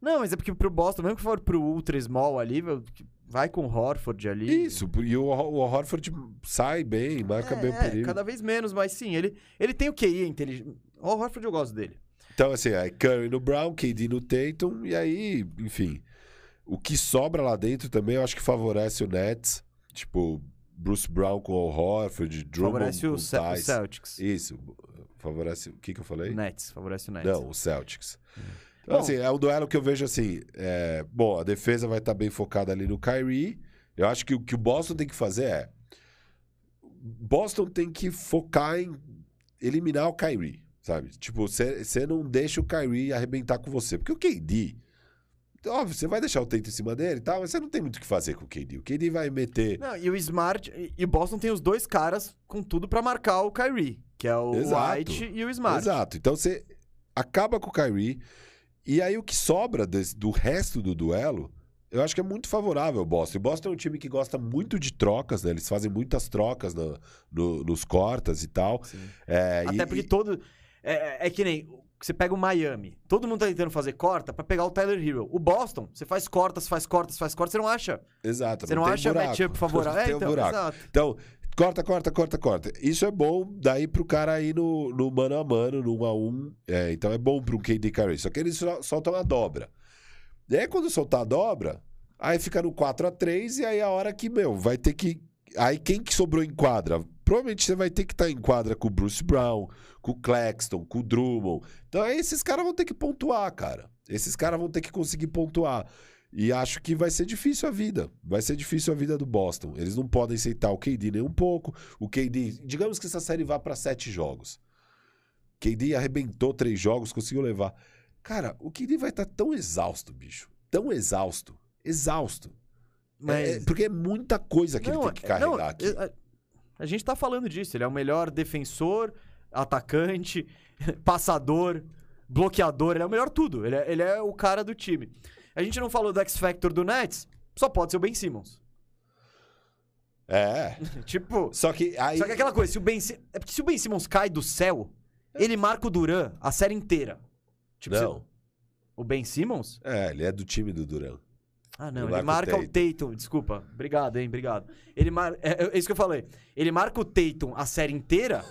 [SPEAKER 1] Não, mas é porque pro Boston, mesmo que for pro ultra small ali, vai com o Horford ali.
[SPEAKER 2] Isso, e o, o Horford sai bem, marca bem o
[SPEAKER 1] É,
[SPEAKER 2] período.
[SPEAKER 1] cada vez menos, mas sim, ele, ele tem o QI inteligente. O Horford eu gosto dele.
[SPEAKER 2] Então, assim, aí Curry no Brown, KD no Tatum, e aí, enfim. O que sobra lá dentro também eu acho que favorece o Nets. Tipo, Bruce Brown com o Horford, Drummond
[SPEAKER 1] Favorece
[SPEAKER 2] com
[SPEAKER 1] o,
[SPEAKER 2] o
[SPEAKER 1] Ce- o. Celtics.
[SPEAKER 2] Isso. Favorece... O que que eu falei?
[SPEAKER 1] Nets. Favorece o Nets.
[SPEAKER 2] Não, o Celtics. Então,
[SPEAKER 1] Bom.
[SPEAKER 2] assim, é um duelo que eu vejo assim. é, bom, a defesa vai estar bem focada ali no Kyrie. Eu acho que o que o Boston tem que fazer é. Boston tem que focar em eliminar o Kyrie, sabe? Tipo, você não deixa o Kyrie arrebentar com você. Porque o KD. Óbvio, você vai deixar o teito em cima dele e tal, mas você não tem muito o que fazer com o KD. O KD vai meter.
[SPEAKER 1] Não, e o Smart. E e o Boston tem os dois caras com tudo pra marcar o Kyrie, que é o
[SPEAKER 2] Exato.
[SPEAKER 1] White e o Smart.
[SPEAKER 2] Exato. Então você acaba com o Kyrie. E aí o que sobra desse- do resto do duelo, eu acho que é muito favorável ao Boston. O Boston é um time que gosta muito de trocas, né? Eles fazem muitas trocas no- no- nos cortas e tal. É,
[SPEAKER 1] Até
[SPEAKER 2] e-
[SPEAKER 1] porque todo. É, é que nem. Você pega o Miami. Todo mundo tá tentando fazer corta pra pegar o Tyler Hero. O Boston, você faz cortas, faz cortas, faz cortas, você não acha.
[SPEAKER 2] Exato.
[SPEAKER 1] Você não,
[SPEAKER 2] tem
[SPEAKER 1] acha matchup <laughs> favorável.
[SPEAKER 2] Não
[SPEAKER 1] É,
[SPEAKER 2] tem um
[SPEAKER 1] então,
[SPEAKER 2] buraco. Então, corta, corta, corta, corta. Isso é bom daí pro cara ir no, no mano a mano, no 1 a 1 É, então é bom pro KD Curry. Só que eles sol- soltam a dobra. E aí, quando soltar a dobra, aí fica no 4 a 3 e aí a hora que, meu, vai ter que. Aí quem que sobrou em quadra? Provavelmente você vai ter que estar em quadra com o Bruce Brown, com o Claxton, com o Drummond. Então aí esses caras vão ter que pontuar, cara. Esses caras vão ter que conseguir pontuar. E acho que vai ser difícil a vida. Vai ser difícil a vida do Boston. Eles não podem aceitar o KD nem um pouco. O KD, digamos que essa série vá para sete jogos. KD arrebentou três jogos, conseguiu levar. Cara, o KD vai estar tão exausto, bicho. Tão exausto. Exausto.
[SPEAKER 1] Mas.
[SPEAKER 2] É- é- porque é muita coisa que ele tem que carregar
[SPEAKER 1] não,
[SPEAKER 2] aqui.
[SPEAKER 1] A, gente tá falando disso. Ele é o melhor defensor, atacante, <laughs> passador, bloqueador. Ele é o melhor tudo. Ele é, ele é o cara do time. A gente não falou do X-Factor do Nets. Só pode ser o Ben Simmons.
[SPEAKER 2] É. <laughs>
[SPEAKER 1] tipo.
[SPEAKER 2] Só que aí.
[SPEAKER 1] Só que aquela coisa, se o Ben É porque se o Ben Simmons cai do céu, ele marca o Duran a série inteira. Tipo,
[SPEAKER 2] Não.
[SPEAKER 1] se- o Ben Simmons?
[SPEAKER 2] É, ele é do time do Duran.
[SPEAKER 1] Ah, não.
[SPEAKER 2] Ele
[SPEAKER 1] Ele,
[SPEAKER 2] marca o
[SPEAKER 1] Tatum. Desculpa. Obrigado, hein? Obrigado. Ele mar... é, é isso que eu falei. Ele marca o Tatum a série inteira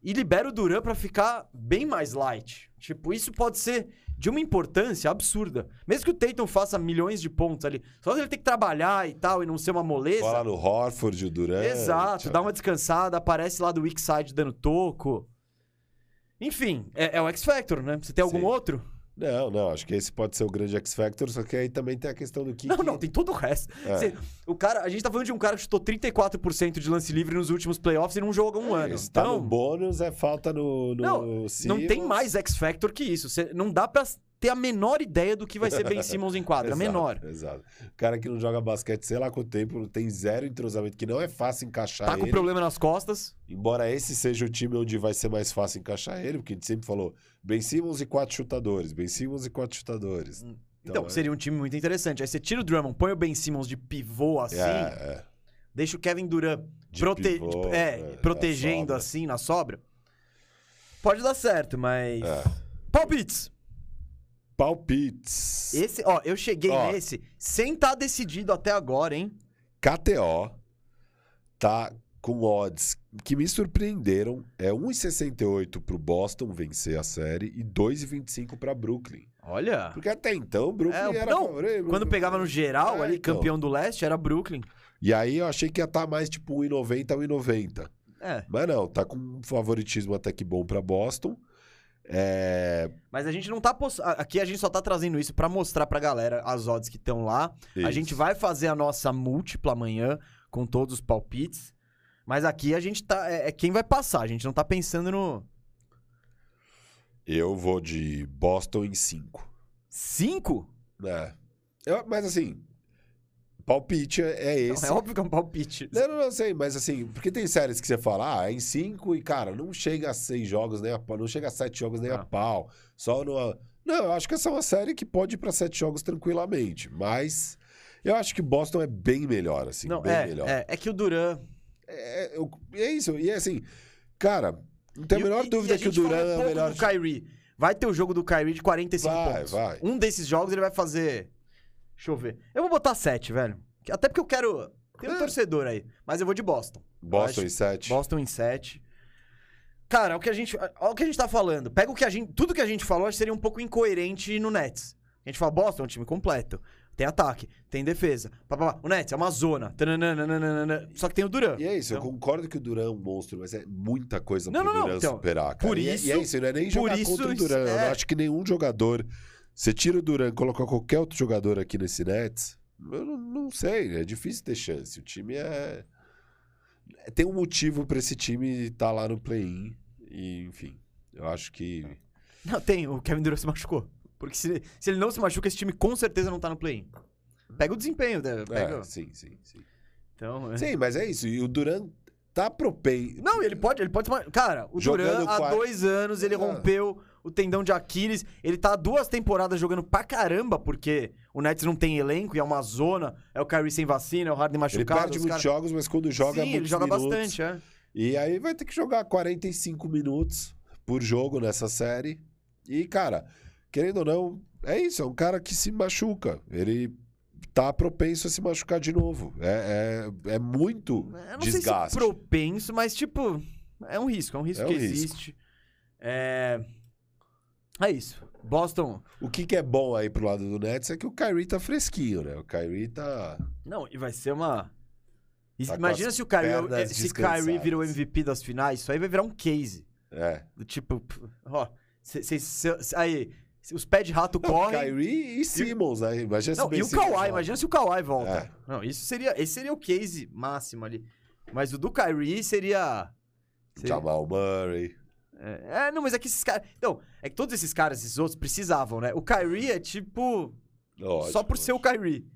[SPEAKER 1] e libera o Duran pra ficar bem mais light. Tipo, isso pode ser de uma importância absurda. Mesmo que o Tatum faça milhões de pontos ali, só ele ter que trabalhar e tal e não ser uma moleza.
[SPEAKER 2] Cola no Horford, o Duran.
[SPEAKER 1] Exato, dá uma descansada, aparece lá do weak side dando toco. Enfim, é, é o X Factor, né? Você tem algum
[SPEAKER 2] Sim.
[SPEAKER 1] outro?
[SPEAKER 2] Não, não, acho que esse pode ser o grande X Factor, só que aí também tem a questão do que.
[SPEAKER 1] Não, não, tem todo o resto.
[SPEAKER 2] É.
[SPEAKER 1] Você- o cara, a gente tá falando de um cara que chutou 34% de lance livre nos últimos playoffs e não joga um ano.
[SPEAKER 2] Se tá
[SPEAKER 1] Então,
[SPEAKER 2] no bônus, é falta no. no
[SPEAKER 1] não, não tem mais X Factor que isso. Você, não dá pra ter a menor ideia do que vai ser Ben Simmons em quadra. <laughs>
[SPEAKER 2] Exato,
[SPEAKER 1] menor.
[SPEAKER 2] Exato. O cara que não joga basquete, sei lá quanto tempo, tem zero entrosamento, que não é fácil encaixar
[SPEAKER 1] Tá com
[SPEAKER 2] ele.
[SPEAKER 1] problema nas costas.
[SPEAKER 2] Embora esse seja o time onde vai ser mais fácil encaixar ele, porque a gente sempre falou Ben Simmons e quatro chutadores, Ben Simmons e quatro chutadores.
[SPEAKER 1] Então,
[SPEAKER 2] é-
[SPEAKER 1] seria um time muito interessante. Aí você tira o Drummond, põe o Ben Simmons de pivô assim,
[SPEAKER 2] É, é.
[SPEAKER 1] deixa o Kevin Durant
[SPEAKER 2] De
[SPEAKER 1] prote-
[SPEAKER 2] pivô,
[SPEAKER 1] é,
[SPEAKER 2] é,
[SPEAKER 1] protegendo
[SPEAKER 2] na
[SPEAKER 1] assim na sobra. Pode dar certo, mas.
[SPEAKER 2] É.
[SPEAKER 1] Palpites!
[SPEAKER 2] Palpites.
[SPEAKER 1] Esse, ó, eu cheguei
[SPEAKER 2] Ó.
[SPEAKER 1] nesse sem estar decidido até agora, hein?
[SPEAKER 2] KTO tá com odds que me surpreenderam. É 1,68 pro Boston vencer a série e 2,25 pra Brooklyn.
[SPEAKER 1] Olha.
[SPEAKER 2] Porque até então o Brooklyn
[SPEAKER 1] É,
[SPEAKER 2] era
[SPEAKER 1] não,
[SPEAKER 2] favorito.
[SPEAKER 1] Quando pegava no geral,
[SPEAKER 2] É,
[SPEAKER 1] ali,
[SPEAKER 2] então.
[SPEAKER 1] campeão do leste, era Brooklyn.
[SPEAKER 2] E aí eu achei que ia estar mais tipo 1,90 1,90.
[SPEAKER 1] É.
[SPEAKER 2] Mas não, tá com um favoritismo até que bom pra Boston. É...
[SPEAKER 1] Mas a gente não tá. poss- a- Aqui a gente só tá trazendo isso pra mostrar pra galera as odds que estão lá. A
[SPEAKER 2] isso.
[SPEAKER 1] gente vai fazer a nossa múltipla amanhã com todos os palpites. Mas aqui a gente tá. É, é quem vai passar. A gente não tá pensando no.
[SPEAKER 2] Eu vou de Boston em 5.
[SPEAKER 1] Cinco?
[SPEAKER 2] É. Eu- mas assim, palpite é é esse.
[SPEAKER 1] Não, é óbvio que é um palpite.
[SPEAKER 2] Não, não, não sei, mas assim, porque tem séries que você fala, ah, é em 5 e, cara, não chega a 6 jogos nem a pau, não chega a 7 jogos nem
[SPEAKER 1] Ah.
[SPEAKER 2] a pau. Só no. Não, eu acho que essa é uma série que pode ir pra 7 jogos tranquilamente, mas eu acho que Boston é bem melhor, assim,
[SPEAKER 1] Não,
[SPEAKER 2] bem
[SPEAKER 1] é,
[SPEAKER 2] melhor.
[SPEAKER 1] é. É que o Duran.
[SPEAKER 2] É, eu- é isso, e é assim, cara, não tem a menor
[SPEAKER 1] e-
[SPEAKER 2] dúvida
[SPEAKER 1] e a
[SPEAKER 2] que o Duran é o melhor.
[SPEAKER 1] do Kyrie. Vai ter o jogo do Kyrie de 45
[SPEAKER 2] Vai,
[SPEAKER 1] pontos.
[SPEAKER 2] vai.
[SPEAKER 1] Um desses jogos ele vai fazer. Deixa eu ver. Eu vou botar 7, velho. Até porque eu quero. Tem um
[SPEAKER 2] É.
[SPEAKER 1] torcedor aí. Mas eu vou de Boston.
[SPEAKER 2] Boston
[SPEAKER 1] Eu
[SPEAKER 2] em
[SPEAKER 1] acho-
[SPEAKER 2] 7.
[SPEAKER 1] Boston em 7. Cara, o que a gente. Olha o que a gente tá falando. Pega o que a gente. Tudo que a gente falou acho que seria um pouco incoerente no Nets. A gente fala, Boston é um time completo. Tem ataque, tem defesa. Pá, pá, pá. O Nets é uma zona. Só que tem o Duran.
[SPEAKER 2] E é isso, eu
[SPEAKER 1] Então-
[SPEAKER 2] concordo que o Duran é um monstro, mas é muita coisa
[SPEAKER 1] Não,
[SPEAKER 2] pro
[SPEAKER 1] não, não,
[SPEAKER 2] Duran
[SPEAKER 1] então,
[SPEAKER 2] superar, cara.
[SPEAKER 1] por
[SPEAKER 2] E é-
[SPEAKER 1] isso-
[SPEAKER 2] e é isso, não é nem jogar
[SPEAKER 1] isso
[SPEAKER 2] contra o Duran. Eu
[SPEAKER 1] é.
[SPEAKER 2] não acho que nenhum jogador. Você tira o Duran e coloca qualquer outro jogador aqui nesse Nets, eu não, não sei, é difícil ter chance. O time é. Tem um motivo pra esse time estar lá no play-in. E, enfim, eu acho que.
[SPEAKER 1] Não, tem. O Kevin Durant se machucou. Porque se, se ele não se machuca, esse time com certeza não tá no play-in. Pega o desempenho, né? Pega...
[SPEAKER 2] É, sim, sim, sim.
[SPEAKER 1] Então, é.
[SPEAKER 2] Sim, mas é isso. E o Duran tá propenso.
[SPEAKER 1] Não, ele pode, ele pode Cara, o
[SPEAKER 2] Jogando
[SPEAKER 1] Duran, há dois anos, ele
[SPEAKER 2] Ah.
[SPEAKER 1] rompeu o tendão de Aquiles. Ele tá há duas temporadas jogando pra caramba, porque o Nets não tem elenco e é uma zona. É o Kyrie sem vacina, é o Harden
[SPEAKER 2] Ele
[SPEAKER 1] machucado.
[SPEAKER 2] perde
[SPEAKER 1] os
[SPEAKER 2] muitos
[SPEAKER 1] cara-
[SPEAKER 2] jogos, mas quando joga, é
[SPEAKER 1] Sim, ele joga
[SPEAKER 2] minutos.
[SPEAKER 1] bastante, é.
[SPEAKER 2] E aí vai ter que jogar 45 minutos por jogo nessa série. E, cara, querendo ou não, é isso. É um cara que se machuca. Ele tá propenso a se machucar de novo. É, é, é muito
[SPEAKER 1] Eu não
[SPEAKER 2] desgaste.
[SPEAKER 1] sei se propenso, mas tipo, é um risco, é um risco
[SPEAKER 2] É um
[SPEAKER 1] que
[SPEAKER 2] risco.
[SPEAKER 1] existe. É... é isso. Boston.
[SPEAKER 2] O que, que é bom aí pro lado do Nets é que o Kyrie tá fresquinho, né? O Kyrie tá.
[SPEAKER 1] Não, e vai ser uma.
[SPEAKER 2] Tá
[SPEAKER 1] Imagina se o Kyrie,
[SPEAKER 2] pernas
[SPEAKER 1] se Kyrie vira o. MVP das finais, isso aí vai virar um case.
[SPEAKER 2] É.
[SPEAKER 1] Do tipo, ó, cê- cê- cê- aí, se os pés de rato
[SPEAKER 2] Não,
[SPEAKER 1] correm.
[SPEAKER 2] Kyrie e Simmons, né? Imagina se
[SPEAKER 1] Não,
[SPEAKER 2] Ben
[SPEAKER 1] e o Kawhi, imagina se o Kawhi volta.
[SPEAKER 2] É.
[SPEAKER 1] Não, isso seria, esse seria o case máximo ali. Mas o do Kyrie seria. seria-
[SPEAKER 2] Jamal Murray.
[SPEAKER 1] É, é, não, mas é que esses caras. Então, é que todos esses caras, esses outros, precisavam, né? O Kyrie é tipo.
[SPEAKER 2] Lógico,
[SPEAKER 1] só por ser o
[SPEAKER 2] lógico.
[SPEAKER 1] Kyrie.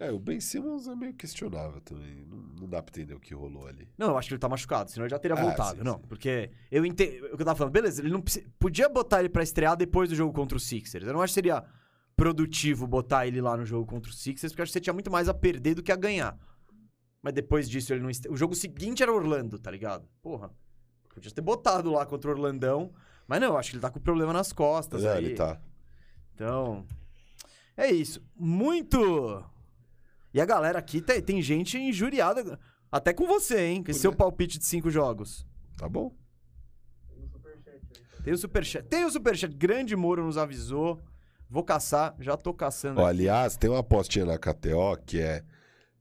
[SPEAKER 2] É, o Ben Simmons é meio questionável também. Não, não dá pra entender o que rolou ali.
[SPEAKER 1] Não, eu acho que ele tá machucado, senão ele já teria
[SPEAKER 2] Ah,
[SPEAKER 1] voltado.
[SPEAKER 2] sim,
[SPEAKER 1] não,
[SPEAKER 2] sim.
[SPEAKER 1] porque eu entendo. O que eu tava falando, beleza, ele não podia botar ele pra estrear depois do jogo contra o Sixers. Eu não acho que seria produtivo botar ele lá no jogo contra o Sixers, porque eu acho que você tinha muito mais a perder do que a ganhar. Mas depois disso ele não. O jogo seguinte era Orlando, tá ligado? Porra. Podia ter botado lá contra o Orlandão. Mas não, acho que ele tá com problema nas costas.
[SPEAKER 2] É,
[SPEAKER 1] aí.
[SPEAKER 2] ele tá.
[SPEAKER 1] Então. É isso. Muito. E a galera aqui tem, tem gente injuriada. Até com você, hein? Com esse seu
[SPEAKER 2] quê?
[SPEAKER 1] palpite de cinco jogos.
[SPEAKER 2] Tá bom.
[SPEAKER 1] Tem o superchat. Tem o superchat. Grande Moro nos avisou. Vou caçar. Já tô caçando.
[SPEAKER 2] Ó,
[SPEAKER 1] aqui.
[SPEAKER 2] aliás, tem uma apostinha na KTO que é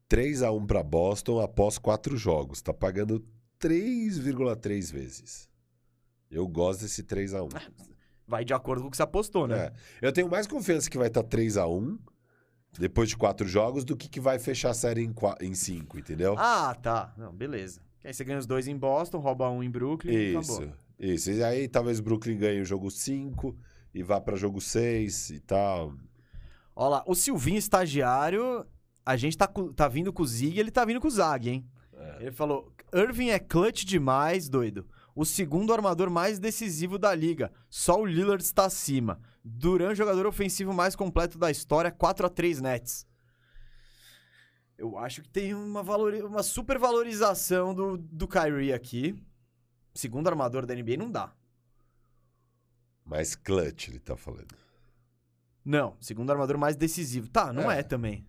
[SPEAKER 2] 3x1 pra Boston após quatro jogos. Tá pagando 3,3 vezes. Eu gosto desse 3x1.
[SPEAKER 1] Vai de acordo com o que você apostou, né?
[SPEAKER 2] É. Eu tenho mais confiança que vai estar 3x1 depois de quatro jogos do que que vai fechar a série em 5, entendeu?
[SPEAKER 1] Ah, tá. Não, beleza. Aí você ganha os dois em Boston, rouba um em Brooklyn e
[SPEAKER 2] Isso,
[SPEAKER 1] acabou.
[SPEAKER 2] isso. E aí talvez Brooklyn ganhe o jogo 5 e vá pra jogo 6 e tal.
[SPEAKER 1] Ó lá, o Silvinho estagiário, a gente tá, tá vindo com o Zig, ele tá vindo com o Zag, hein?
[SPEAKER 2] É.
[SPEAKER 1] Ele falou: Irving é clutch demais, doido. O segundo armador mais decisivo da liga. Só o Lillard está acima. Duran, jogador ofensivo mais completo da história, 4 a 3 Nets. Eu acho que tem uma, valori- uma supervalorização do, do Kyrie aqui. Segundo armador da NBA não dá.
[SPEAKER 2] Mas clutch, ele tá falando.
[SPEAKER 1] Não, segundo armador mais decisivo. Tá, não é,
[SPEAKER 2] É.
[SPEAKER 1] também.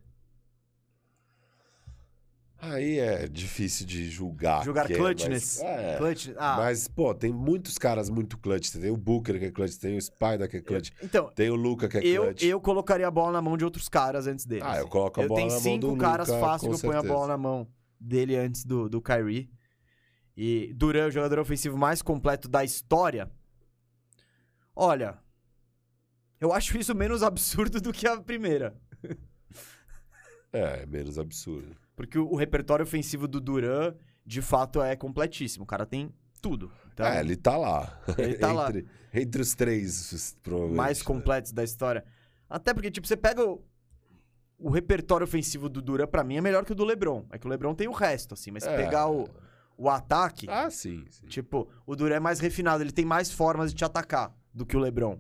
[SPEAKER 2] Aí é difícil de julgar.
[SPEAKER 1] Jogar
[SPEAKER 2] que é,
[SPEAKER 1] clutchness.
[SPEAKER 2] mas- é.
[SPEAKER 1] Clutch. Ah,
[SPEAKER 2] Mas, pô, tem muitos caras muito clutch. Tem o Booker que é clutch, tem o Spider que é clutch,
[SPEAKER 1] então,
[SPEAKER 2] tem o Luca que é
[SPEAKER 1] eu,
[SPEAKER 2] clutch.
[SPEAKER 1] eu colocaria a bola na mão de outros caras antes dele.
[SPEAKER 2] Ah, eu coloco a
[SPEAKER 1] eu
[SPEAKER 2] bola
[SPEAKER 1] tenho
[SPEAKER 2] na mão
[SPEAKER 1] cinco
[SPEAKER 2] do
[SPEAKER 1] caras
[SPEAKER 2] Luka,
[SPEAKER 1] fácil
[SPEAKER 2] com
[SPEAKER 1] que eu ponho a bola na mão dele antes do, do Kyrie. E Duran, o jogador ofensivo mais completo da história. Olha, eu acho isso menos absurdo <laughs> do que a primeira.
[SPEAKER 2] É, é menos absurdo.
[SPEAKER 1] Porque o, o repertório ofensivo do Duran, de fato, é completíssimo. O cara tem tudo. Então,
[SPEAKER 2] É, ele tá lá.
[SPEAKER 1] Ele tá lá. <laughs>
[SPEAKER 2] entre, entre os três, provavelmente.
[SPEAKER 1] mais
[SPEAKER 2] né?
[SPEAKER 1] completos da história. Até porque, tipo, você pega o, o repertório ofensivo do Duran, pra mim, é melhor que o do LeBron. É que o LeBron tem o resto, assim. Mas se
[SPEAKER 2] É.
[SPEAKER 1] pegar o, o ataque,
[SPEAKER 2] Ah, sim, sim.
[SPEAKER 1] tipo, o Duran é mais refinado. Ele tem mais formas de te atacar do que o LeBron.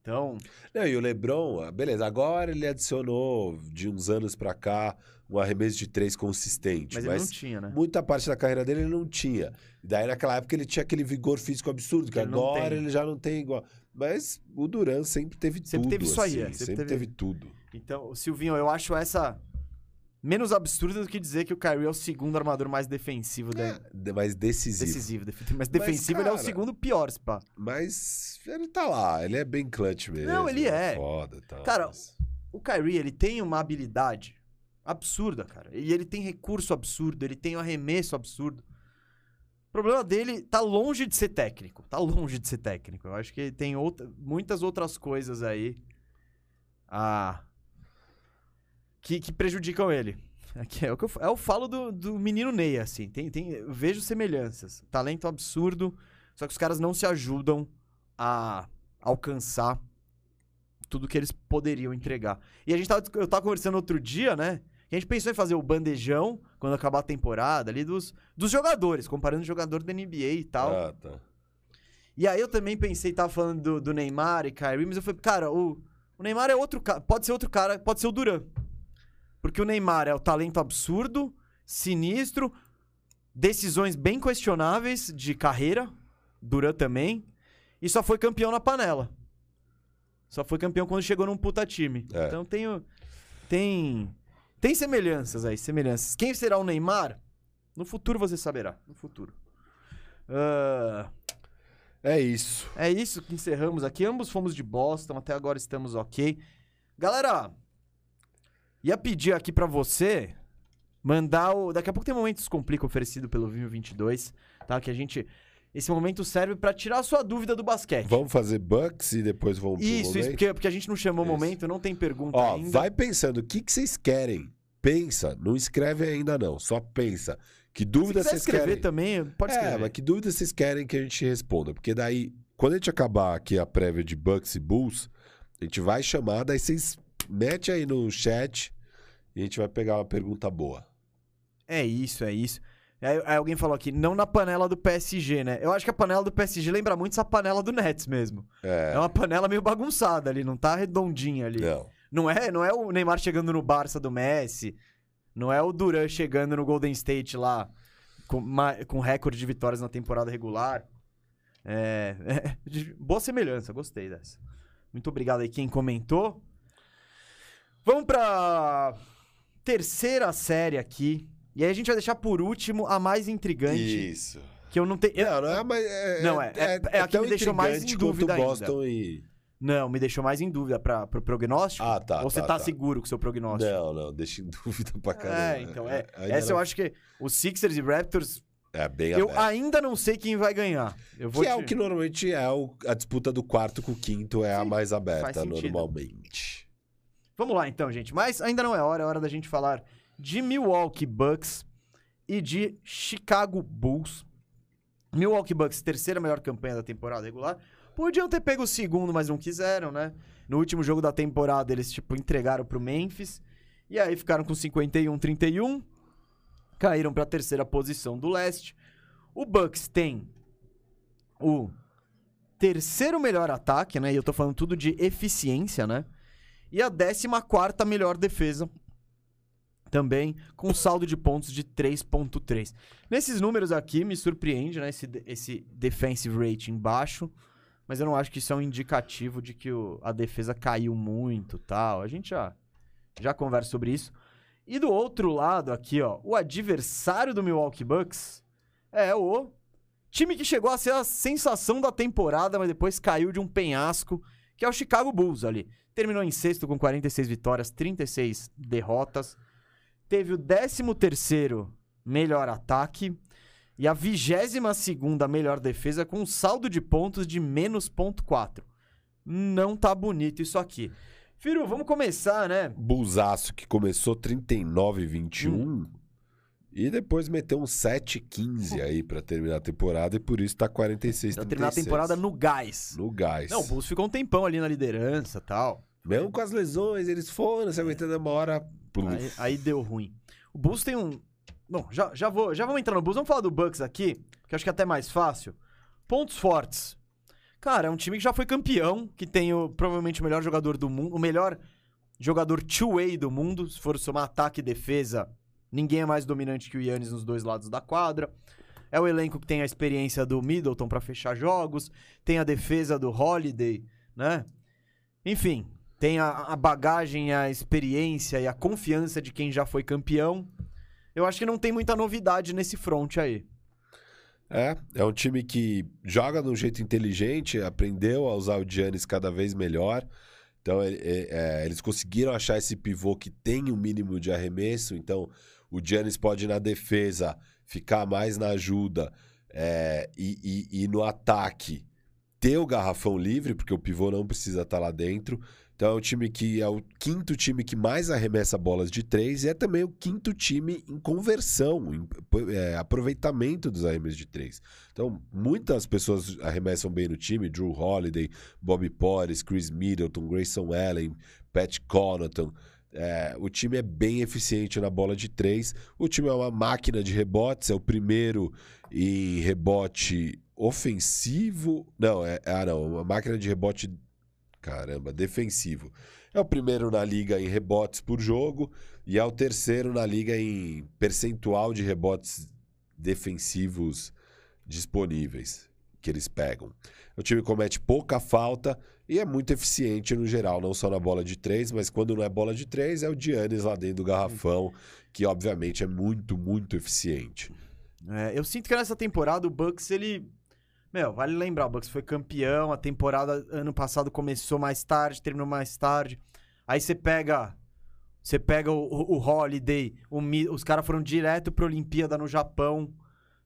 [SPEAKER 1] Então,
[SPEAKER 2] Não, e o LeBron, ah, beleza, agora ele adicionou de uns anos pra cá um arremesso de três consistente.
[SPEAKER 1] mas,
[SPEAKER 2] Mas,
[SPEAKER 1] ele não tinha, né?
[SPEAKER 2] muita parte da carreira dele ele não tinha. Daí naquela época ele tinha aquele vigor físico absurdo, que
[SPEAKER 1] Ele
[SPEAKER 2] agora ele já não tem igual. Mas o Duran sempre teve
[SPEAKER 1] Sempre
[SPEAKER 2] tudo.
[SPEAKER 1] teve isso aí,
[SPEAKER 2] assim,
[SPEAKER 1] é, sempre
[SPEAKER 2] sempre,
[SPEAKER 1] teve-
[SPEAKER 2] teve... tudo.
[SPEAKER 1] Então, Silvinho, eu acho essa menos absurda do que dizer que o Kyrie é o segundo armador mais defensivo da...
[SPEAKER 2] É, de- mas decisivo.
[SPEAKER 1] Decisivo. def- Mas defensivo ele é o
[SPEAKER 2] cara,
[SPEAKER 1] segundo pior, pá.
[SPEAKER 2] Mas ele tá lá, ele é bem clutch mesmo.
[SPEAKER 1] Não, ele é.
[SPEAKER 2] Foda, tá,
[SPEAKER 1] Cara,
[SPEAKER 2] mas-
[SPEAKER 1] o Kyrie, ele tem uma habilidade absurda, cara. E ele tem recurso absurdo, ele tem um arremesso absurdo. O problema dele tá longe de ser técnico. Tá longe de ser técnico. Eu acho que tem outra, muitas outras coisas aí que, que prejudicam ele. É, é o que eu, eu falo do, do menino Ney, assim. Tem, tem, vejo semelhanças. Talento absurdo, só que os caras não se ajudam a alcançar tudo que eles poderiam entregar. E a gente tava, eu tava conversando outro dia, né? A gente pensou em fazer o bandejão quando acabar a temporada ali dos, dos jogadores, comparando o jogador da NBA e tal.
[SPEAKER 2] Ah, tá.
[SPEAKER 1] E aí eu também pensei, tava falando do, do Neymar e Kyrie, mas eu falei, cara, o, o Neymar é outro cara, pode ser outro cara, pode ser o Duran. Porque o Neymar é o talento absurdo, sinistro, decisões bem questionáveis de carreira, Duran também, e só foi campeão na panela. Só foi campeão quando chegou num puta time.
[SPEAKER 2] É.
[SPEAKER 1] Então tem, tem tem semelhanças aí, semelhanças. Quem será o Neymar? No futuro você saberá, no futuro. Ah,
[SPEAKER 2] É isso.
[SPEAKER 1] é isso que encerramos aqui. Ambos fomos de Boston, até agora estamos ok. Galera, ia pedir aqui pra você mandar o. Daqui a pouco tem um momento Descomplica oferecido pelo Vinho 22, tá? Que a gente. Esse momento serve pra tirar a sua dúvida do basquete.
[SPEAKER 2] Vamos fazer Bucks e depois vamos pro
[SPEAKER 1] Isso, isso, porque, porque a gente não chamou o momento, não tem pergunta
[SPEAKER 2] Ó,
[SPEAKER 1] ainda.
[SPEAKER 2] vai pensando, o que, que vocês querem? Pensa, não escreve ainda não, só pensa. Que dúvida vocês
[SPEAKER 1] escrever
[SPEAKER 2] querem?
[SPEAKER 1] também, pode
[SPEAKER 2] é,
[SPEAKER 1] escrever.
[SPEAKER 2] mas que dúvida vocês querem que a gente responda? Porque daí, quando a gente acabar aqui a prévia de Bucks e Bulls, a gente vai chamar, daí vocês metem aí no chat e a gente vai pegar uma pergunta boa.
[SPEAKER 1] É isso, é isso. Aí, aí alguém falou aqui, não na panela do PSG, né? Eu acho que a panela do PSG lembra muito essa panela do Nets mesmo.
[SPEAKER 2] É,
[SPEAKER 1] É uma panela meio bagunçada ali, não tá redondinha ali.
[SPEAKER 2] não.
[SPEAKER 1] Não é, não é o Neymar chegando no Barça do Messi. Não é o Duran chegando no Golden State lá com, com recorde de vitórias na temporada regular. É, <laughs> é, boa semelhança, gostei dessa. Muito obrigado aí quem comentou. Vamos pra terceira série aqui. E aí a gente vai deixar por último a mais intrigante,
[SPEAKER 2] Isso.
[SPEAKER 1] que eu não tenho... eu-
[SPEAKER 2] Não, não é, mas é,
[SPEAKER 1] Não, é- é- é a que me deixou mais em dúvida
[SPEAKER 2] quanto
[SPEAKER 1] ainda.
[SPEAKER 2] Boston e...
[SPEAKER 1] Não, me deixou mais em dúvida para pro prognóstico.
[SPEAKER 2] Ah, tá,
[SPEAKER 1] Ou você
[SPEAKER 2] tá,
[SPEAKER 1] tá,
[SPEAKER 2] tá.
[SPEAKER 1] seguro com o seu prognóstico?
[SPEAKER 2] Não, não, deixa em <laughs> dúvida pra caramba.
[SPEAKER 1] É, então, é. Essa eu acho que os Sixers e Raptors,
[SPEAKER 2] É bem
[SPEAKER 1] eu
[SPEAKER 2] aberto.
[SPEAKER 1] ainda não sei quem vai ganhar. Eu vou
[SPEAKER 2] Que é
[SPEAKER 1] te-
[SPEAKER 2] o que normalmente é o- a disputa do quarto com o quinto é a
[SPEAKER 1] Sim,
[SPEAKER 2] mais
[SPEAKER 1] faz
[SPEAKER 2] aberta normalmente.
[SPEAKER 1] Vamos lá então, gente. Mas ainda não é hora, é hora da gente falar de Milwaukee Bucks e de Chicago Bulls. Milwaukee Bucks, terceira melhor campanha da temporada regular. Podiam ter pego o segundo, mas não quiseram, né? No último jogo da temporada, eles, tipo, entregaram pro Memphis. E aí ficaram com 51-31. Caíram pra terceira posição do leste. O Bucks tem o terceiro melhor ataque, né? E eu tô falando tudo de eficiência, né? E a 14 melhor defesa. Também com saldo de pontos de 3.3. Nesses números aqui, me surpreende, né? Esse, esse defensive rating baixo. Mas eu não acho que isso é um indicativo de que o- a defesa caiu muito tal. A gente já, já conversa sobre isso. E do outro lado aqui, ó, o adversário do Milwaukee Bucks é o time que chegou a ser a sensação da temporada, mas depois caiu de um penhasco, que é o Chicago Bulls ali. Terminou em sexto com 46 vitórias, 36 derrotas. Teve o 13º melhor ataque e a 22ª melhor defesa com um saldo de pontos de menos ponto 4. Não tá bonito isso aqui. Firu, vamos começar, né?
[SPEAKER 2] Busaço que começou 39 21
[SPEAKER 1] Hum.
[SPEAKER 2] e depois meteu um 7-15 aí pra terminar a temporada e por isso tá 46
[SPEAKER 1] Pra terminar a temporada no gás.
[SPEAKER 2] no gás.
[SPEAKER 1] Não, o Bulls ficou um tempão ali na liderança e tal.
[SPEAKER 2] Mesmo com as lesões, eles foram se aguentando uma hora.
[SPEAKER 1] Aí, aí deu ruim. O Bulls tem um. Bom, já, já, vou, já vamos entrar no Bulls. Vamos falar do Bucks aqui, que acho que é até mais fácil. Pontos fortes. Cara, é um time que já foi campeão, que tem o, provavelmente o melhor jogador do mundo, o melhor jogador two-way do mundo, se for somar ataque e defesa. Ninguém é mais dominante que o Yannis nos dois lados da quadra. É o elenco que tem a experiência do Middleton pra fechar jogos, tem a defesa do Holiday, né? Enfim, tem a, a bagagem, a experiência e a confiança de quem já foi campeão. Eu acho que não tem muita novidade nesse front aí.
[SPEAKER 2] É, é um time que joga de um jeito inteligente, aprendeu a usar o Giannis cada vez melhor. Então, é, é, eles conseguiram achar esse pivô que tem o um mínimo de arremesso. Então, o Giannis pode, na defesa, ficar mais na ajuda é, e, e, e, no ataque ter o garrafão livre, porque o pivô não precisa estar lá dentro. Então é um time que é o quinto time que mais arremessa bolas de três e é também o quinto time em conversão, em é, aproveitamento dos arremessos de três. Então muitas pessoas arremessam bem no time: Drew Holiday, Bobby Portis, Chris Middleton, Grayson Allen, Pat Connaughton. É, o time é bem eficiente na bola de três. O time é uma máquina de rebotes, é o primeiro em rebote ofensivo. Não, é, ah, não, uma máquina de rebote Caramba, defensivo. É o primeiro na liga em rebotes por jogo e é o terceiro na liga em percentual de rebotes defensivos disponíveis que eles pegam. O time comete pouca falta e é muito eficiente no geral, não só na bola de três, mas quando não é bola de três, é o Giannis lá dentro do garrafão, que obviamente é muito, muito eficiente.
[SPEAKER 1] É, eu sinto que nessa temporada o Bucks ele meu, vale lembrar, o Bucks foi campeão, a temporada ano passado começou mais tarde, terminou mais tarde. Aí você pega. Você pega o, o, o Holiday, o, os caras foram direto pra Olimpíada no Japão,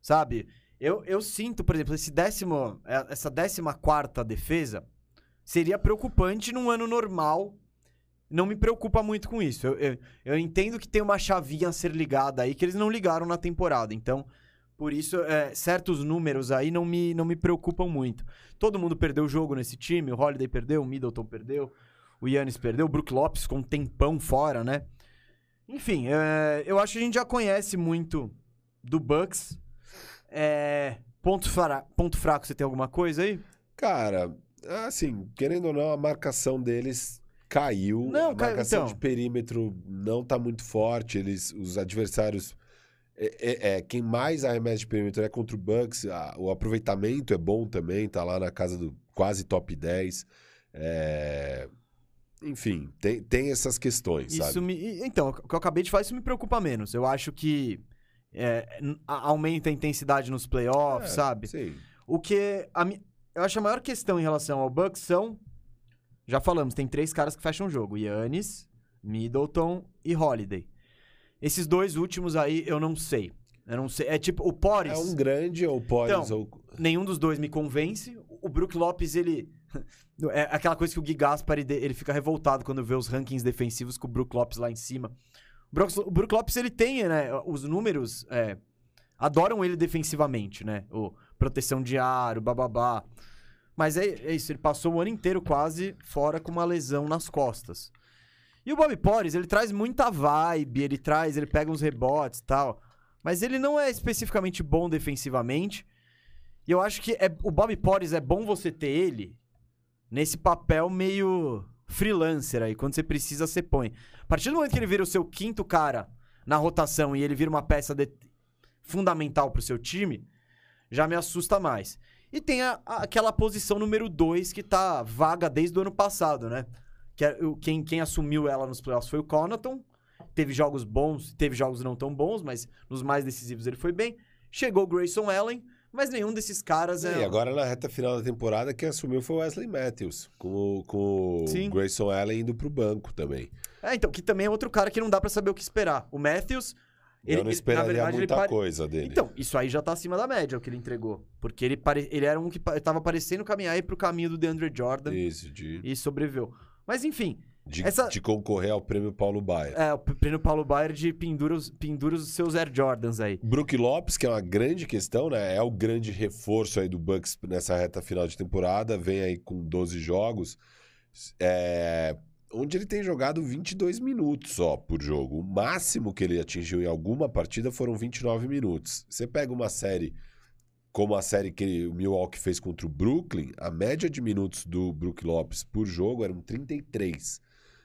[SPEAKER 1] sabe? Eu, eu sinto, por exemplo, esse décimo, é, essa décima quarta defesa seria preocupante num ano normal. Não me preocupa muito com isso. Eu, eu, eu entendo que tem uma chavinha a ser ligada aí que eles não ligaram na temporada. Então, por isso, é, certos números aí não me, não me preocupam muito. Todo mundo perdeu o jogo nesse time. O Holiday perdeu, o Middleton perdeu, o Yannis perdeu, o Brook Lopes com um tempão fora, né? Enfim, é, eu acho que a gente já conhece muito do Bucks. É, ponto, fra ponto fraco, você tem alguma coisa aí?
[SPEAKER 2] Cara, assim, querendo ou não, a marcação deles caiu. Não, a marcação então... de perímetro não tá muito forte. Eles, os adversários é, é, é, quem mais arremessa de perímetro é contra o Bucks. A, o aproveitamento é bom também, tá lá na casa do quase top 10. É... Enfim, tem, tem essas questões,
[SPEAKER 1] isso
[SPEAKER 2] sabe?
[SPEAKER 1] Me, então, o que eu acabei de falar, isso me preocupa menos. Eu acho que é, aumenta a intensidade nos playoffs, é, sabe?
[SPEAKER 2] Sim.
[SPEAKER 1] O que. A, eu acho a maior questão em relação ao Bucks são. Já falamos, tem três caras que fecham o jogo: Yannis, Middleton e Holiday. Esses dois últimos aí eu não sei. Eu não sei. É tipo, o Poris.
[SPEAKER 2] É um grande ou o Poris?
[SPEAKER 1] Então,
[SPEAKER 2] ou...
[SPEAKER 1] Nenhum dos dois me convence. O Brook Lopes, ele. <laughs> É aquela coisa que o Gui Gaspar ele fica revoltado quando vê os rankings defensivos com o Brook Lopes lá em cima. O Brook, o Brook Lopes, ele tem, né? Os números é, adoram ele defensivamente, né? O proteção de aro, bababá. Mas é, é isso, ele passou o ano inteiro quase fora com uma lesão nas costas. E o Bob Porres, ele traz muita vibe, ele traz, ele pega uns rebotes e tal. Mas ele não é especificamente bom defensivamente. E eu acho que é, o Bob Porres é bom você ter ele nesse papel meio freelancer aí. Quando você precisa, você põe. A partir do momento que ele vira o seu quinto cara na rotação e ele vira uma peça de... fundamental pro seu time, já me assusta mais. E tem a, a, aquela posição número 2 que tá vaga desde o ano passado, né? Que é quem, quem assumiu ela nos playoffs foi o Connaughton. Teve jogos bons, teve jogos não tão bons, mas nos mais decisivos ele foi bem. Chegou o Grayson Allen, mas nenhum desses caras é.
[SPEAKER 2] E agora na reta final da temporada, quem assumiu foi o Wesley Matthews, com, com o Grayson Allen indo pro banco também.
[SPEAKER 1] É, então, que também é outro cara que não dá para saber o que esperar. O Matthews.
[SPEAKER 2] Ele, eu não esperaria ele, verdade, muita pare... coisa dele.
[SPEAKER 1] Então, isso aí já tá acima da média, o que ele entregou. Porque ele, pare... ele era um que tava parecendo caminhar aí pro caminho do DeAndre Jordan.
[SPEAKER 2] Isso, de...
[SPEAKER 1] E sobreviveu. Mas enfim.
[SPEAKER 2] De, essa... de concorrer ao prêmio Paulo Baier.
[SPEAKER 1] É, o prêmio Paulo Baier de pendura os, pendura os seus Air Jordans aí.
[SPEAKER 2] Brook Lopes, que é uma grande questão, né? É o grande reforço aí do Bucks nessa reta final de temporada. Vem aí com 12 jogos. É... Onde ele tem jogado 22 minutos só por jogo. O máximo que ele atingiu em alguma partida foram 29 minutos. Você pega uma série como a série que o Milwaukee fez contra o Brooklyn, a média de minutos do Brook Lopes por jogo eram 33.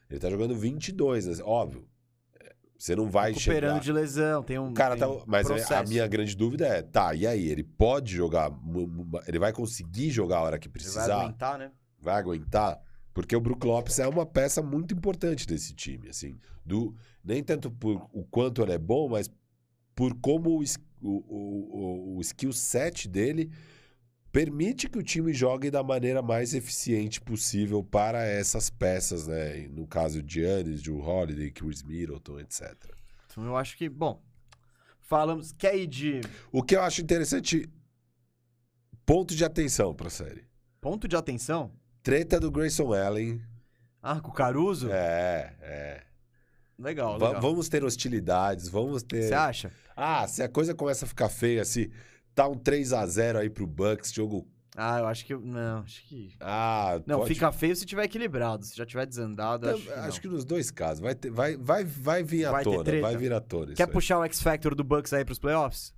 [SPEAKER 2] Ele tá jogando 22, né? óbvio. Você não vai
[SPEAKER 1] Recuperando
[SPEAKER 2] chegar...
[SPEAKER 1] de lesão, tem um.
[SPEAKER 2] Cara,
[SPEAKER 1] tem
[SPEAKER 2] tá... mas processo. a minha grande dúvida é, tá, e aí? Ele pode jogar, ele vai conseguir jogar a hora que precisar? Ele
[SPEAKER 1] vai aguentar, né?
[SPEAKER 2] Vai aguentar? Porque o Brook Lopes é uma peça muito importante desse time, assim. Do, nem tanto por o quanto ele é bom, mas por como o, o, o, o skill set dele permite que o time jogue da maneira mais eficiente possível para essas peças, né? No caso de Giannis, Drew Holiday, Chris Middleton, etc.
[SPEAKER 1] Então eu acho que, bom, falamos. Quer ir de
[SPEAKER 2] O que eu acho interessante, ponto de atenção para a série.
[SPEAKER 1] ponto de atenção?
[SPEAKER 2] Treta do Grayson Allen.
[SPEAKER 1] Ah, com o Caruso?
[SPEAKER 2] É, é.
[SPEAKER 1] Legal, legal.
[SPEAKER 2] vamos ter hostilidades, vamos ter.
[SPEAKER 1] Você acha?
[SPEAKER 2] Ah, se a coisa começa a ficar feia, se tá um 3 a 0 aí pro Bucks, jogo.
[SPEAKER 1] Ah, eu acho que. Não, acho que.
[SPEAKER 2] Ah,
[SPEAKER 1] Não,
[SPEAKER 2] pode-
[SPEAKER 1] fica feio se tiver equilibrado. Se já tiver desandado, acho que.
[SPEAKER 2] acho que nos dois casos vai ter, vai, vai, vai vir à
[SPEAKER 1] Vai
[SPEAKER 2] tona, vai vir à tona.
[SPEAKER 1] Quer puxar o X Factor do Bucks aí pros playoffs?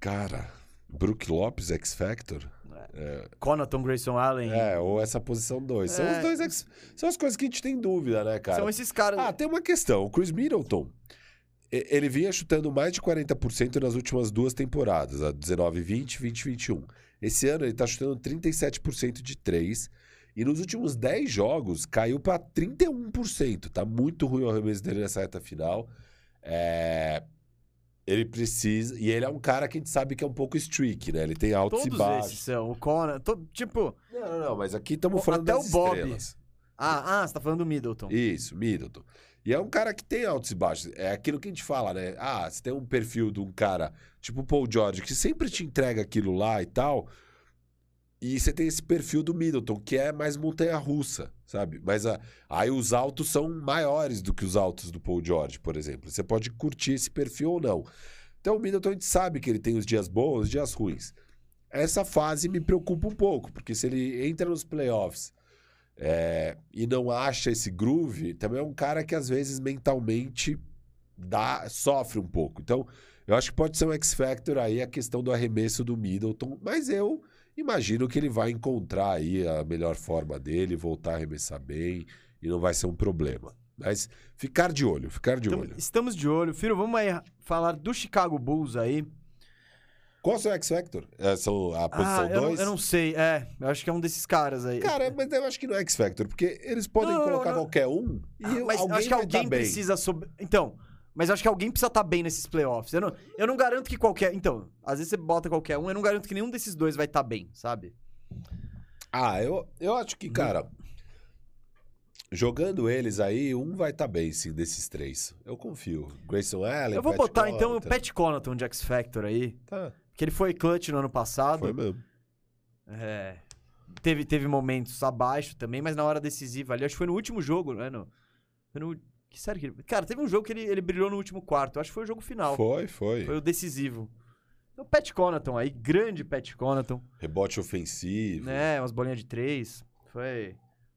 [SPEAKER 2] Cara, Brook Lopes X Factor.
[SPEAKER 1] Conaton, Grayson Allen.
[SPEAKER 2] É, ou essa posição 2. São
[SPEAKER 1] É.
[SPEAKER 2] os dois X. São as coisas que a gente tem dúvida, né, cara?
[SPEAKER 1] São esses caras.
[SPEAKER 2] Ah, tem uma questão. O Chris Middleton, ele vinha chutando mais de 40% nas últimas duas temporadas, a 19-20 20-21. Esse ano ele tá chutando 37% de 3 e nos últimos 10 jogos caiu para 31%. Tá muito ruim o arremesso dele nessa reta final. É, Ele precisa... E ele é um cara que a gente sabe que é um pouco streak, né? Ele tem altos
[SPEAKER 1] Todos
[SPEAKER 2] e baixos.
[SPEAKER 1] esses são. O Conan. Tipo.
[SPEAKER 2] Não, não, não. Mas aqui estamos falando
[SPEAKER 1] até
[SPEAKER 2] das
[SPEAKER 1] o Bob.
[SPEAKER 2] estrelas.
[SPEAKER 1] Ah, ah, você tá falando do Middleton.
[SPEAKER 2] Isso, Middleton. E é um cara que tem altos e baixos. É aquilo que a gente fala, né? Ah, você tem um perfil de um cara tipo o Paul George, que sempre te entrega aquilo lá e tal. E você tem esse perfil do Middleton, que é mais montanha-russa, sabe? Mas a- aí os altos são maiores do que os altos do Paul George, por exemplo. Você pode curtir esse perfil ou não. Então o Middleton a gente sabe que ele tem os dias bons, os dias ruins. Essa fase me preocupa um pouco, porque se ele entra nos playoffs é, e não acha esse groove, também é um cara que às vezes mentalmente dá, sofre um pouco. Então, eu acho que pode ser um X-Factor aí a questão do arremesso do Middleton, mas eu imagino que ele vai encontrar aí a melhor forma dele, voltar a arremessar bem e não vai ser um problema. Mas ficar de olho, ficar de
[SPEAKER 1] Então,
[SPEAKER 2] olho.
[SPEAKER 1] estamos de olho. Firo, vamos aí falar do Chicago Bulls aí.
[SPEAKER 2] Qual é o seu X-Factor? É, são a posição
[SPEAKER 1] ah, eu não,
[SPEAKER 2] 2?
[SPEAKER 1] eu não sei. É, eu acho que é um desses caras aí.
[SPEAKER 2] Cara, mas eu acho que não é X-Factor, porque eles podem
[SPEAKER 1] Não,
[SPEAKER 2] colocar
[SPEAKER 1] não.
[SPEAKER 2] qualquer um e
[SPEAKER 1] Ah, mas
[SPEAKER 2] alguém
[SPEAKER 1] acho que alguém
[SPEAKER 2] tá
[SPEAKER 1] precisa sobre. Então, mas eu acho que alguém precisa estar bem nesses playoffs. Eu não, eu não garanto que qualquer. Então, às vezes você bota qualquer um, eu não garanto que nenhum desses dois vai estar bem, sabe?
[SPEAKER 2] Ah, eu, eu acho que, cara, jogando eles aí, um vai estar bem, sim, desses três. Eu confio. Grayson Allen,
[SPEAKER 1] eu vou
[SPEAKER 2] Pat
[SPEAKER 1] botar então o. Pat Connaughton de X Factor aí,
[SPEAKER 2] Tá,
[SPEAKER 1] que ele foi clutch no ano passado.
[SPEAKER 2] foi mesmo.
[SPEAKER 1] É, teve, teve momentos abaixo também, mas na hora decisiva ali, acho que foi no último jogo, né? No, foi no, que sério que ele- Cara, teve um jogo que ele, ele brilhou no último quarto. Acho que foi o jogo final.
[SPEAKER 2] Foi, foi.
[SPEAKER 1] Foi o decisivo. Então, Pat Connaughton aí, grande Pat Connaughton.
[SPEAKER 2] Rebote ofensivo.
[SPEAKER 1] né? Umas bolinhas de três. Foi.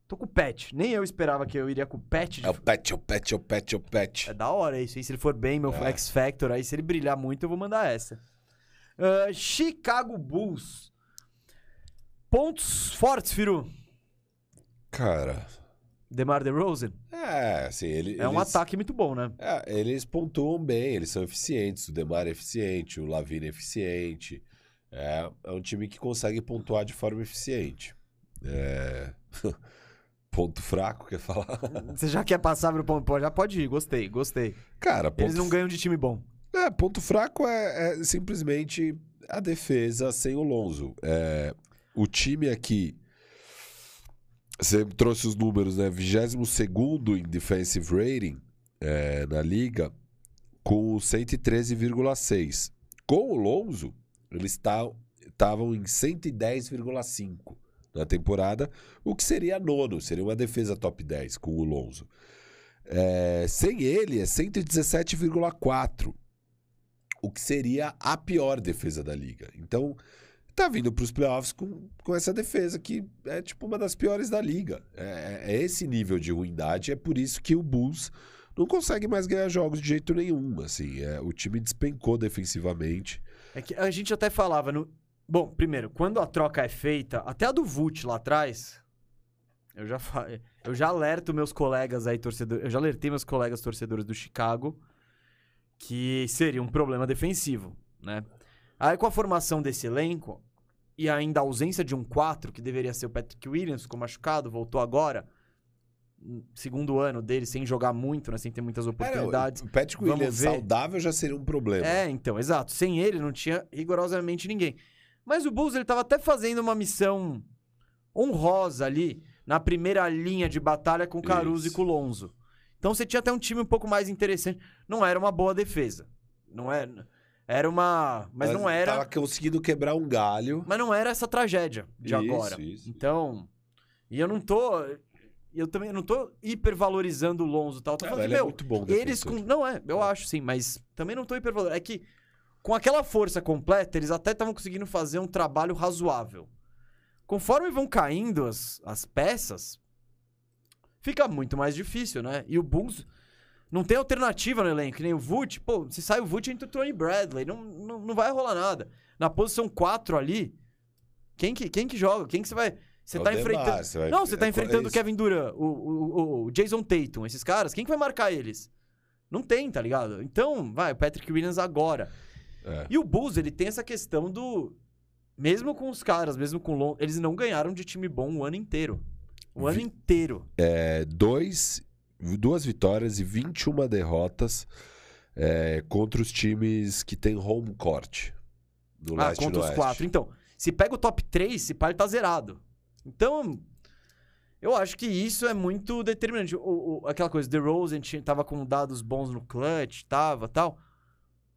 [SPEAKER 1] Tô com o Pet. Nem eu esperava que eu iria com o Pet. de-
[SPEAKER 2] É o Pet, é o Pet, é o Pet, é o Pet.
[SPEAKER 1] É da hora isso, hein? Se ele for bem, meu
[SPEAKER 2] É.
[SPEAKER 1] X Factor, aí se ele brilhar muito, eu vou mandar essa. Ah, Chicago Bulls. Pontos fortes, Firu.
[SPEAKER 2] Cara,
[SPEAKER 1] DeMar DeRozan.
[SPEAKER 2] é, assim, ele,
[SPEAKER 1] É um
[SPEAKER 2] eles-
[SPEAKER 1] ataque muito bom, né?
[SPEAKER 2] É, eles pontuam bem, eles são eficientes. O Demar é eficiente, o Lavine é eficiente. É, é um time que consegue pontuar de forma eficiente. É... <laughs> Ponto fraco, quer falar?
[SPEAKER 1] Você já quer passar pro ponto? Já pode ir, gostei, gostei.
[SPEAKER 2] Cara, ponto,
[SPEAKER 1] Eles não ganham de time bom.
[SPEAKER 2] É, ponto fraco é, é simplesmente a defesa sem o Lonzo. É, o time aqui. Você trouxe os números, né? 22 em defensive rating é, na liga, com 113,6. Com o Lonzo, eles estavam em 110,5 na temporada, o que seria nono, seria uma defesa top 10 com o Lonzo. É, sem ele, é 117,4 o que seria a pior defesa da liga. Então, tá vindo para os playoffs com, com essa defesa que é tipo uma das piores da liga. É, é esse nível de ruindade, é por isso que o Bulls não consegue mais ganhar jogos de jeito nenhum. Assim, é, o time despencou defensivamente.
[SPEAKER 1] É que a gente até falava no. Bom, primeiro, quando a troca é feita, até a do Vult lá atrás, eu já fa... eu já alerto meus colegas aí torcedores, eu já alertei meus colegas torcedores do Chicago que seria um problema defensivo, né? Aí com a formação desse elenco e ainda a ausência de um 4, que deveria ser o Patrick Williams, ficou machucado, voltou agora, segundo ano dele sem jogar muito, né? Sem ter muitas oportunidades.
[SPEAKER 2] É, o Patrick
[SPEAKER 1] Vamos
[SPEAKER 2] Williams
[SPEAKER 1] ver.
[SPEAKER 2] saudável já seria um problema.
[SPEAKER 1] É, então, exato. Sem ele não tinha rigorosamente ninguém. Mas o Bulls ele tava até fazendo uma missão honrosa ali na primeira linha de batalha com o Caruso
[SPEAKER 2] Isso.
[SPEAKER 1] e com o Lonzo. Então você tinha até um time um pouco mais interessante. Não era uma boa defesa. Não era. Era uma. Mas, não era.
[SPEAKER 2] Tava conseguindo quebrar um galho.
[SPEAKER 1] Mas não era essa tragédia de
[SPEAKER 2] Isso,
[SPEAKER 1] agora.
[SPEAKER 2] isso.
[SPEAKER 1] Então. E eu não tô. Eu também não tô hipervalorizando o Lonzo e tal. Tô
[SPEAKER 2] É,
[SPEAKER 1] falando que,
[SPEAKER 2] é
[SPEAKER 1] meu,
[SPEAKER 2] muito bom
[SPEAKER 1] eles com. Não é, eu acho sim, mas também não tô hipervalorizando. É que com aquela força completa, eles até estavam conseguindo fazer um trabalho razoável. Conforme vão caindo as, as peças, fica muito mais difícil, né? E o Bulls não tem alternativa no elenco, que nem o Vult. Pô, se sai o Vult, entra o Tony Bradley. Não, não, não vai rolar nada. Na posição 4 ali, quem que, quem que joga? Quem que você vai. Você
[SPEAKER 2] É
[SPEAKER 1] tá enfrentando.
[SPEAKER 2] você vai-
[SPEAKER 1] Não, você tá
[SPEAKER 2] é,
[SPEAKER 1] enfrentando
[SPEAKER 2] é
[SPEAKER 1] o
[SPEAKER 2] isso.
[SPEAKER 1] Kevin Durant, o, o, o Jason Tatum, esses caras. Quem que vai marcar eles? Não tem, tá ligado? Então, vai, o Patrick Williams agora.
[SPEAKER 2] É.
[SPEAKER 1] E o Bulls, ele tem essa questão do. Mesmo com os caras, mesmo com o Lon... eles não ganharam de time bom o ano inteiro. O ano
[SPEAKER 2] Vi-
[SPEAKER 1] inteiro.
[SPEAKER 2] É, dois, duas vitórias e 21 derrotas é, contra os times que tem home court. No
[SPEAKER 1] Ah,
[SPEAKER 2] leste
[SPEAKER 1] contra os quatro. Então, se pega o top 3, esse par tá zerado. Então, eu acho que isso é muito determinante. O, o- aquela coisa, The Rose tinha, tava com dados bons no clutch, tava tal.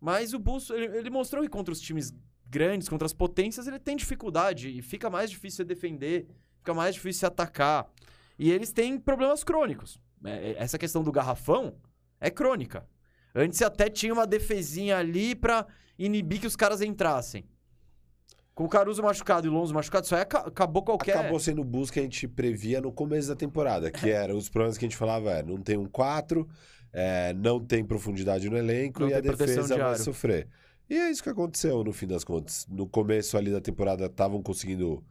[SPEAKER 1] Mas o Bulls, ele, ele mostrou que contra os times grandes, contra as potências, ele tem dificuldade. E fica mais difícil você defender, fica mais difícil você atacar. E eles têm problemas crônicos. É, é, essa questão do garrafão é crônica. Antes até tinha uma defesinha ali pra inibir que os caras entrassem. Com o Caruso machucado e o Lonzo machucado, aí aca- acabou qualquer...
[SPEAKER 2] Acabou sendo o Bulls que a gente previa no começo da temporada, que era os problemas que a gente falava, é, não tem um 4, é, não tem profundidade no elenco
[SPEAKER 1] Não
[SPEAKER 2] e a defesa
[SPEAKER 1] de
[SPEAKER 2] vai sofrer. E é isso que aconteceu no fim das contas. No começo ali da temporada estavam conseguindo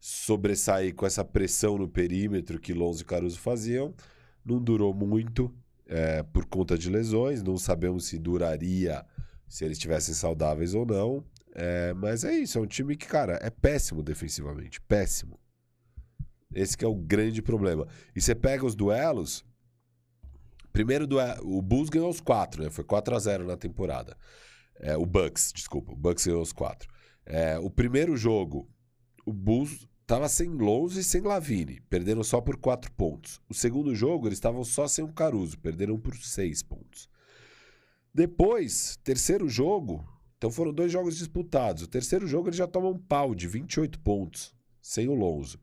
[SPEAKER 2] sobressair com essa pressão no perímetro que Lonzo e Caruso faziam. Não durou muito é, por conta de lesões, não sabemos se duraria se eles estivessem saudáveis ou não. É, mas é isso, é um time que, cara, é péssimo defensivamente, péssimo. Esse que é o grande problema. E você pega os duelos. Primeiro duelo, o Bulls ganhou os quatro, né? Foi 4 a 0 na temporada. É, o Bucks, desculpa, o Bucks ganhou os quatro. É, o primeiro jogo, o Bulls tava sem Lonzo e sem Lavine, perderam só por quatro pontos. O segundo jogo, eles estavam só sem o Caruso, perderam por seis pontos. Depois, terceiro jogo, então foram dois jogos disputados. O terceiro jogo eles já tomam um pau de 28 pontos, sem o Lonzo.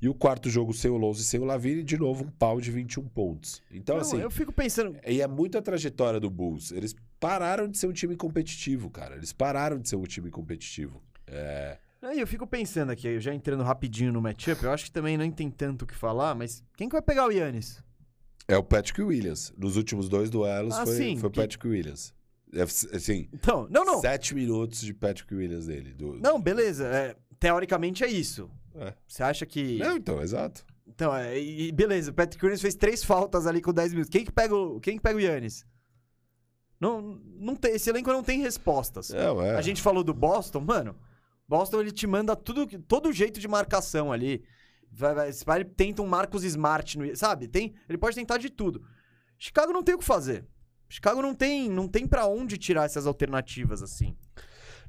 [SPEAKER 2] E o quarto jogo sem o Lonzo e sem o Lavine, de novo um pau de 21 pontos. Então,
[SPEAKER 1] Não,
[SPEAKER 2] assim,
[SPEAKER 1] eu fico pensando...
[SPEAKER 2] e é muito a trajetória do Bulls. Eles pararam de ser um time competitivo, cara. Eles pararam de ser um time competitivo. É,
[SPEAKER 1] Aí eu fico pensando aqui, eu já entrando rapidinho no matchup, eu acho que também nem tem tanto o que falar, mas quem que vai pegar o Yannis?
[SPEAKER 2] é o Patrick Williams. Nos últimos dois duelos
[SPEAKER 1] Ah,
[SPEAKER 2] foi,
[SPEAKER 1] sim,
[SPEAKER 2] foi o
[SPEAKER 1] que-
[SPEAKER 2] Patrick Williams. É, assim,
[SPEAKER 1] Então, não, não.
[SPEAKER 2] sete minutos de Patrick Williams dele. Do...
[SPEAKER 1] Não, beleza. é, teoricamente é isso.
[SPEAKER 2] É.
[SPEAKER 1] Você acha que.
[SPEAKER 2] Não, então, exato.
[SPEAKER 1] Então, é, e, beleza, o Patrick Williams fez três faltas ali com 10 minutos. Quem que pega o, quem que pega o Yannis? Não, não tem, esse elenco não tem respostas.
[SPEAKER 2] Não, é.
[SPEAKER 1] A gente falou do Boston, mano. Boston ele te manda tudo, todo jeito de marcação ali. Vai, vai, ele tenta um Marcos Smart, no, sabe? Tem, ele pode tentar de tudo. Chicago não tem o que fazer. Chicago não tem, não tem para onde tirar essas alternativas assim.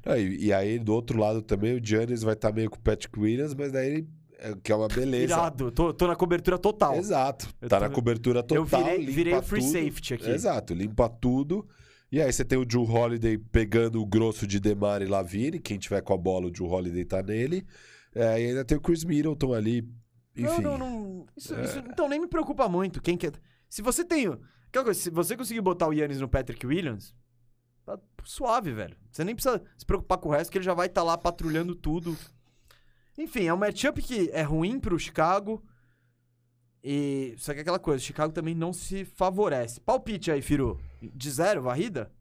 [SPEAKER 2] Não, e, e aí, do outro lado também, o Giannis vai estar meio com o Patrick Williams, mas daí ele. é- que é uma <laughs> beleza.
[SPEAKER 1] Irado, tô, tô na cobertura total.
[SPEAKER 2] Exato.
[SPEAKER 1] Eu
[SPEAKER 2] Tá
[SPEAKER 1] tô-
[SPEAKER 2] na cobertura total.
[SPEAKER 1] eu virei, virei o free
[SPEAKER 2] tudo.
[SPEAKER 1] safety aqui.
[SPEAKER 2] Exato, limpa tudo. E aí você tem o Drew Holiday pegando o grosso de Demar e Lavine. Quem tiver com a bola, o Drew Holiday tá nele. É, e ainda tem o Chris Middleton ali. Enfim.
[SPEAKER 1] Não, não, não. Isso, isso, então nem me preocupa muito. Quem quer. Se você tem. Aquela coisa, se você conseguir botar o Yannis no Patrick Williams, tá suave, velho. Você nem precisa se preocupar com o resto, que ele já vai estar lá patrulhando tudo. Enfim, é um matchup que é ruim pro Chicago. E. Só que é aquela coisa, Chicago também não se favorece. Palpite aí, Firu. De zero, varrida?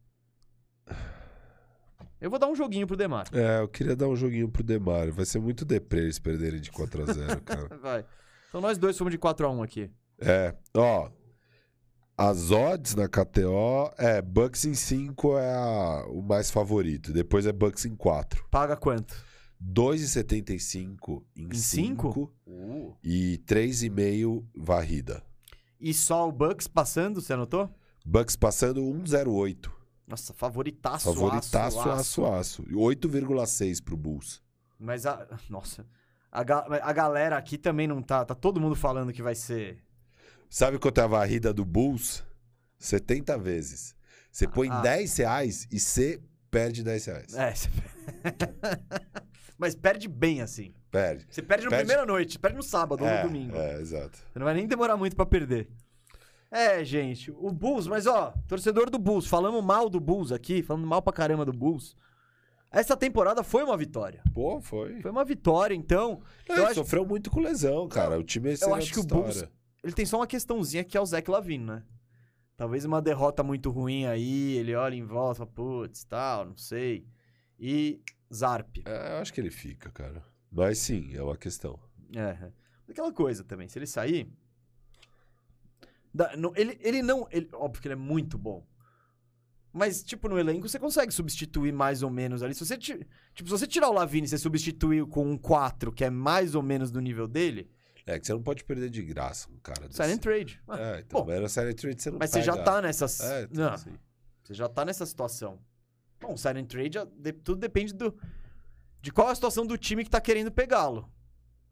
[SPEAKER 1] Eu vou dar um joguinho pro Demar.
[SPEAKER 2] É, eu queria dar um joguinho pro Demar. Vai ser muito deprê eles perderem de 4x0, <laughs> cara.
[SPEAKER 1] Vai. Então nós dois fomos de 4x1 aqui.
[SPEAKER 2] É, ó. As odds na KTO é Bucks em 5 é a- o mais favorito. Depois é Bucks em 4.
[SPEAKER 1] Paga quanto?
[SPEAKER 2] 2,75 em
[SPEAKER 1] Em
[SPEAKER 2] 5
[SPEAKER 1] cinco?
[SPEAKER 2] e 3,5 varrida.
[SPEAKER 1] E só o Bucks passando, você anotou?
[SPEAKER 2] Bucks passando 1,08.
[SPEAKER 1] Nossa, favoritaço,
[SPEAKER 2] Favoritaço,
[SPEAKER 1] aço,
[SPEAKER 2] aço, aço. E 8,6 pro Bulls.
[SPEAKER 1] Mas a. Nossa. A, ga- a galera aqui também não tá. Tá todo mundo falando que vai ser.
[SPEAKER 2] Sabe quanto é a varrida do Bulls? 70 vezes. Você põe
[SPEAKER 1] Ah.
[SPEAKER 2] 10 reais e você perde 10 reais.
[SPEAKER 1] É. Você... <laughs> Mas perde bem assim.
[SPEAKER 2] Perde.
[SPEAKER 1] Você perde na
[SPEAKER 2] Perde-
[SPEAKER 1] primeira noite, perde no sábado ou
[SPEAKER 2] é,
[SPEAKER 1] no domingo.
[SPEAKER 2] É, exato.
[SPEAKER 1] Você não vai nem demorar muito pra perder. É, gente, o Bulls, mas ó, torcedor do Bulls, falamos mal do Bulls aqui, falando mal pra caramba do Bulls. Essa temporada foi uma vitória.
[SPEAKER 2] Pô, foi.
[SPEAKER 1] Foi uma vitória, então.
[SPEAKER 2] É,
[SPEAKER 1] eu acho-
[SPEAKER 2] sofreu muito com lesão, cara. o time é
[SPEAKER 1] eu acho que o. Bulls- Ele tem só uma questãozinha que é o Zach Lavine, né? Talvez uma derrota muito ruim aí, ele olha em volta, fala, putz, tal, não sei. E Zarp.
[SPEAKER 2] É, eu acho que ele fica, cara. Mas sim, é uma questão.
[SPEAKER 1] É. Aquela coisa também, se ele sair. dá- não- ele, ele não. ele- óbvio que ele é muito bom. Mas, tipo, no elenco você consegue substituir mais ou menos ali. Se você, ti- tipo, se você tirar o Lavine e você substituir com um 4, que é mais ou menos do nível dele,
[SPEAKER 2] É que você não pode perder de graça um cara desse.
[SPEAKER 1] silent trade. Ah,
[SPEAKER 2] É, então,
[SPEAKER 1] bom,
[SPEAKER 2] na silent trade você não
[SPEAKER 1] mas você já
[SPEAKER 2] pega-
[SPEAKER 1] tá nessa.
[SPEAKER 2] É, então,
[SPEAKER 1] não,
[SPEAKER 2] assim.
[SPEAKER 1] você já tá nessa situação. Bom, silent trade, tudo depende do. De qual é a situação do time que tá querendo pegá-lo.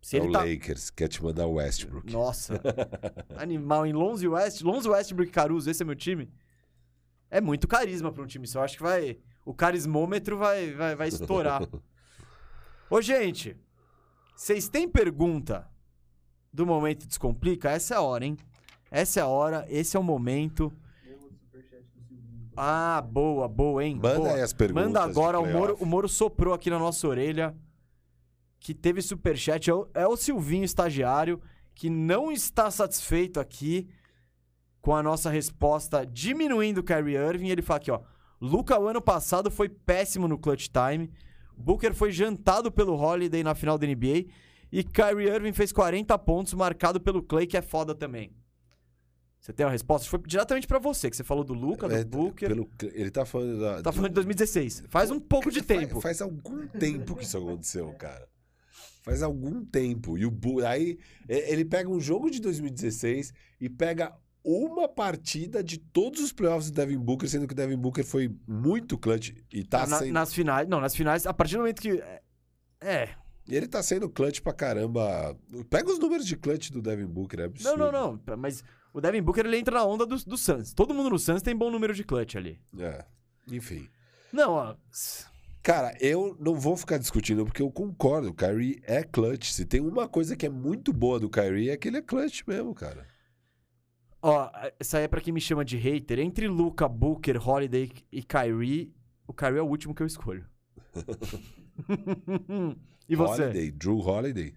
[SPEAKER 1] Se
[SPEAKER 2] É
[SPEAKER 1] ele
[SPEAKER 2] o
[SPEAKER 1] tá.
[SPEAKER 2] Lakers, quer te mandar o Westbrook.
[SPEAKER 1] Nossa. <laughs> Animal em Lonzo West. Lonzo Westbrook e Caruso, esse é meu time. É muito carisma pra um time só. Eu acho que vai. O carismômetro vai, vai, vai estourar. <laughs> Ô, gente. Vocês têm pergunta do Momento Descomplica? Essa é a hora, hein? Essa é a hora, esse é o momento. Ah, boa, boa, hein?
[SPEAKER 2] Manda
[SPEAKER 1] Boa.
[SPEAKER 2] aí as perguntas.
[SPEAKER 1] Manda agora, o Moro, o Moro soprou aqui na nossa orelha que teve superchat. É o, é o Silvinho, estagiário, que não está satisfeito aqui com a nossa resposta diminuindo o Kyrie Irving. Ele fala aqui, ó. Luca, o ano passado, foi péssimo no clutch time. Booker foi jantado pelo Holiday na final da NBA. E Kyrie Irving fez 40 pontos, marcado pelo Clay, que é foda também. Você tem uma resposta? Foi diretamente pra você, que você falou do Luca, do
[SPEAKER 2] É,
[SPEAKER 1] Booker.
[SPEAKER 2] pelo- ele tá falando da.
[SPEAKER 1] Tá falando de 2016. Faz um pouco de
[SPEAKER 2] Faz-
[SPEAKER 1] tempo.
[SPEAKER 2] Faz, algum tempo que isso aconteceu, cara. Faz algum tempo. E o Bu- aí é, ele pega um jogo de 2016 e pega uma partida de todos os playoffs do Devin Booker, sendo que o Devin Booker foi muito clutch e tá
[SPEAKER 1] Na-
[SPEAKER 2] sendo.
[SPEAKER 1] Nas finais. Não, nas finais, a partir do momento que. É.
[SPEAKER 2] E ele tá sendo clutch pra caramba. Pega os números de clutch do Devin Booker, é
[SPEAKER 1] Não,
[SPEAKER 2] absurdo.
[SPEAKER 1] não, não. Mas o Devin Booker ele entra na onda do, do Suns. Todo mundo no Suns tem bom número de clutch ali.
[SPEAKER 2] É. Enfim.
[SPEAKER 1] Não, ó.
[SPEAKER 2] Cara, eu não vou ficar discutindo porque eu concordo. O Kyrie é clutch. Se tem uma coisa que é muito boa do Kyrie é que ele é clutch mesmo, cara.
[SPEAKER 1] Ó, essa aí é pra quem me chama de hater. Entre Luca, Booker, Holiday e Kyrie, o Kyrie é o último que eu escolho. <laughs> <laughs> e você?
[SPEAKER 2] Holiday, Drew Holiday.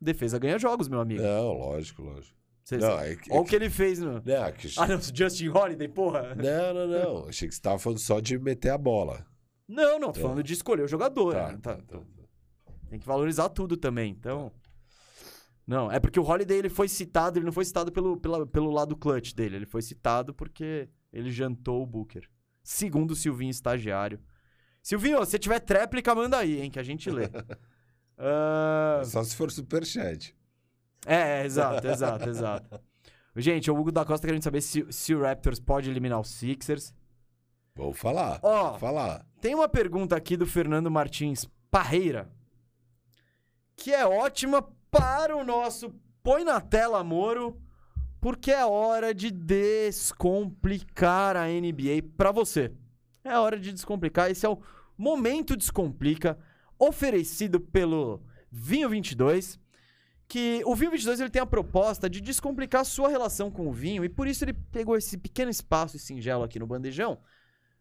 [SPEAKER 1] Defesa ganha jogos, meu amigo.
[SPEAKER 2] Não, lógico, lógico.
[SPEAKER 1] Você-
[SPEAKER 2] Não, é que-
[SPEAKER 1] Olha o que ele fez no.
[SPEAKER 2] Não, é que-
[SPEAKER 1] Ah, não, Justin Holiday, porra.
[SPEAKER 2] não, não, não. <laughs> Achei que você tava falando só de meter a bola.
[SPEAKER 1] Não, não, tô falando de escolher o jogador.
[SPEAKER 2] Tá,
[SPEAKER 1] né?
[SPEAKER 2] tá,
[SPEAKER 1] Tá-. Tem que valorizar tudo também, então. Não, é porque o Holiday ele foi citado, ele não foi citado pelo, pela- pelo lado clutch dele, ele foi citado porque ele jantou o Booker. Segundo o Silvinho estagiário. Silvinho, se tiver tréplica, manda aí, hein, que a gente lê. <laughs> Ah,
[SPEAKER 2] Só se for superchat.
[SPEAKER 1] É, é, exato, exato, exato. Gente, o Hugo da Costa querendo saber se, se o Raptors pode eliminar os Sixers.
[SPEAKER 2] Vou falar.
[SPEAKER 1] Ó,
[SPEAKER 2] Vou falar.
[SPEAKER 1] Tem uma pergunta aqui do Fernando Martins Parreira, que é ótima para o nosso Põe na tela, Moro, porque é hora de descomplicar a NBA para você. É hora de descomplicar. Esse é o Momento Descomplica, oferecido pelo Vinho 22. Que o Vinho 22 ele tem a proposta de descomplicar sua relação com o vinho e por isso ele pegou esse pequeno espaço e singelo aqui no bandejão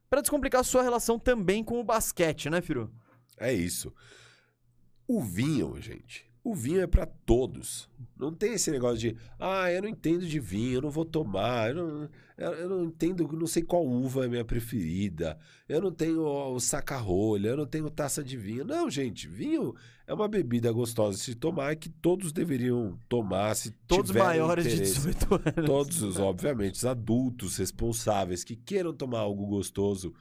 [SPEAKER 1] Pra descomplicar sua relação também com o basquete, né, Firu?
[SPEAKER 2] É isso. O vinho, gente. O vinho é pra todos. Não tem esse negócio de, ah, eu não entendo de vinho, eu não vou tomar, eu não, eu, não entendo, não sei qual uva é minha preferida, eu não tenho o saca-rolha, eu não tenho taça de vinho. Não, gente, vinho é uma bebida gostosa de se tomar e que todos deveriam tomar se
[SPEAKER 1] Todos maiores de
[SPEAKER 2] interesse.
[SPEAKER 1] 18 anos.
[SPEAKER 2] Todos, os, <laughs> obviamente, os adultos responsáveis que queiram tomar algo gostoso.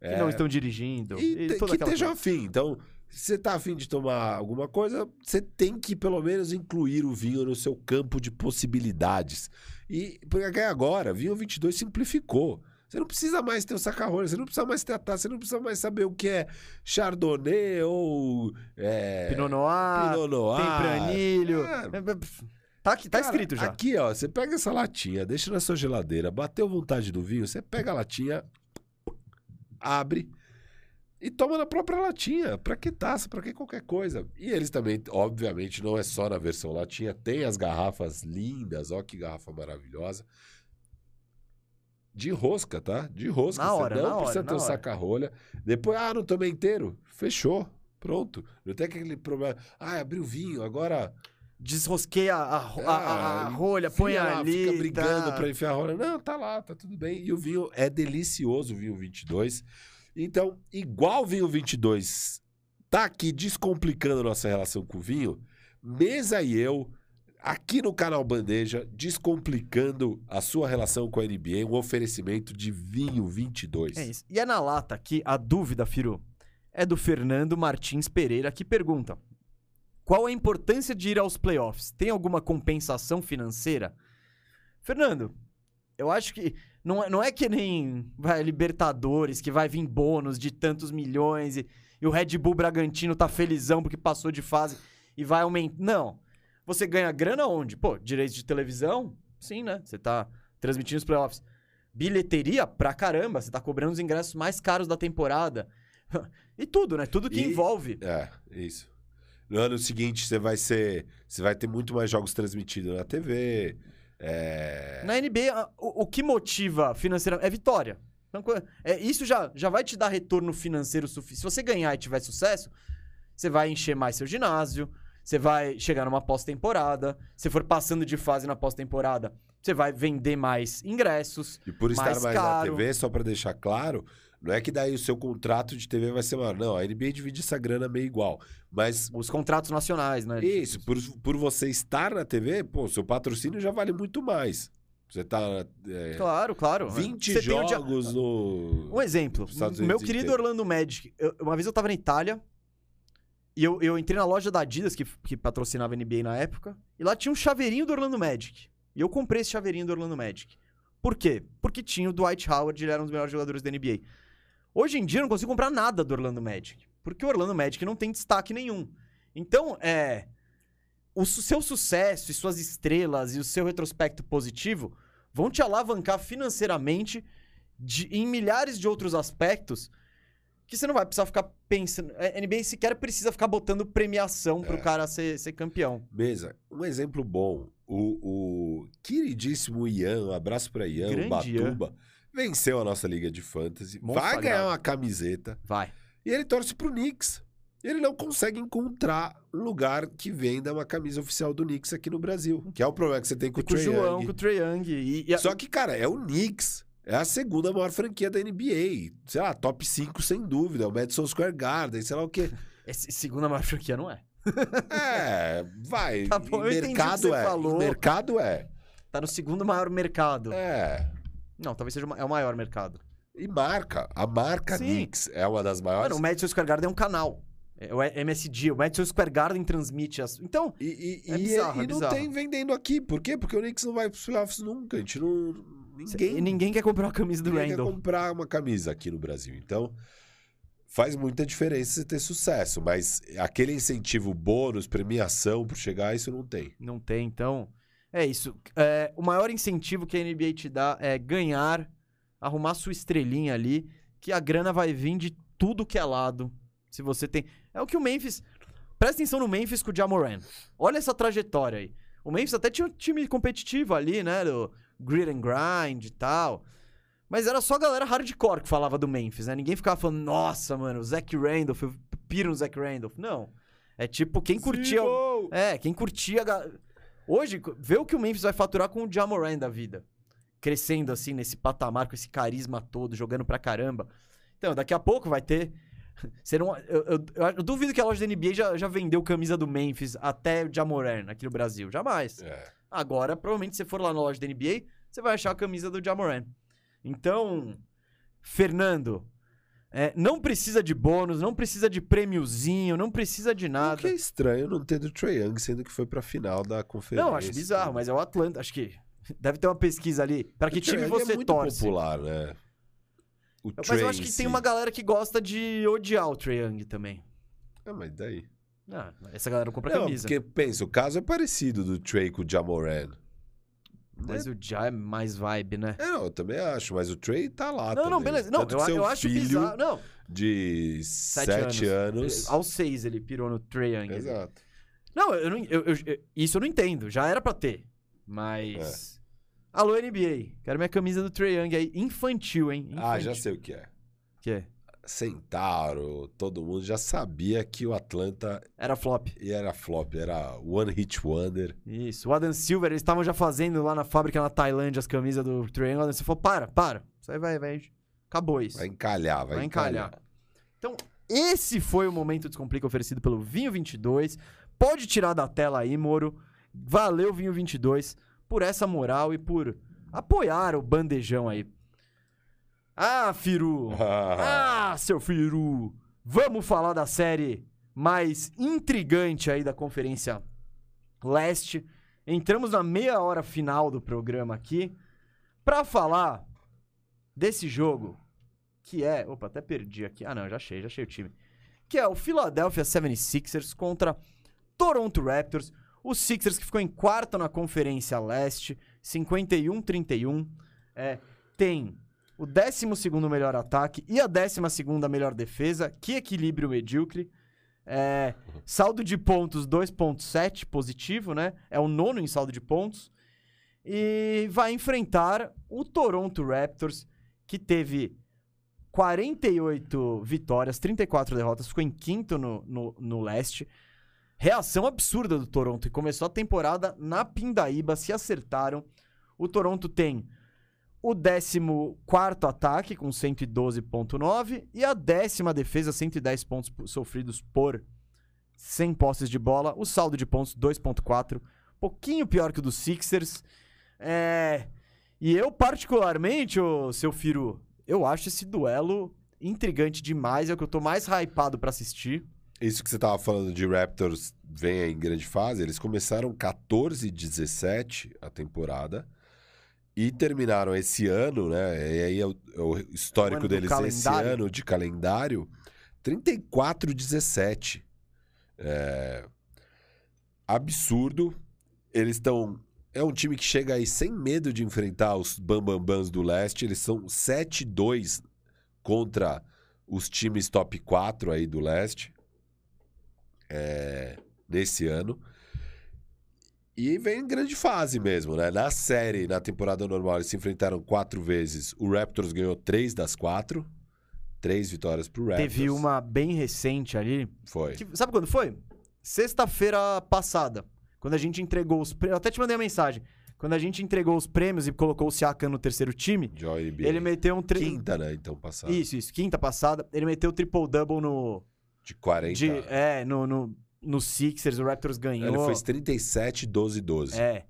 [SPEAKER 1] Que não estão dirigindo.
[SPEAKER 2] É. E,
[SPEAKER 1] E,
[SPEAKER 2] que estejam afim. Então, você tá afim de tomar alguma coisa, você tem que pelo menos incluir o vinho no seu campo de possibilidades. E porque agora, vinho 22 simplificou. Você não precisa mais ter o sacarrone, você não precisa mais ter a taça, você não precisa mais saber o que é Chardonnay ou é,
[SPEAKER 1] Pinot Noir,
[SPEAKER 2] Pinot Noir.
[SPEAKER 1] Tempranilho.
[SPEAKER 2] É.
[SPEAKER 1] Tá, aqui, tá
[SPEAKER 2] Cara,
[SPEAKER 1] escrito já.
[SPEAKER 2] Aqui, ó, você pega essa latinha, deixa na sua geladeira, bateu vontade do vinho, você pega a latinha, abre e toma na própria latinha. Pra que taça? Pra que qualquer coisa? E eles também, obviamente, não é só na versão latinha, tem as garrafas lindas, ó que garrafa maravilhosa. De rosca, tá? De rosca.
[SPEAKER 1] Na
[SPEAKER 2] Você
[SPEAKER 1] hora,
[SPEAKER 2] não precisa
[SPEAKER 1] hora,
[SPEAKER 2] ter um saca-rolha. Depois, ah, não tomei inteiro. Fechou. Pronto. Não tem aquele problema. Ah, abriu vinho, agora
[SPEAKER 1] Desrosqueia a, a, a- a- a rolha, põe
[SPEAKER 2] lá,
[SPEAKER 1] ali.
[SPEAKER 2] Fica brigando
[SPEAKER 1] tá.
[SPEAKER 2] pra enfiar a rola. Não, tá lá, tá tudo bem. E o vinho é delicioso, o vinho 22. Então, igual o vinho 22 tá aqui descomplicando nossa relação com o vinho, Mesa e eu, aqui no canal Bandeja, descomplicando a sua relação com a NBA, um oferecimento de vinho 22.
[SPEAKER 1] É isso. E é na lata aqui, a dúvida, Firu, é do Fernando Martins Pereira, que pergunta: Qual a importância de ir aos playoffs? Tem alguma compensação financeira? Fernando, eu acho que não é, não é que nem vai, Libertadores, que vai vir bônus de tantos milhões e, e o Red Bull Bragantino tá felizão porque passou de fase e vai aumentar. Não. Você ganha grana onde? Pô, direitos de televisão? Sim, né? Você tá transmitindo os playoffs. Bilheteria pra caramba, você tá cobrando os ingressos mais caros da temporada. <laughs> e tudo, né? Tudo que
[SPEAKER 2] E-
[SPEAKER 1] envolve.
[SPEAKER 2] É, isso. No ano seguinte, você vai ser. Você vai ter muito mais jogos transmitidos na TV. É...
[SPEAKER 1] Na NBA, o, o que motiva financeiramente é vitória. Então, é, isso já, já vai te dar retorno financeiro suficiente. Se você ganhar e tiver sucesso, você vai encher mais seu ginásio, você vai chegar numa pós-temporada. Se for passando de fase na pós-temporada, você vai vender mais ingressos.
[SPEAKER 2] E por estar
[SPEAKER 1] mais
[SPEAKER 2] mais, na TV, só pra deixar claro, não é que daí o seu contrato de TV vai ser maior. Não, a NBA divide essa grana meio igual. Mas
[SPEAKER 1] Os contratos nacionais, né?
[SPEAKER 2] isso, por, por você estar na TV, pô, seu patrocínio já vale muito mais. Você tá é,
[SPEAKER 1] Claro, claro.
[SPEAKER 2] 20
[SPEAKER 1] Você dia-
[SPEAKER 2] jogos no.
[SPEAKER 1] Um exemplo. Meu querido. Orlando Magic. eu- uma vez eu tava na Itália e eu, eu entrei na loja da Adidas, que, que patrocinava a NBA na época, e lá tinha um chaveirinho do Orlando Magic. E eu comprei esse chaveirinho do Orlando Magic. Por quê? Porque tinha o Dwight Howard, ele era um dos melhores jogadores da NBA. Hoje em dia eu não consigo comprar nada do Orlando Magic, porque o Orlando Magic não tem destaque nenhum. Então, é. O seu sucesso e suas estrelas e o seu retrospecto positivo vão te alavancar financeiramente de- em milhares de outros aspectos que você não vai precisar ficar pensando. A NBA sequer precisa ficar botando premiação pro
[SPEAKER 2] É.
[SPEAKER 1] cara ser, ser campeão.
[SPEAKER 2] Mesa, um exemplo bom. O, o queridíssimo Ian, um abraço pra Ian,
[SPEAKER 1] Grande
[SPEAKER 2] Batuba, venceu a nossa liga de fantasy,
[SPEAKER 1] Monstro
[SPEAKER 2] vai ganhar uma camiseta.
[SPEAKER 1] Vai.
[SPEAKER 2] E ele torce pro Knicks. Ele não consegue encontrar um lugar que venda uma camisa oficial do Knicks aqui no Brasil. Que é o problema que você tem com
[SPEAKER 1] E
[SPEAKER 2] o
[SPEAKER 1] com o
[SPEAKER 2] Trae
[SPEAKER 1] João,
[SPEAKER 2] Young.
[SPEAKER 1] com o Trae Young. E, e a-
[SPEAKER 2] Só que, cara, é o Knicks. É a segunda maior franquia da NBA. Sei lá, top 5 sem dúvida. O Madison Square Garden, sei lá o quê. <laughs>
[SPEAKER 1] esse segunda maior franquia não é.
[SPEAKER 2] É, vai.
[SPEAKER 1] Tá bom,
[SPEAKER 2] mercado é. mercado é.
[SPEAKER 1] Tá no segundo maior mercado.
[SPEAKER 2] É.
[SPEAKER 1] Não, talvez seja é o maior mercado.
[SPEAKER 2] E marca. A marca
[SPEAKER 1] Sim.
[SPEAKER 2] Knicks é uma das maiores.
[SPEAKER 1] Mano, o Madison Square Garden é um canal. É o MSG. O Madison Square Garden transmite as. Então,
[SPEAKER 2] E, e,
[SPEAKER 1] É
[SPEAKER 2] e-
[SPEAKER 1] bizarro,
[SPEAKER 2] e
[SPEAKER 1] é
[SPEAKER 2] não tem vendendo aqui. Por quê? Porque o Knicks não vai pros playoffs nunca. A gente não. Ninguém,
[SPEAKER 1] e ninguém quer comprar a camisa do
[SPEAKER 2] ninguém quer
[SPEAKER 1] Randall.
[SPEAKER 2] comprar uma camisa aqui no Brasil. Então, faz muita diferença você ter sucesso. Mas aquele incentivo, bônus, premiação por chegar, isso não tem.
[SPEAKER 1] Não tem, então. É isso. É, o maior incentivo que a NBA te dá é ganhar, arrumar sua estrelinha ali, que a grana vai vir de tudo que é lado. Se você tem. É o que o Memphis. Presta atenção no Memphis com o Jamoran. Olha essa trajetória aí. O Memphis até tinha um time competitivo ali, né? Do Grit and Grind e tal. Mas era só a galera hardcore que falava do Memphis, né? Ninguém ficava falando, nossa, mano, o Zach Randolph, eu piro no Zach Randolph. Não. É tipo, quem curtia. o- é, quem curtia. a Hoje, vê o que o Memphis vai faturar com o Jamoran da vida. Crescendo assim, nesse patamar, com esse carisma todo, jogando pra caramba. Então, daqui a pouco vai ter. <laughs> Serão, eu, eu- eu- duvido que a loja da NBA já, já vendeu camisa do Memphis até o Jamoran aqui no Brasil. Jamais.
[SPEAKER 2] É.
[SPEAKER 1] Agora, provavelmente, se você for lá na loja da NBA, você vai achar a camisa do Jamoran. Então, Fernando, É, não precisa de bônus, não precisa de prêmiozinho, não precisa de
[SPEAKER 2] O
[SPEAKER 1] nada.
[SPEAKER 2] que é estranho não ter do Trae Young, sendo que foi pra final da conferência.
[SPEAKER 1] Não, acho bizarro, mas é o Atlanta. Acho que <laughs> deve ter uma pesquisa ali. Pra que
[SPEAKER 2] O Trae
[SPEAKER 1] time
[SPEAKER 2] Young
[SPEAKER 1] você
[SPEAKER 2] é muito
[SPEAKER 1] torce?
[SPEAKER 2] popular, né? O
[SPEAKER 1] Mas
[SPEAKER 2] Trae
[SPEAKER 1] eu acho que
[SPEAKER 2] si.
[SPEAKER 1] tem uma galera que gosta de odiar o Trae Young também.
[SPEAKER 2] Ah, mas daí?
[SPEAKER 1] Ah, essa galera não compra
[SPEAKER 2] Não,
[SPEAKER 1] camisa.
[SPEAKER 2] porque pensa, o caso é parecido do Trey com o Jamoran.
[SPEAKER 1] Mas o Ja é mais vibe, né?
[SPEAKER 2] É, não, eu também acho, mas o Trey tá lá
[SPEAKER 1] Não, não,
[SPEAKER 2] também.
[SPEAKER 1] beleza. Não,
[SPEAKER 2] Tanto
[SPEAKER 1] eu, eu acho
[SPEAKER 2] filho
[SPEAKER 1] bizarro. Não,
[SPEAKER 2] de sete, anos.
[SPEAKER 1] Aos seis ele pirou no Trae Young.
[SPEAKER 2] Exato.
[SPEAKER 1] Não, eu não, eu- eu- isso eu não entendo. Já era pra ter. Mas.
[SPEAKER 2] É.
[SPEAKER 1] Alô, NBA. Quero minha camisa do Trae Young aí. Infantil, hein? Infantil.
[SPEAKER 2] Ah, já sei o que é.
[SPEAKER 1] Que é?
[SPEAKER 2] Centauro, todo mundo já sabia que o Atlanta
[SPEAKER 1] Era flop.
[SPEAKER 2] era flop, era One Hit Wonder.
[SPEAKER 1] Isso. O Adam Silver, eles estavam já fazendo lá na fábrica na Tailândia as camisas do. O Adam Silver falou: para, para. Isso aí vai, vai. Acabou isso.
[SPEAKER 2] Vai encalhar, vai,
[SPEAKER 1] Vai
[SPEAKER 2] encalhar.
[SPEAKER 1] encalhar. Então, esse foi o momento Descomplica oferecido pelo Vinho 22. Pode tirar da tela aí, Moro. Valeu, Vinho 22, por essa moral e por apoiar o bandejão aí. Ah, Firu! <laughs> Ah, seu Firu! Vamos falar da série mais intrigante aí da Conferência Leste. Entramos na meia hora final do programa aqui pra falar desse jogo que é. Opa, até perdi aqui. Ah, não, já achei, já achei o time. Que é o Philadelphia 76ers contra Toronto Raptors. O Sixers que ficou em quarto na Conferência Leste, 51-31. É, tem o 12 melhor ataque e a 12 melhor defesa. Que equilíbrio medíocre. É, saldo de pontos 2.7 positivo, né? É o nono em saldo de pontos. E vai enfrentar o Toronto Raptors, que teve 48 vitórias, 34 derrotas, ficou em quinto no, no, no leste. Reação absurda do Toronto e começou a temporada na Pindaíba, se acertaram. O Toronto tem o 14 ataque com 112,9 e a décima defesa, 110 pontos sofridos por 100 posses de bola. O saldo de pontos, 2,4. Pouquinho pior que o dos Sixers. É... E eu, particularmente, ô, seu Firu, eu acho esse duelo intrigante demais. É o que eu tô mais hypado pra assistir.
[SPEAKER 2] Isso que você tava falando de Raptors vem em grande fase. Eles começaram 14 e 17 a temporada e terminaram esse ano, né? E aí é o, é o histórico
[SPEAKER 1] ano do
[SPEAKER 2] deles esse ano de calendário, 34 e 17. É... Absurdo. Eles estão. É um time que chega aí sem medo de enfrentar os Bambambans do leste. Eles são 7-2 contra os times top 4 aí do leste é, nesse ano. E vem em grande fase mesmo, né? Na série, na temporada normal, eles se enfrentaram quatro vezes. O Raptors ganhou três das quatro. Três vitórias pro Raptors.
[SPEAKER 1] Teve uma bem recente ali.
[SPEAKER 2] Foi.
[SPEAKER 1] que- sabe quando foi? Sexta-feira passada. Quando a gente entregou os prêmios. Eu até te mandei a mensagem. Quando a gente entregou os prêmios e colocou o Siakam no terceiro time,
[SPEAKER 2] Joy
[SPEAKER 1] ele meteu um. Tre...
[SPEAKER 2] Quinta, né? Então, passado.
[SPEAKER 1] Isso, isso. Quinta passada. Ele meteu o triple-double no.
[SPEAKER 2] De 40.
[SPEAKER 1] De, é, no, no, no Sixers. O Raptors ganhou.
[SPEAKER 2] Ele fez 37, 12, 12.
[SPEAKER 1] É.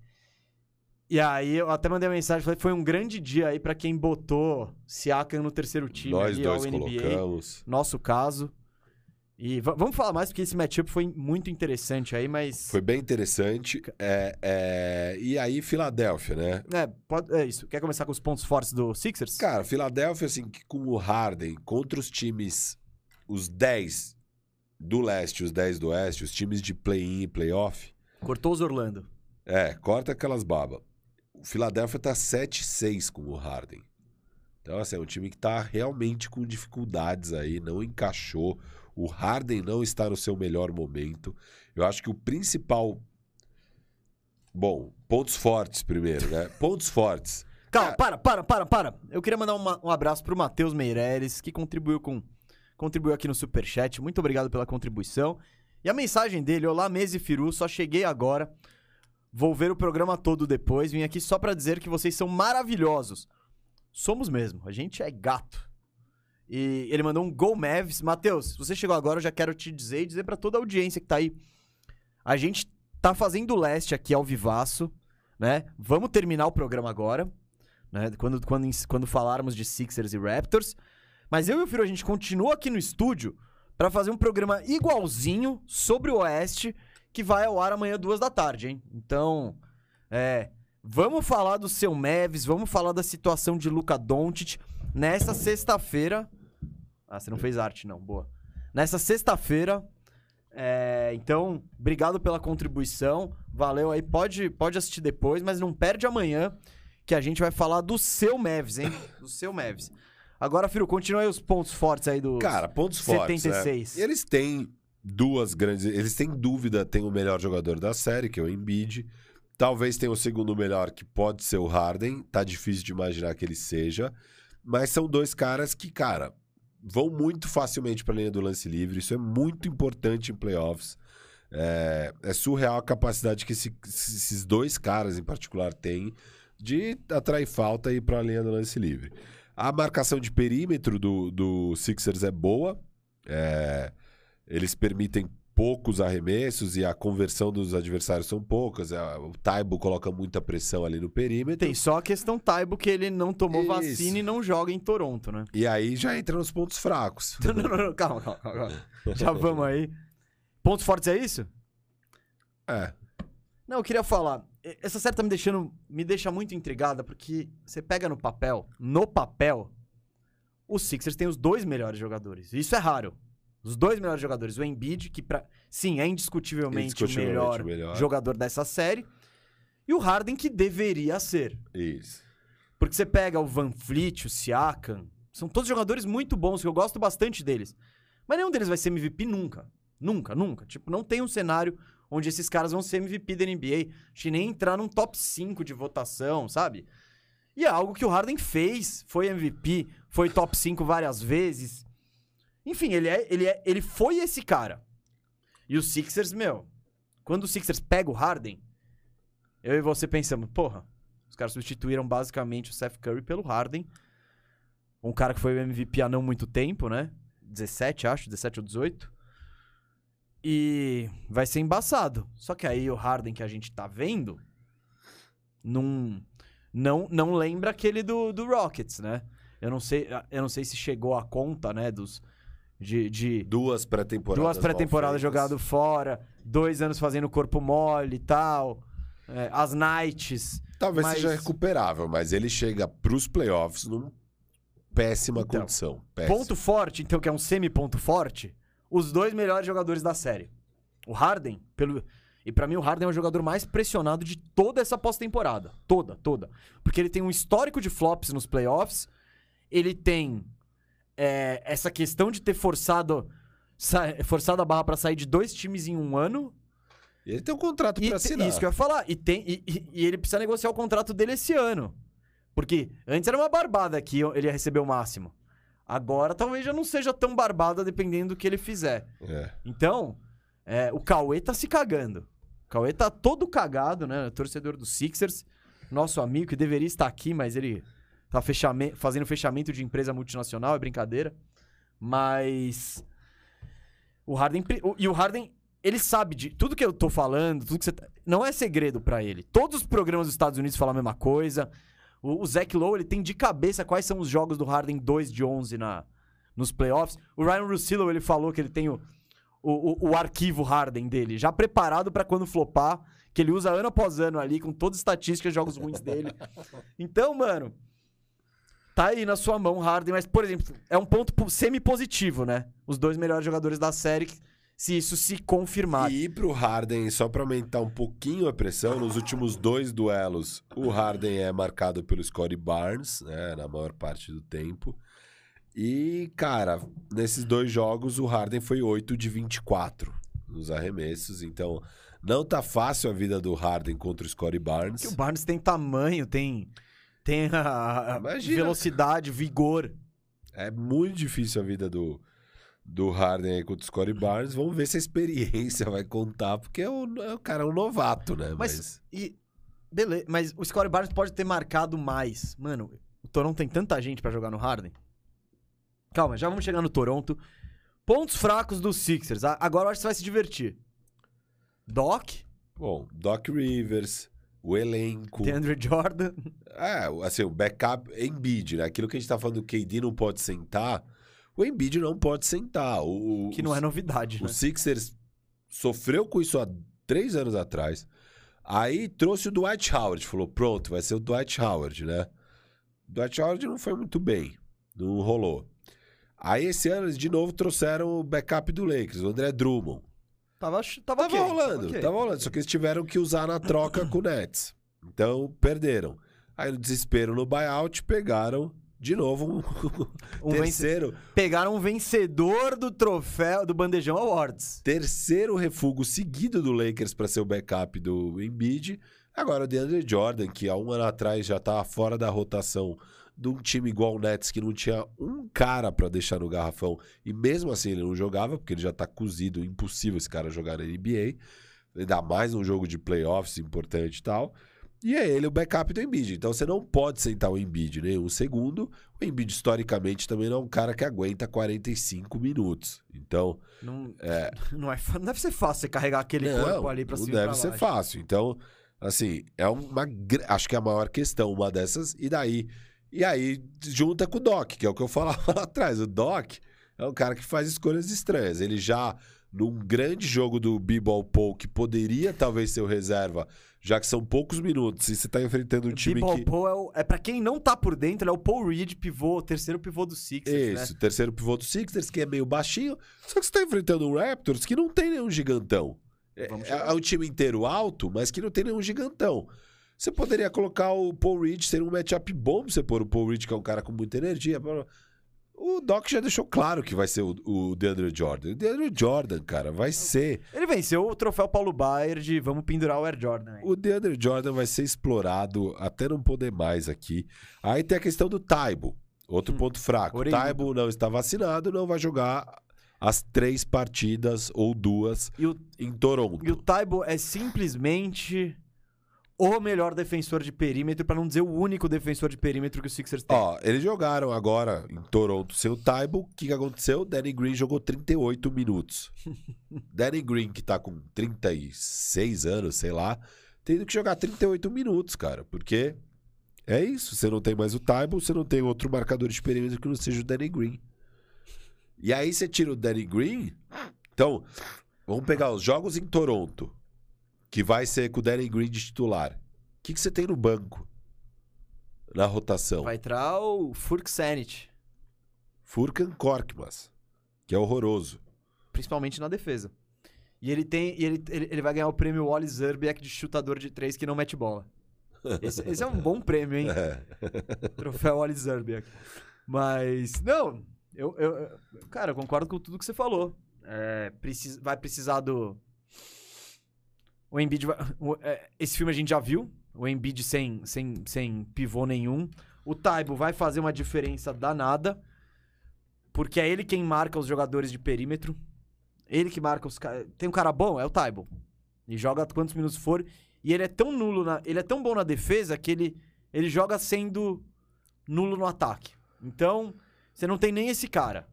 [SPEAKER 1] E aí eu até mandei uma mensagem, falei, foi um grande dia aí pra quem botou Siakam no terceiro time
[SPEAKER 2] Nós
[SPEAKER 1] ali,
[SPEAKER 2] dois
[SPEAKER 1] NBA.
[SPEAKER 2] colocamos.
[SPEAKER 1] Nosso caso. E va- vamos falar mais, porque esse matchup foi muito interessante aí, mas...
[SPEAKER 2] Foi bem interessante. É, é, E aí, Filadélfia, né?
[SPEAKER 1] É, pode... é isso. Quer começar com os pontos fortes do Sixers?
[SPEAKER 2] Cara, Filadélfia, assim, com o Harden contra os times, os 10 do leste, os 10 do oeste, os times de play-in e play-off,
[SPEAKER 1] Cortou os Orlando.
[SPEAKER 2] é, corta aquelas babas. O Filadélfia tá 7-6 com o Harden. Então, assim, é um time que tá realmente com dificuldades aí, não encaixou. O Harden não está no seu melhor momento. Eu acho que o principal. Bom, pontos fortes primeiro, né? <laughs> Pontos fortes.
[SPEAKER 1] Calma, para, para, para, para. Eu queria mandar uma- um abraço pro Matheus Meireles, que contribuiu com contribuiu aqui no Superchat. Muito obrigado pela contribuição. E a mensagem dele, olá, Mese Firu, só cheguei agora. Vou ver o programa todo depois. Vim aqui só pra dizer que vocês são maravilhosos. Somos mesmo, a gente é gato. E ele mandou um Go Mavs. Matheus, você chegou agora, eu já quero te dizer e dizer pra toda a audiência que tá aí. A gente tá fazendo leste aqui ao vivaço, né? Vamos terminar o programa agora, né? Quando, quando, quando falarmos de Sixers e Raptors. Mas eu e o Firo, a gente continua aqui no estúdio pra fazer um programa igualzinho sobre o Oeste, que vai ao ar amanhã, duas da tarde, hein? Então, é. Vamos falar do seu Mavis, vamos falar da situação de Luca Doncic nessa sexta-feira. Ah, você não fez arte, não. Boa. Nessa sexta-feira. é, então, obrigado pela contribuição. Valeu aí. Pode, pode assistir depois, mas não perde amanhã que a gente vai falar do seu Mavis, hein? Do seu Mavis. Agora, Firo, continua aí os pontos fortes aí do.
[SPEAKER 2] Cara, pontos fortes.
[SPEAKER 1] 76.
[SPEAKER 2] Né? Eles têm duas grandes. Eles têm dúvida, tem o melhor jogador da série, que é o Embiid. Talvez tenha o segundo melhor, que pode ser o Harden. Tá difícil de imaginar que ele seja. Mas são dois caras que, cara, vão muito facilmente para a linha do lance livre. Isso é muito importante em playoffs. É, é surreal a capacidade que esse- esses dois caras em particular têm de atrair falta e ir para a linha do lance livre. A marcação de perímetro do, do Sixers é boa. É, eles permitem poucos arremessos e a conversão dos adversários são poucas. É, O Taibo coloca muita pressão ali no perímetro.
[SPEAKER 1] Tem só a questão Taibo que ele não tomou
[SPEAKER 2] Isso.
[SPEAKER 1] vacina e não joga em Toronto, né?
[SPEAKER 2] E aí já entra nos pontos fracos. <laughs>
[SPEAKER 1] Não, não, não, calma, calma, calma. Já vamos aí. Pontos fortes é isso?
[SPEAKER 2] É.
[SPEAKER 1] Não, eu queria falar. Essa série tá me deixando. Me deixa muito intrigada, porque você pega no papel. No papel, os Sixers têm os dois melhores jogadores. Isso é raro. Os dois melhores jogadores. O Embiid, que pra, sim, é indiscutivelmente,
[SPEAKER 2] Indiscutivelmente
[SPEAKER 1] o melhor,
[SPEAKER 2] melhor.
[SPEAKER 1] jogador dessa série. E o Harden, que deveria ser.
[SPEAKER 2] Isso.
[SPEAKER 1] Porque você pega o Van Fleet, o Siakam, são todos jogadores muito bons, que eu gosto bastante deles. Mas nenhum deles vai ser MVP nunca. Nunca, nunca. Tipo, não tem um cenário onde esses caras vão ser MVP da NBA. Acho que nem entrar num top 5 de votação, sabe? E é algo que o Harden fez. Foi MVP, foi top 5 várias vezes. Enfim, ele, é, ele, é, ele foi esse cara. E os Sixers, meu, quando o Sixers pega o Harden, eu e você pensamos, porra, os caras substituíram basicamente o Seth Curry pelo Harden. Um cara que foi o MVP há não muito tempo, né? 17, acho, 17 ou 18. E vai ser embaçado. Só que aí o Harden que a gente tá vendo não não, não lembra aquele do, do Rockets, né? Eu não sei, eu não sei se chegou a conta, né, dos de, de
[SPEAKER 2] Duas pré-temporadas.
[SPEAKER 1] duas pré-temporadas jogado fora, dois anos fazendo corpo mole e tal, é, as nights.
[SPEAKER 2] Talvez
[SPEAKER 1] mas-
[SPEAKER 2] seja recuperável, mas ele chega pros playoffs numa péssima
[SPEAKER 1] Então,
[SPEAKER 2] condição. Péssima.
[SPEAKER 1] Ponto forte, então, que é um semi-ponto forte, os dois melhores jogadores da série. O Harden, pelo. E pra mim o Harden é o jogador mais pressionado de toda essa pós-temporada. Toda, toda. Porque ele tem um histórico de flops nos playoffs. Ele tem é, essa questão de ter forçado, forçado a barra pra sair de dois times em um ano.
[SPEAKER 2] E ele tem um contrato pra
[SPEAKER 1] te-
[SPEAKER 2] assinar.
[SPEAKER 1] isso que eu ia falar. E, tem, e, e- e ele precisa negociar o contrato dele esse ano. Porque antes era uma barbada que ele ia receber o máximo. Agora talvez já não seja tão barbada dependendo do que ele fizer.
[SPEAKER 2] É.
[SPEAKER 1] Então, é, o Cauê tá se cagando. O Cauê tá todo cagado, né? Torcedor do Sixers. Nosso amigo que deveria estar aqui, mas ele tá fechame- fazendo fechamento de empresa multinacional, é brincadeira. Mas. O Harden. E o Harden, ele sabe de. Tudo que eu tô falando, tudo que você. tá- Não é segredo pra ele. Todos os programas dos Estados Unidos falam a mesma coisa. O, o Zach Lowe, ele tem de cabeça quais são os jogos do Harden 2 de 11 na, nos playoffs. O Ryan Russillo, ele falou que ele tem o, o, o- arquivo Harden dele, já preparado pra quando flopar, que ele usa ano após ano ali, com todas as estatísticas jogos ruins dele. <laughs> Então, mano, tá aí na sua mão Harden, mas, por exemplo, é um ponto po- semi-positivo, né? Os dois melhores jogadores da série, se isso se confirmar.
[SPEAKER 2] E pro Harden, só pra aumentar um pouquinho a pressão, nos últimos dois duelos, o Harden é marcado pelo Scottie Barnes, né, na maior parte do tempo. E, cara, nesses dois jogos, o Harden foi 8 de 24 nos arremessos. Então, não tá fácil a vida do Harden contra o Scottie Barnes.
[SPEAKER 1] Que o Barnes tem tamanho, tem, tem a, a velocidade, vigor.
[SPEAKER 2] É muito difícil a vida do, do Harden aí contra o Scottie Barnes. Vamos ver se a experiência vai contar, porque o, o cara é um novato, né?
[SPEAKER 1] Mas,
[SPEAKER 2] Mas,
[SPEAKER 1] e, beleza, mas o Scottie Barnes pode ter marcado mais. Mano, o Toronto tem tanta gente pra jogar no Harden. Calma, já vamos chegar no Toronto. Pontos fracos dos Sixers. Agora eu acho que você vai se divertir. Doc,
[SPEAKER 2] bom, Doc Rivers, o elenco.
[SPEAKER 1] DeAndre Jordan.
[SPEAKER 2] É, assim, o backup Embiid, né? Aquilo que a gente tá falando do KD não pode sentar. O Embiid não pode sentar. O,
[SPEAKER 1] Que não é novidade,
[SPEAKER 2] o
[SPEAKER 1] né?
[SPEAKER 2] Sixers sofreu com isso há três anos atrás. Aí trouxe o Dwight Howard. Falou, pronto, vai ser o Dwight Howard, né? O Dwight Howard não foi muito bem. Não rolou. Aí esse ano eles de novo trouxeram o backup do Lakers, o André Drummond.
[SPEAKER 1] Tava, tava,
[SPEAKER 2] Tava
[SPEAKER 1] ok,
[SPEAKER 2] rolando,
[SPEAKER 1] ok.
[SPEAKER 2] tava rolando. Só que eles tiveram que usar na troca com o Nets. Então, perderam. Aí, no desespero no buyout, pegaram de novo um, <laughs>
[SPEAKER 1] Um vence-
[SPEAKER 2] terceiro,
[SPEAKER 1] Pegaram um vencedor do troféu do Bandejão Awards.
[SPEAKER 2] terceiro refúgio seguido do Lakers para ser o backup do Embiid. Agora o DeAndre Jordan, que há um ano atrás já estava fora da rotação de um time igual o Nets, que não tinha um cara para deixar no garrafão. E mesmo assim ele não jogava, porque ele já tá cozido, impossível esse cara jogar na NBA. Ainda mais num jogo de playoffs importante e tal. E é ele o backup do Embiid. Então você não pode sentar o Embiid nem um segundo. O Embiid, historicamente, também não é um cara que aguenta 45 minutos. Então,
[SPEAKER 1] Não, <laughs> não, é, não deve ser fácil você carregar aquele corpo ali pra
[SPEAKER 2] não
[SPEAKER 1] cima e
[SPEAKER 2] deve ser fácil. Então, assim, é uma. Acho que é a maior questão, uma dessas. E daí. E aí, junta com o Doc, que é o que eu <laughs> falava lá atrás. O Doc é um cara que faz escolhas estranhas. Ele já, num grande jogo do B-Ball Pool, que poderia talvez ser o reserva, já que são poucos minutos, e você tá enfrentando um time
[SPEAKER 1] B-Ball
[SPEAKER 2] que.
[SPEAKER 1] Paul é, o- é pra quem não tá por dentro, ele é o Paul Reed, pivô, terceiro pivô do Sixers,
[SPEAKER 2] Isso,
[SPEAKER 1] né?
[SPEAKER 2] terceiro pivô do Sixers, que é meio baixinho. Só que você tá enfrentando um Raptors que não tem nenhum gigantão. É, é, é um time inteiro alto, mas que não tem nenhum gigantão. Você poderia colocar o Paul Reed, seria um matchup bom pra você pôr o Paul Reed, que é um cara com muita energia. blá, blá. O Doc já deixou claro que vai ser o, o DeAndre Jordan. O DeAndre Jordan, cara, vai ser.
[SPEAKER 1] Ele venceu o troféu Paulo Baier de vamos pendurar o Air Jordan. aí.
[SPEAKER 2] O DeAndre Jordan vai ser explorado até não poder mais aqui. Aí tem a questão do Taibo, outro
[SPEAKER 1] Hum,
[SPEAKER 2] ponto fraco. O. Taibo não está vacinado, não vai jogar as três partidas ou duas
[SPEAKER 1] E o,
[SPEAKER 2] em Toronto.
[SPEAKER 1] e o Taibo é simplesmente o melhor defensor de perímetro, pra não dizer o único defensor de perímetro que o Sixers tem.
[SPEAKER 2] Ó, eles jogaram agora em Toronto sem o Taibo. O que, que aconteceu? Danny Green jogou 38 minutos. <laughs> Danny Green, que tá com 36 anos, sei lá, tendo que jogar 38 minutos, cara. Porque é isso. Você não tem mais o Taibo, você não tem outro marcador de perímetro que não seja o Danny Green. E aí você tira o Danny Green. Então, vamos pegar os jogos em Toronto, que vai ser com o Danny Green de titular. O que, que você tem no banco? Na rotação?
[SPEAKER 1] Vai entrar o Furk Sanity,
[SPEAKER 2] Furkan Korkmaz, que é horroroso.
[SPEAKER 1] principalmente na defesa. E ele tem. E ele, ele, ele vai ganhar o prêmio Wally Zerbiak de chutador de três que não mete bola. Esse, esse é um bom prêmio, hein? <laughs>
[SPEAKER 2] É. <laughs>
[SPEAKER 1] Troféu Wally Zerbiak. Mas, não, eu, eu, eu- cara, eu concordo com tudo que você falou. É, vai precisar do. O Embiid. vai- é, esse filme a gente já viu. O Embiid sem, sem, sem pivô nenhum. O Taibo vai fazer uma diferença danada. Porque é ele quem marca os jogadores de perímetro. Ele que marca os caras. Tem um cara bom? É o Taibo. E joga quantos minutos for. E ele é tão nulo, na... ele é tão bom na defesa que ele, ele joga sendo nulo no ataque. Então, você não tem nem esse cara.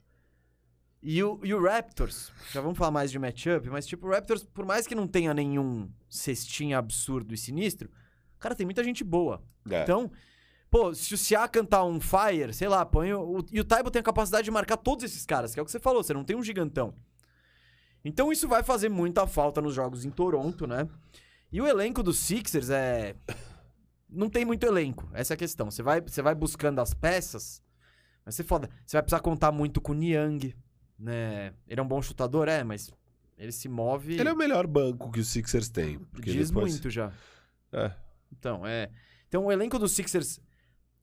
[SPEAKER 1] E o, e o Raptors, já vamos falar mais de matchup, mas tipo, o Raptors, por mais que não tenha nenhum cestinha absurdo e sinistro, cara, tem muita gente boa.
[SPEAKER 2] É.
[SPEAKER 1] Então, pô, se o Siakam tá on fire, sei lá, põe o, o- e o Taibo tem a capacidade de marcar todos esses caras, que é o que você falou, você não tem um gigantão. Então isso vai fazer muita falta nos jogos em Toronto, né? E o elenco dos Sixers é não tem muito elenco, essa é a questão. Você vai, você vai buscando as peças, mas você foda. Você vai precisar contar muito com o Niang, né? Ele é um bom chutador, é, mas ele se move
[SPEAKER 2] Ele é o melhor banco que o Sixers. Porque
[SPEAKER 1] diz
[SPEAKER 2] depois...
[SPEAKER 1] muito já.
[SPEAKER 2] É.
[SPEAKER 1] Então, é. Então, o elenco dos Sixers.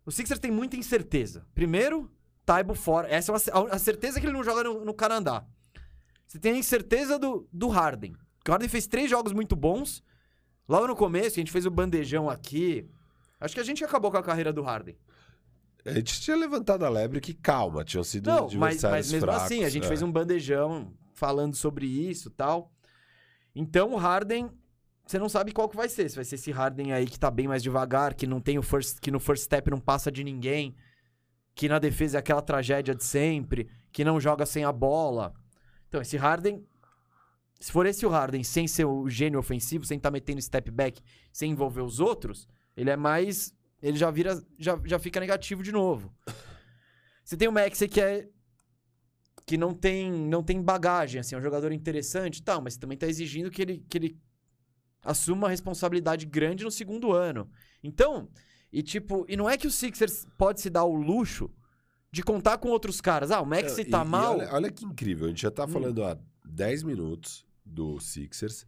[SPEAKER 1] O Sixers tem muita incerteza. Primeiro, Taibo fora. Essa é uma, a- certeza que ele não joga no, no Canadá. Você tem a incerteza do, do Harden. O Harden fez três jogos muito bons. Logo no começo, a gente fez o bandejão aqui. Acho que a gente acabou com a carreira do Harden.
[SPEAKER 2] A gente tinha levantado a lebre que, calma, tinham sido
[SPEAKER 1] Não, mas, mas mesmo
[SPEAKER 2] fracos,
[SPEAKER 1] assim, a gente
[SPEAKER 2] é.
[SPEAKER 1] fez um bandejão falando sobre isso e tal. Então o Harden, você não sabe qual que vai ser. Se vai ser esse Harden aí que tá bem mais devagar, que não tem o first, que no first step não passa de ninguém, que na defesa é aquela tragédia de sempre, que não joga sem a bola. Então esse Harden, se for esse o Harden sem ser o gênio ofensivo, sem estar metendo step back, sem envolver os outros, ele é mais, ele já vira, já, já fica negativo de novo. Você tem o Maxey que é que não tem, não tem bagagem, assim, é um jogador interessante, tal, mas também tá exigindo que ele, que ele assuma uma responsabilidade grande no segundo ano. Então, e tipo, e não é que o Sixers pode se dar o luxo de contar com outros caras. Ah, o Maxi
[SPEAKER 2] Não,
[SPEAKER 1] tá
[SPEAKER 2] e- e
[SPEAKER 1] mal.
[SPEAKER 2] olha, olha que incrível. A gente já tá
[SPEAKER 1] Hum.
[SPEAKER 2] falando há 10 minutos do Sixers.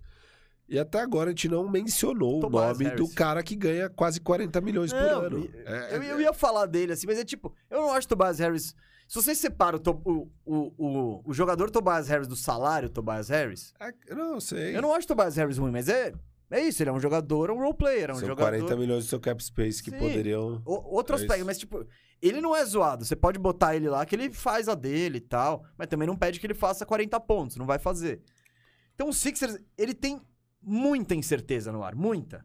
[SPEAKER 2] E até agora a gente não mencionou
[SPEAKER 1] Tobias
[SPEAKER 2] o nome
[SPEAKER 1] Harris.
[SPEAKER 2] do cara que ganha quase 40 milhões por
[SPEAKER 1] Não,
[SPEAKER 2] ano.
[SPEAKER 1] e-
[SPEAKER 2] É-
[SPEAKER 1] eu, eu ia falar dele, assim, mas é tipo, eu não acho o Tobias Harris. Se você separa o, o, o, o, jogador Tobias Harris do salário Tobias Harris,
[SPEAKER 2] é- não, sei.
[SPEAKER 1] eu não acho o Tobias Harris ruim, mas é, é isso, ele é um jogador, é um role player, é um
[SPEAKER 2] São
[SPEAKER 1] jogador.
[SPEAKER 2] 40 milhões do seu cap space que
[SPEAKER 1] Sim.
[SPEAKER 2] poderiam.
[SPEAKER 1] O- outro
[SPEAKER 2] É
[SPEAKER 1] aspecto,
[SPEAKER 2] isso.
[SPEAKER 1] mas tipo, ele não é zoado. Você pode botar ele lá que ele faz a dele e tal, mas também não pede que ele faça 40 pontos, não vai fazer. Então o Sixers, ele tem muita incerteza no ar, muita.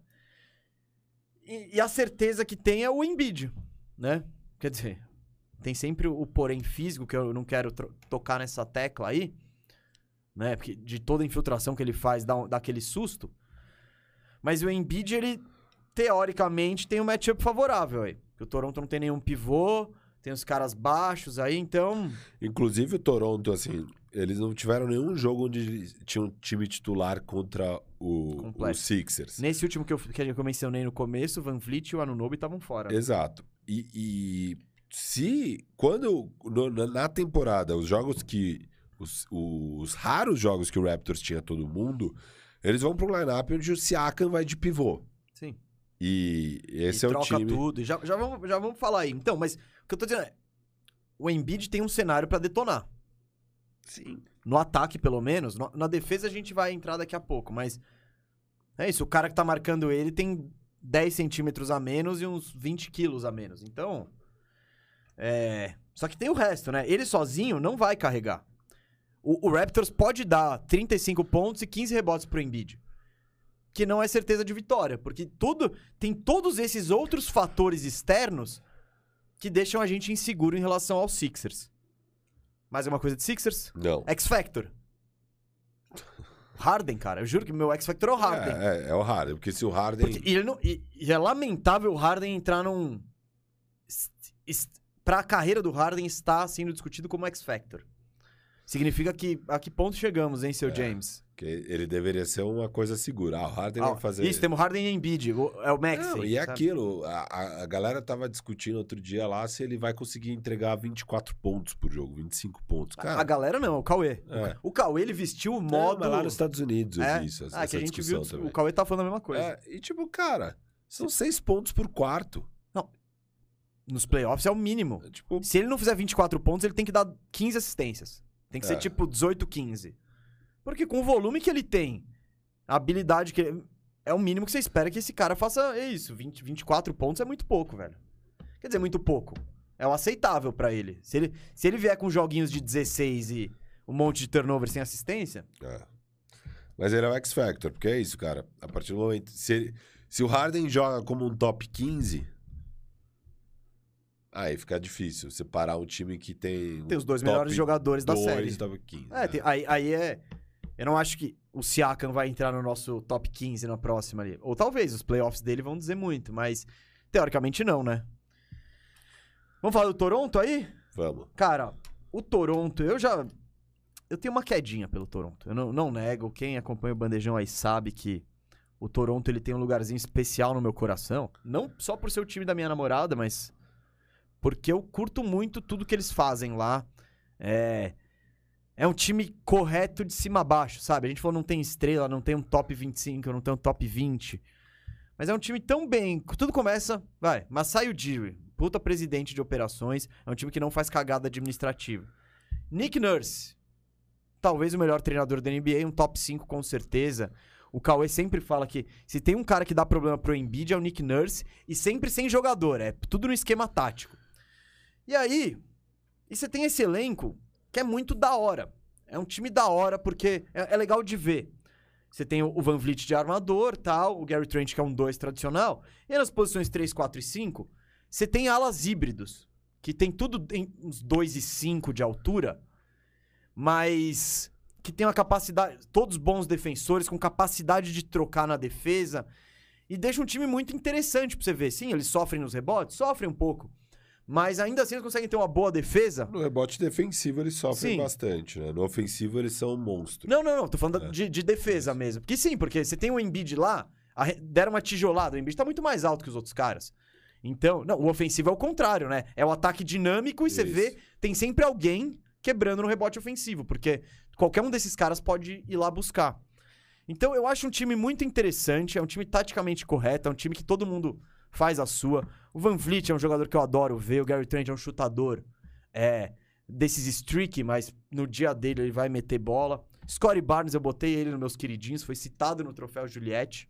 [SPEAKER 1] E, e a certeza que tem é o Embiid, né? Quer dizer, tem sempre o porém físico, que eu não quero tocar nessa tecla aí, né? Porque de toda a infiltração que ele faz dá, um- dá aquele susto. Mas o Embiid, ele teoricamente tem um matchup favorável aí. O Toronto não tem nenhum pivô, tem os caras baixos aí, então.
[SPEAKER 2] Inclusive o Toronto, assim, eles não tiveram nenhum jogo onde tinha um time titular contra o, o. Sixers.
[SPEAKER 1] Nesse último que eu, que eu mencionei no começo, o Van Vliet e o Anunobi estavam fora.
[SPEAKER 2] Exato. E, e se quando no- na- temporada os jogos que os, os raros jogos que o Raptors tinha todo mundo, eles vão para um lineup onde o Siakam vai de pivô.
[SPEAKER 1] Sim.
[SPEAKER 2] E esse
[SPEAKER 1] e
[SPEAKER 2] é o
[SPEAKER 1] troca
[SPEAKER 2] time.
[SPEAKER 1] tudo. e Já, já, vamos, já vamos falar aí. Então, mas o que eu tô dizendo é. O Embiid tem um cenário pra detonar.
[SPEAKER 2] Sim.
[SPEAKER 1] No ataque, pelo menos. No- na defesa a gente vai entrar daqui a pouco, mas. É isso, o cara que tá marcando ele tem 10 centímetros a menos e uns 20 quilos a menos. Então. É. Só que tem o resto, né? Ele sozinho não vai carregar. O, o Raptors pode dar 35 pontos e 15 rebotes pro Embiid. Que não é certeza de vitória, porque tudo tem todos esses outros fatores externos que deixam a gente inseguro em relação aos Sixers. Mais uma coisa de Sixers?
[SPEAKER 2] Não.
[SPEAKER 1] X Factor. Harden, cara. Eu juro que meu X Factor é o Harden.
[SPEAKER 2] É, é, é o Harden, porque se o Harden.
[SPEAKER 1] Porque- e, não- e- e é lamentável o Harden entrar num. est- est- Pra carreira do Harden está sendo discutido como X Factor. Significa que a que ponto chegamos, hein, seu
[SPEAKER 2] É.
[SPEAKER 1] James?
[SPEAKER 2] que ele deveria ser uma coisa segura. Ah, o Harden
[SPEAKER 1] Ah,
[SPEAKER 2] vai fazer.
[SPEAKER 1] Isso, temos Harden e Embiid. o- É o Maxi.
[SPEAKER 2] Não, e é aquilo, a, a- a galera tava discutindo outro dia lá se ele vai conseguir entregar 24 pontos por jogo, 25 pontos.
[SPEAKER 1] A-
[SPEAKER 2] Cara,
[SPEAKER 1] a galera não, o Cauê.
[SPEAKER 2] É.
[SPEAKER 1] O Cauê, ele vestiu o
[SPEAKER 2] Não,
[SPEAKER 1] modo...
[SPEAKER 2] mas lá nos Estados Unidos eu
[SPEAKER 1] É?
[SPEAKER 2] vi isso, essa,
[SPEAKER 1] Ah, que a gente
[SPEAKER 2] discussão
[SPEAKER 1] viu,
[SPEAKER 2] também.
[SPEAKER 1] o Cauê tá falando a mesma coisa.
[SPEAKER 2] É, e tipo, cara, são seis pontos por quarto.
[SPEAKER 1] Nos playoffs é o mínimo.
[SPEAKER 2] É, Tipo,
[SPEAKER 1] Se ele não fizer 24 pontos, ele tem que dar 15 assistências. Tem que ser
[SPEAKER 2] É.
[SPEAKER 1] tipo 18, 15. Porque com o volume que ele tem, a habilidade que ele... É o mínimo que você espera que esse cara faça é isso. 20, 24 pontos é muito pouco, velho. Quer dizer, muito pouco. É o aceitável pra ele. Se, ele. se ele vier com joguinhos de 16 e um monte de turnover sem assistência,
[SPEAKER 2] é. Mas ele é o X Factor, porque é isso, cara. A partir do momento. Se, ele- se o Harden joga como um top 15. Aí fica difícil separar um time que tem.
[SPEAKER 1] tem os dois melhores jogadores da
[SPEAKER 2] dois
[SPEAKER 1] série.
[SPEAKER 2] e top 15.
[SPEAKER 1] É,
[SPEAKER 2] né?
[SPEAKER 1] tem- aí, aí é. Eu não acho que o Siakam vai entrar no nosso top 15 na próxima ali. Ou talvez, os playoffs dele vão dizer muito, mas teoricamente não, né? Vamos falar do Toronto aí?
[SPEAKER 2] Vamos.
[SPEAKER 1] Cara, o Toronto, eu já. Eu tenho uma quedinha pelo Toronto. Eu não, não nego. Quem acompanha o Bandejão aí sabe que o Toronto ele tem um lugarzinho especial no meu coração. Não só por ser o time da minha namorada, mas porque eu curto muito tudo que eles fazem lá. É. É um time correto de cima a baixo, sabe? A gente falou não tem estrela, não tem um top 25, não tem um top 20. Mas é um time tão bem. Tudo começa. Vai, Masai Ujiri, puta presidente de operações. É um time que não faz cagada administrativa. Nick Nurse, talvez o melhor treinador da NBA, um top 5 com certeza. O Cauê sempre fala que se tem um cara que dá problema pro Embiid é o Nick Nurse e sempre sem jogador, é tudo no esquema tático. E aí, e você tem esse elenco que é muito da hora. É um time da hora porque é, é legal de ver. Você tem o Van Vliet de armador, tal, o Gary Trent que é um 2 tradicional, e nas posições 3, 4 e 5, você tem alas híbridos, que tem tudo em uns 2 e 5 de altura, mas que tem uma capacidade, todos bons defensores com capacidade de trocar na defesa e deixa um time muito interessante pra você ver. Sim, eles sofrem nos rebotes, sofrem um pouco, Mas ainda assim eles conseguem ter uma boa defesa.
[SPEAKER 2] No rebote defensivo eles sofrem
[SPEAKER 1] Sim.
[SPEAKER 2] bastante, né? No ofensivo eles são um monstro.
[SPEAKER 1] Não, não, não. Tô falando
[SPEAKER 2] É.
[SPEAKER 1] de, de defesa mesmo. Porque sim, porque você tem o Embiid lá, arre- deram uma tijolada. O Embiid tá muito mais alto que os outros caras. Então, não, o ofensivo é o contrário, né? É o ataque dinâmico e você
[SPEAKER 2] Isso.
[SPEAKER 1] vê, tem sempre alguém quebrando no rebote ofensivo, porque qualquer um desses caras pode ir lá buscar. Então, eu acho um time muito interessante, é um time taticamente correto, é um time que todo mundo faz a sua. O Van Vliet é um jogador que eu adoro ver, o Gary Trent é um chutador é, desses streak, mas no dia dele ele vai meter bola. Scottie Barnes, eu botei ele nos meus queridinhos, foi citado no troféu Juliette,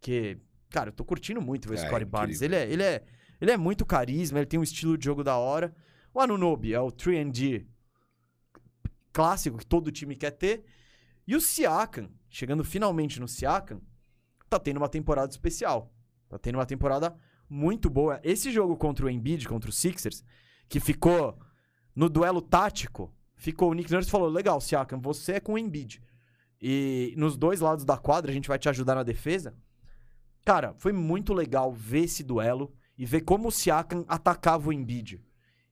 [SPEAKER 1] que, cara, eu tô curtindo muito ver o
[SPEAKER 2] É,
[SPEAKER 1] Scottie Barnes. Ele é, ele, é, ele é muito carisma, ele tem um estilo de jogo da hora. O Anunobi é o 3D clássico que todo time quer ter. E o Siakam, chegando finalmente no Siakam, tá tendo uma temporada especial. Tá tendo uma temporada muito boa. Esse jogo contra o Embiid, contra o Sixers, que ficou no duelo tático, ficou o Nick Nurse falou: "Legal, Siakam, você é com o Embiid. E nos dois lados da quadra a gente vai te ajudar na defesa". Cara, foi muito legal ver esse duelo e ver como o Siakam atacava o Embiid.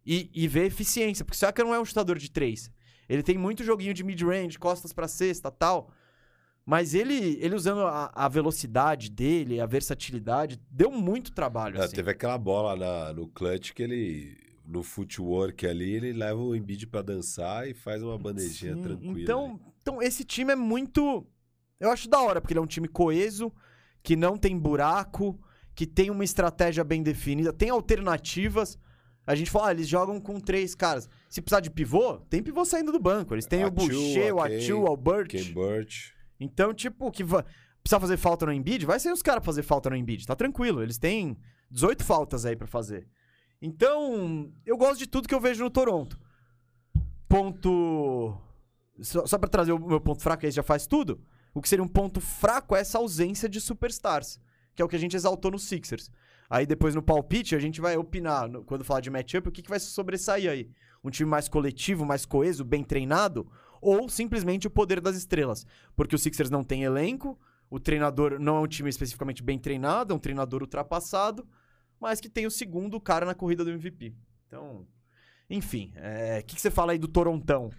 [SPEAKER 1] E, e ver eficiência, porque o Siakam não é um chutador de três. Ele tem muito joguinho de mid-range, costas pra cesta tal. Mas ele, ele usando a, a velocidade dele, a versatilidade, deu muito trabalho.
[SPEAKER 2] É,
[SPEAKER 1] assim.
[SPEAKER 2] Teve aquela bola na- no clutch que ele, no footwork ali, ele leva o Embiid pra dançar e faz uma bandejinha
[SPEAKER 1] Sim,
[SPEAKER 2] tranquila. ali.
[SPEAKER 1] Então, então, esse time é muito. Eu acho da hora, porque ele é um time coeso, que não tem buraco, que tem uma estratégia bem definida, tem alternativas. A gente fala, ah, eles jogam com três caras. Se precisar de pivô, tem pivô saindo do banco. Eles têm o Boucher, o. Atiu, o Albert.
[SPEAKER 2] Ken Burch.
[SPEAKER 1] Então, tipo, que va... precisa fazer falta no Embiid, vai ser os caras fazer falta no Embiid, tá tranquilo. Eles têm 18 faltas aí pra fazer. Então, eu gosto de tudo que eu vejo no Toronto. Ponto. Só, só pra trazer o meu ponto fraco, aí já faz tudo. O que seria um ponto fraco é essa ausência de superstars, que é o que a gente exaltou no Sixers. Aí depois no palpite a gente vai opinar, no- quando falar de matchup, o que, que vai sobressair aí. Um time mais coletivo, mais coeso, bem treinado, ou simplesmente o poder das estrelas. Porque o Sixers não tem elenco, o treinador não é um time especificamente bem treinado, é um treinador ultrapassado, mas que tem o segundo cara na corrida do MVP. Então, enfim, é, o que, que você fala aí do Torontão?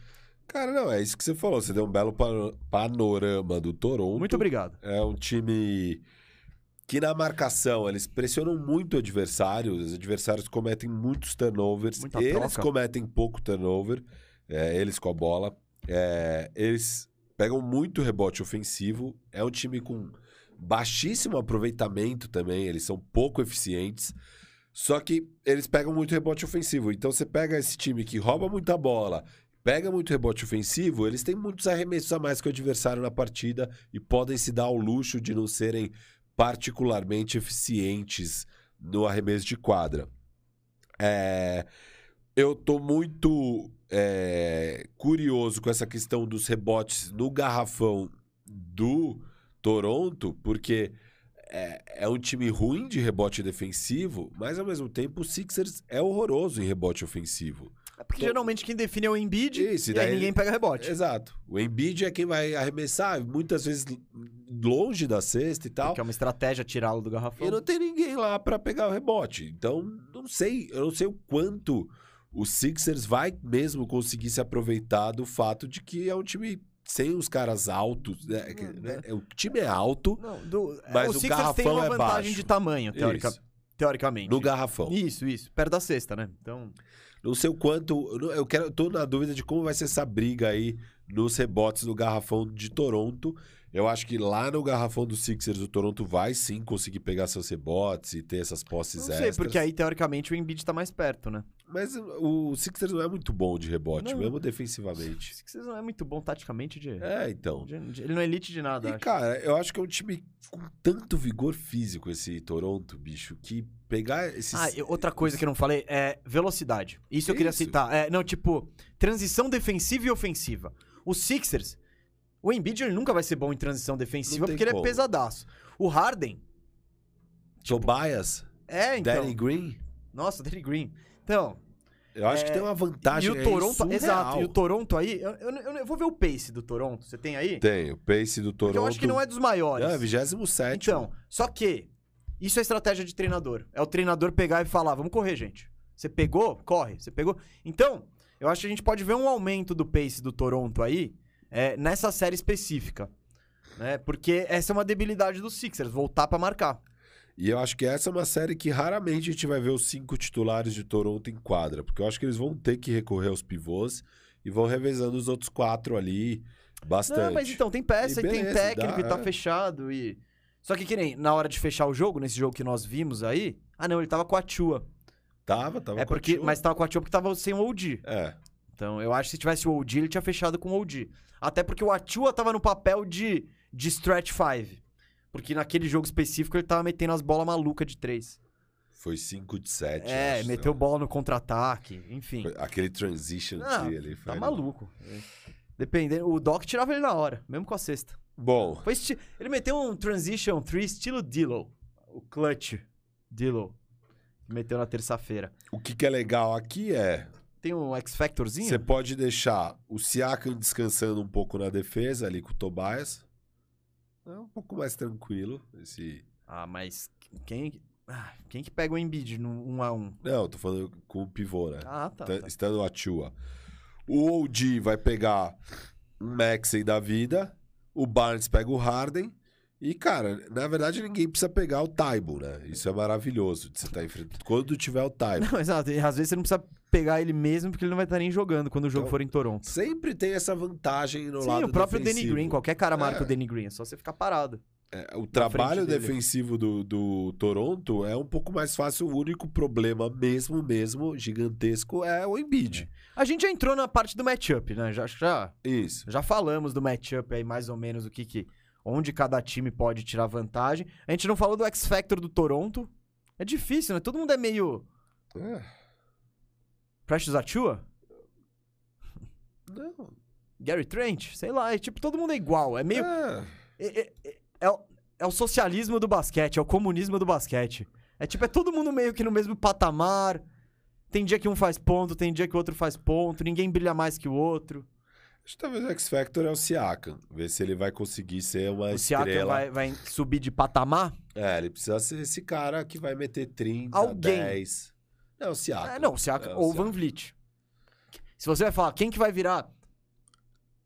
[SPEAKER 2] Cara, não, é isso que você falou. Você deu um belo pano- panorama do Toronto.
[SPEAKER 1] Muito obrigado.
[SPEAKER 2] É um time que na marcação eles pressionam muito o adversário, os adversários cometem muitos turnovers,
[SPEAKER 1] Muita
[SPEAKER 2] eles
[SPEAKER 1] troca.
[SPEAKER 2] cometem pouco turnover, é, eles com a bola, é, eles pegam muito rebote ofensivo, é um time com baixíssimo aproveitamento também, eles são pouco eficientes, só que eles pegam muito rebote ofensivo, então você pega esse time que rouba muita bola, pega muito rebote ofensivo, eles têm muitos arremessos a mais que o adversário na partida e podem se dar ao luxo de não serem particularmente eficientes no arremesso de quadra. É, eu tô muito é, curioso com essa questão dos rebotes no garrafão do Toronto, porque é, é um time ruim de rebote defensivo, mas ao mesmo tempo o Sixers é horroroso em rebote ofensivo.
[SPEAKER 1] É porque
[SPEAKER 2] Tô-
[SPEAKER 1] geralmente quem define é o Embiid
[SPEAKER 2] Isso,
[SPEAKER 1] e aí
[SPEAKER 2] daí-
[SPEAKER 1] ninguém pega rebote.
[SPEAKER 2] Exato. O Embiid é quem vai arremessar, muitas vezes longe da cesta e tal.
[SPEAKER 1] Porque é uma estratégia tirá-lo do garrafão.
[SPEAKER 2] E não tem ninguém lá pra pegar o rebote. Então, não sei, eu não sei o quanto o Sixers vai mesmo conseguir se aproveitar do fato de que é um time sem os caras altos, né? Que, né? O time é alto
[SPEAKER 1] Não, do-
[SPEAKER 2] Mas
[SPEAKER 1] o
[SPEAKER 2] o
[SPEAKER 1] Sixers tem
[SPEAKER 2] garrafão
[SPEAKER 1] uma
[SPEAKER 2] é
[SPEAKER 1] vantagem
[SPEAKER 2] baixo.
[SPEAKER 1] de tamanho, teórica-
[SPEAKER 2] Isso.
[SPEAKER 1] teoricamente.
[SPEAKER 2] no garrafão.
[SPEAKER 1] Isso, isso. Perto da cesta, né? Então.
[SPEAKER 2] Não sei o quanto, eu não- quero, eu tô na dúvida de como vai ser essa briga aí nos rebotes do garrafão de Toronto. Eu acho que lá no garrafão do Sixers o Toronto vai sim conseguir pegar seus rebotes e ter essas posses
[SPEAKER 1] Não sei,
[SPEAKER 2] extras.
[SPEAKER 1] porque aí, teoricamente, o Embiid tá mais perto, né?
[SPEAKER 2] Mas o Sixers não é muito bom de rebote,
[SPEAKER 1] Não.
[SPEAKER 2] mesmo
[SPEAKER 1] O
[SPEAKER 2] defensivamente.
[SPEAKER 1] Sixers não é muito bom taticamente de.
[SPEAKER 2] É, então.
[SPEAKER 1] de- de- ele não é elite de nada,
[SPEAKER 2] E,
[SPEAKER 1] acho.
[SPEAKER 2] cara, eu acho que é um time com tanto vigor físico esse Toronto, bicho, que pegar esses.
[SPEAKER 1] Ah, outra coisa que eu não falei é velocidade. Isso eu queria
[SPEAKER 2] Isso.
[SPEAKER 1] citar. É, não, tipo, transição defensiva e ofensiva. O Sixers, o Embiid ele nunca vai ser bom em transição defensiva porque ele
[SPEAKER 2] como.
[SPEAKER 1] é pesadaço. O Harden,
[SPEAKER 2] Tobias,
[SPEAKER 1] é, então.
[SPEAKER 2] Danny Green,
[SPEAKER 1] Nossa, Danny Green. Então,
[SPEAKER 2] eu acho
[SPEAKER 1] É,
[SPEAKER 2] que tem uma vantagem
[SPEAKER 1] e o Toronto,
[SPEAKER 2] surreal.
[SPEAKER 1] exato, e o Toronto aí, eu, eu- eu- vou ver o pace do Toronto, você tem aí?
[SPEAKER 2] Tem, o pace do
[SPEAKER 1] Porque
[SPEAKER 2] Toronto.
[SPEAKER 1] eu acho que não é dos maiores.
[SPEAKER 2] Não, é 27.
[SPEAKER 1] Então, só que isso é estratégia de treinador. É o treinador pegar e falar, vamos correr, gente. Você pegou? Corre. Você pegou? Então, eu acho que a gente pode ver um aumento do pace do Toronto aí é, nessa série específica. Né? Porque essa é uma debilidade dos Sixers, voltar pra marcar.
[SPEAKER 2] E eu acho que essa é uma série que raramente a gente vai ver os cinco titulares de Toronto em quadra, porque eu acho que eles vão ter que recorrer aos pivôs e vão revezando os outros quatro ali bastante.
[SPEAKER 1] Não, mas então, tem peça
[SPEAKER 2] E
[SPEAKER 1] e, tem
[SPEAKER 2] beleza,
[SPEAKER 1] técnico
[SPEAKER 2] dá,
[SPEAKER 1] e tá
[SPEAKER 2] é.
[SPEAKER 1] fechado e... Só que que nem na hora de fechar o jogo, nesse jogo que nós vimos aí... Ah, não, ele tava com a Chua.
[SPEAKER 2] Tava, tava
[SPEAKER 1] É
[SPEAKER 2] com a
[SPEAKER 1] porque,
[SPEAKER 2] Tua.
[SPEAKER 1] mas tava com a Chua porque tava sem o OG.
[SPEAKER 2] É,
[SPEAKER 1] Então, eu acho que se tivesse o OG, ele tinha fechado com o OG. Até porque o Achua tava no papel de, de stretch five. Porque naquele jogo específico ele tava metendo as bolas malucas de três.
[SPEAKER 2] foi 5 de 7.
[SPEAKER 1] É, meteu bola no contra-ataque, enfim.
[SPEAKER 2] Aquele transition tree ali. foi
[SPEAKER 1] Tá
[SPEAKER 2] animal.
[SPEAKER 1] maluco. Dependendo, o Doc tirava ele na hora, mesmo com a cesta.
[SPEAKER 2] Bom,
[SPEAKER 1] Foi esti- Ele meteu um transition 3 estilo Dillow. O clutch Dillow. Meteu na terça-feira.
[SPEAKER 2] o que, que é legal aqui é
[SPEAKER 1] Tem um X-Factorzinho?
[SPEAKER 2] você pode deixar o Siakam descansando um pouco na defesa ali com o Tobias. É um pouco mais tranquilo. Esse...
[SPEAKER 1] Ah, mas quem, ah, quem que pega o Embiid no 1 a 1
[SPEAKER 2] Não, tô falando com o pivô, né?
[SPEAKER 1] Ah, tá.
[SPEAKER 2] Tá-
[SPEAKER 1] tá.
[SPEAKER 2] Estando a Chua. O OG vai pegar um Maxey da vida. O Barnes pega o Harden. E, cara, na verdade ninguém precisa pegar o Taibo, né? Isso é maravilhoso de você estar enfrentando. Quando tiver o Taibo.
[SPEAKER 1] Não, <laughs> exato. E às vezes você não precisa pegar ele mesmo porque ele não vai estar nem jogando quando o jogo
[SPEAKER 2] Então,
[SPEAKER 1] for em Toronto.
[SPEAKER 2] Sempre tem essa vantagem no
[SPEAKER 1] Sim,
[SPEAKER 2] lado
[SPEAKER 1] o próprio Danny
[SPEAKER 2] defensivo.
[SPEAKER 1] Green. Qualquer cara marca
[SPEAKER 2] É.
[SPEAKER 1] o Danny Green. É só você ficar parado.
[SPEAKER 2] É, o trabalho defensivo do, do Toronto é um pouco mais fácil. O único problema mesmo, mesmo, gigantesco, é o Embiid.
[SPEAKER 1] A gente já entrou na parte do matchup, né? Já, já,
[SPEAKER 2] Isso.
[SPEAKER 1] já falamos do matchup aí, mais ou menos, o que que... Onde cada time pode tirar vantagem. A gente não falou do X-Factor do Toronto. É difícil, né? Todo mundo é meio...
[SPEAKER 2] É,
[SPEAKER 1] Precious Achua?
[SPEAKER 2] não.
[SPEAKER 1] Gary Trent? Sei lá. É tipo, todo mundo é igual. É meio...
[SPEAKER 2] É.
[SPEAKER 1] É, é- é- é o, é o socialismo do basquete, é o comunismo do basquete. É tipo, é todo mundo meio que no mesmo patamar. Tem dia que um faz ponto, tem dia que o outro faz ponto, ninguém brilha mais que o outro.
[SPEAKER 2] Acho que talvez o X-Factor é o Siakam. Ver se ele vai conseguir ser uma
[SPEAKER 1] o Siakam
[SPEAKER 2] estrela.
[SPEAKER 1] vai, vai subir de patamar.
[SPEAKER 2] É, ele precisa ser esse cara que vai meter 30,
[SPEAKER 1] Alguém.
[SPEAKER 2] 10. Não, o Siakam.
[SPEAKER 1] Ah, não, o Siakam
[SPEAKER 2] É,
[SPEAKER 1] ou o. Van Vliet. Se você vai falar, quem que vai virar...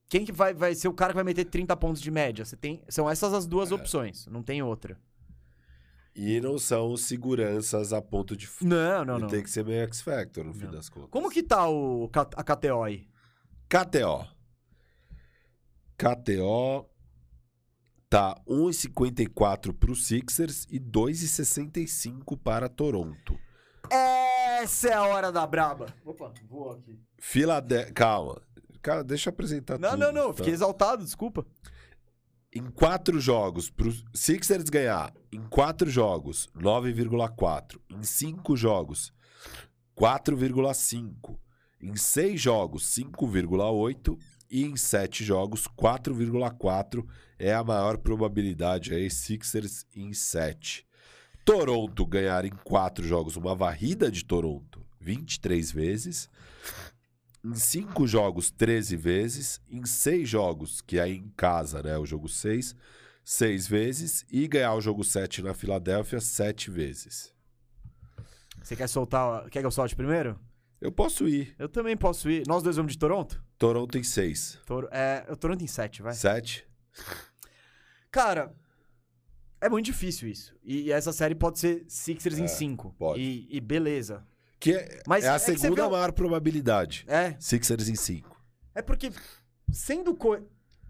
[SPEAKER 1] Quem que vai, vai ser o cara que vai meter 30 pontos de média? Você tem, são essas as duas
[SPEAKER 2] É.
[SPEAKER 1] opções, não tem outra.
[SPEAKER 2] E não são seguranças a ponto de.
[SPEAKER 1] Não, não, não.
[SPEAKER 2] tem que ser meio X-Factor, no fim
[SPEAKER 1] Não.
[SPEAKER 2] das contas.
[SPEAKER 1] Como que tá o, a KTO aí?
[SPEAKER 2] KTO. KTO tá 1,54 pro Sixers e 2,65 para Toronto.
[SPEAKER 1] Essa é a hora da braba. Opa, vou aqui.
[SPEAKER 2] Filadélfia. Calma. Cara, deixa eu apresentar
[SPEAKER 1] Não,
[SPEAKER 2] tudo.
[SPEAKER 1] não, não.
[SPEAKER 2] tá?
[SPEAKER 1] Fiquei exaltado, desculpa.
[SPEAKER 2] Em quatro jogos, pro Sixers ganhar em quatro jogos, 9,4. Em cinco jogos, 4,5. Em seis jogos, 5,8. E em sete jogos, 4,4 é a maior probabilidade aí, Sixers em sete. Toronto ganhar em quatro jogos uma varrida de Toronto 23 vezes. Em cinco jogos, 13 vezes. Em seis jogos, que é em casa, né? O jogo 6, seis vezes. E ganhar o jogo 7 na Filadélfia, sete vezes.
[SPEAKER 1] Você quer soltar. Quer que eu solte primeiro?
[SPEAKER 2] Eu posso ir.
[SPEAKER 1] Eu também posso ir. Nós dois vamos de Toronto?
[SPEAKER 2] Toronto em seis.
[SPEAKER 1] Toro... É, Toronto em 7, vai.
[SPEAKER 2] Sete?
[SPEAKER 1] Cara, é muito difícil isso. E essa série pode ser Sixers em 5.
[SPEAKER 2] pode.
[SPEAKER 1] E, e beleza.
[SPEAKER 2] Que é,
[SPEAKER 1] Mas
[SPEAKER 2] é a
[SPEAKER 1] é
[SPEAKER 2] segunda
[SPEAKER 1] vê
[SPEAKER 2] maior probabilidade.
[SPEAKER 1] É.
[SPEAKER 2] Sixers em cinco.
[SPEAKER 1] É porque, sendo. Co...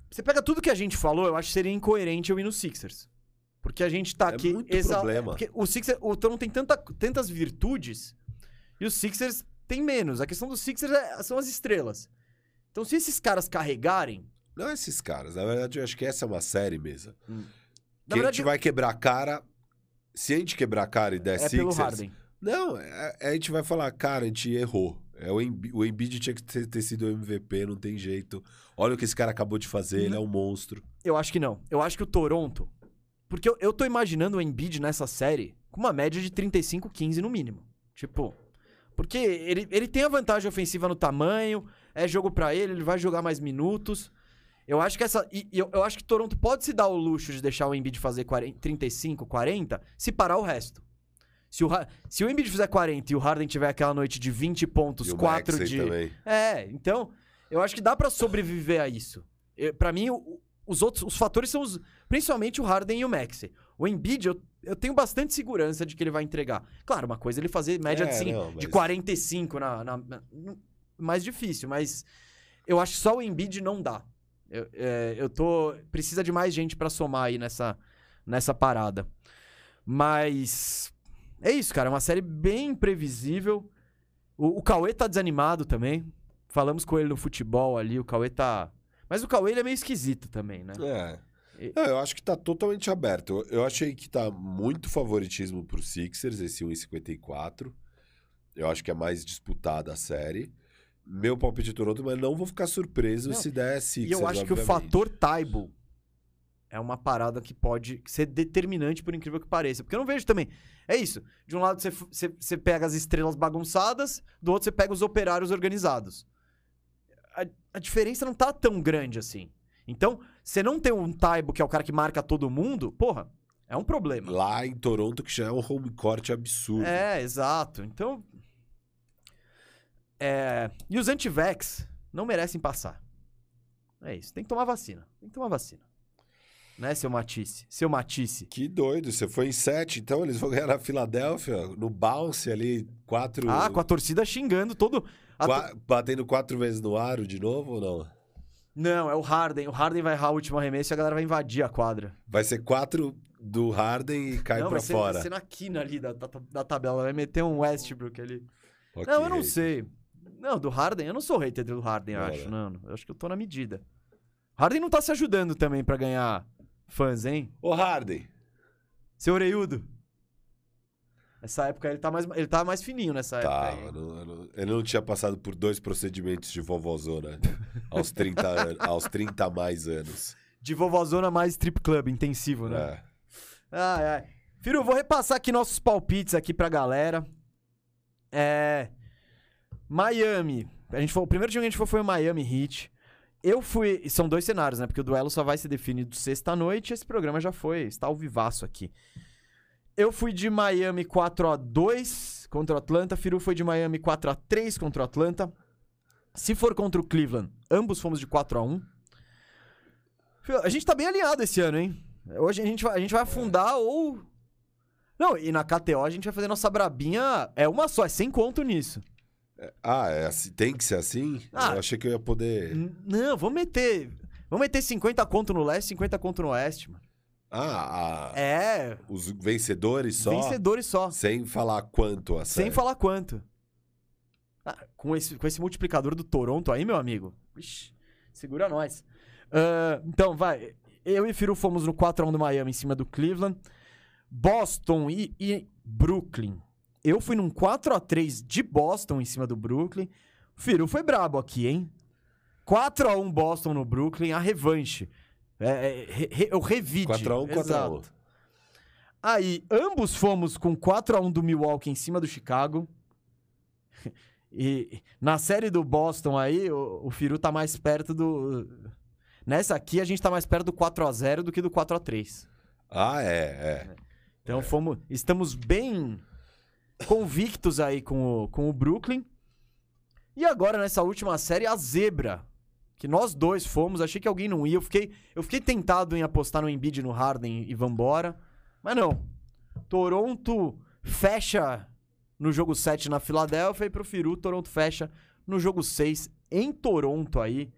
[SPEAKER 1] Você pega tudo que a gente falou, eu acho que seria incoerente eu ir no Sixers. Porque a gente tá
[SPEAKER 2] É
[SPEAKER 1] aqui.
[SPEAKER 2] muito problema.
[SPEAKER 1] Porque o Sixers. O Toronto tem tanta, tantas virtudes e os Sixers tem menos. A questão dos Sixers é- são as estrelas. Então, se esses caras carregarem.
[SPEAKER 2] Não esses caras. Na verdade, eu acho que essa é uma série mesmo.
[SPEAKER 1] Hum.
[SPEAKER 2] Que
[SPEAKER 1] Na
[SPEAKER 2] a
[SPEAKER 1] verdade,
[SPEAKER 2] gente vai quebrar a cara. Se a gente quebrar a cara e der
[SPEAKER 1] é pelo
[SPEAKER 2] Sixers.
[SPEAKER 1] Harden.
[SPEAKER 2] Não, é- é- a gente vai falar, cara, a gente errou. É, o, Embi- o Embiid tinha que ter, ter sido o MVP, não tem jeito. Olha o que esse cara acabou de fazer, ele é um monstro.
[SPEAKER 1] Eu acho que não. Eu acho que o Toronto. Porque eu, eu tô imaginando o Embiid nessa série com uma média de 35-15 no mínimo. Tipo. Porque ele, ele tem a vantagem ofensiva no tamanho, é jogo pra ele, ele vai jogar mais minutos. Eu acho que essa. E, eu, eu acho que Toronto pode se dar o luxo de deixar o Embiid fazer 40, 35, 40, se parar o resto. Se o, se o Embiid fizer 40 e o Harden tiver aquela noite de 20 pontos,
[SPEAKER 2] E o
[SPEAKER 1] 4
[SPEAKER 2] Maxey
[SPEAKER 1] de.
[SPEAKER 2] também.
[SPEAKER 1] É, então, eu acho que dá pra sobreviver a isso. Pra mim, o- os outros os fatores são os, principalmente o Harden e o Maxey. O Embiid, eu, eu tenho bastante segurança de que ele vai entregar. Claro, uma coisa é ele fazer média
[SPEAKER 2] É,
[SPEAKER 1] de, cin-
[SPEAKER 2] não,
[SPEAKER 1] de
[SPEAKER 2] mas-
[SPEAKER 1] 45 na, na- na- mais difícil, mas eu acho que só o Embiid não dá. Eu, é, eu tô precisa de mais gente pra somar aí nessa nessa parada. Mas é isso, cara, é uma série bem imprevisível. O, o Cauê tá desanimado também. Falamos com ele no futebol ali, o Cauê tá. Mas o Cauê ele é meio esquisito também, né?
[SPEAKER 2] É.
[SPEAKER 1] E-
[SPEAKER 2] Não, eu acho que tá totalmente aberto. Eu, eu achei que tá muito favoritismo pro Sixers, esse 1,54. Eu acho que é mais disputada a série. Meu palpite é Toronto, mas não vou ficar surpreso
[SPEAKER 1] Não,
[SPEAKER 2] se der
[SPEAKER 1] E
[SPEAKER 2] Sixers,
[SPEAKER 1] eu acho que o
[SPEAKER 2] obviamente.
[SPEAKER 1] fator Taibo é uma parada que pode ser determinante, por incrível que pareça. Porque eu não vejo também. É isso. De um lado você, f- você, você pega as estrelas bagunçadas, do outro você pega os operários organizados. A, a diferença não tá tão grande assim. Então, você não tem um Taibo, que é o cara que marca todo mundo, porra, é um problema.
[SPEAKER 2] Lá em Toronto, que já é um home court absurdo.
[SPEAKER 1] É, exato. Então. É... E os anti-vax não merecem passar. É isso. Tem que tomar vacina. Tem que tomar vacina. Né, seu Matisse? Seu Matisse.
[SPEAKER 2] Que doido, você foi em sete, então eles vão ganhar na Filadélfia, no bounce ali, quatro.
[SPEAKER 1] Ah, com a torcida xingando todo.
[SPEAKER 2] qua-
[SPEAKER 1] to-
[SPEAKER 2] Batendo quatro vezes no aro de novo ou não?
[SPEAKER 1] Não, é o Harden. O Harden vai errar o último arremesso e a galera vai invadir a quadra.
[SPEAKER 2] Vai ser quatro do Harden e cai
[SPEAKER 1] não,
[SPEAKER 2] pra
[SPEAKER 1] vai ser,
[SPEAKER 2] fora.
[SPEAKER 1] vai ser na quina ali da, da, da tabela. Vai meter um Westbrook ali.
[SPEAKER 2] Ok,
[SPEAKER 1] não, eu não sei. Não, do Harden, eu não sou hater do Harden, eu
[SPEAKER 2] Não,
[SPEAKER 1] acho.
[SPEAKER 2] né?
[SPEAKER 1] Não. Eu acho que eu tô na medida. Harden não tá se ajudando também pra ganhar fãs, hein?
[SPEAKER 2] Ô, Harden,
[SPEAKER 1] Seu Oreiudo. Nessa época ele tá mais, ele tá mais fininho nessa época.
[SPEAKER 2] Tá, não- eu não- ele não tinha passado por dois procedimentos de vovózona <laughs> aos 30, an- aos 30 a mais anos.
[SPEAKER 1] De vovózona mais strip club, intensivo, né?
[SPEAKER 2] É.
[SPEAKER 1] Ai, ai. Filho, eu vou repassar aqui nossos palpites aqui pra galera. É. Miami. A gente foi, o primeiro time que a gente foi foi o Miami Heat. Eu fui. São dois cenários, né? Porque o duelo só vai ser definido sexta-noite. Esse programa já foi. Está ao vivaço aqui. Eu fui de Miami 4x2 contra o Atlanta. Firu foi de Miami 4x3 contra o Atlanta. Se for contra o Cleveland, ambos fomos de 4x1. Filho, A gente tá bem alinhado esse ano, hein? Hoje a gente vai, a gente vai afundar ou. Não, e na KTO a gente vai fazer nossa brabinha. É uma só, é sem conto nisso.
[SPEAKER 2] Ah, é assim, tem que ser assim?
[SPEAKER 1] Ah.
[SPEAKER 2] Eu achei que eu ia poder.
[SPEAKER 1] Não, vamos meter. Vamos meter 50 conto no leste, 50 conto no oeste, mano.
[SPEAKER 2] Ah, a-
[SPEAKER 1] É,
[SPEAKER 2] os vencedores só?
[SPEAKER 1] vencedores só.
[SPEAKER 2] Sem falar quanto a
[SPEAKER 1] Sem falar quanto. Ah, com, esse, com esse multiplicador do Toronto aí, meu amigo. Ixi, segura nós. Ah, então, vai. Eu e Firu fomos no 4x1 do Miami em cima do Cleveland. Boston e, e Brooklyn. Eu fui num 4x3 de Boston em cima do Brooklyn. O Firu foi brabo aqui, hein? 4x1 Boston no Brooklyn, a revanche. É, é, re- re- eu revide.
[SPEAKER 2] 4x1, 4x1.
[SPEAKER 1] Exato. Aí, ambos fomos com 4x1 do Milwaukee em cima do Chicago. <laughs> E na série do Boston aí, o, o Firu tá mais perto do. Nessa aqui, a gente tá mais perto do 4x0 do que do 4x3.
[SPEAKER 2] Ah, é, é.
[SPEAKER 1] Então fomos. Estamos bem convictos aí com o, com o Brooklyn. E agora, nessa última série, a zebra. Que nós dois fomos, achei que alguém não ia. Eu fiquei, eu fiquei tentado em apostar no Embiid no Harden e vambora. Mas não. Toronto fecha no jogo 7 na Filadélfia e pro Firu, Toronto fecha no jogo 6 em Toronto aí.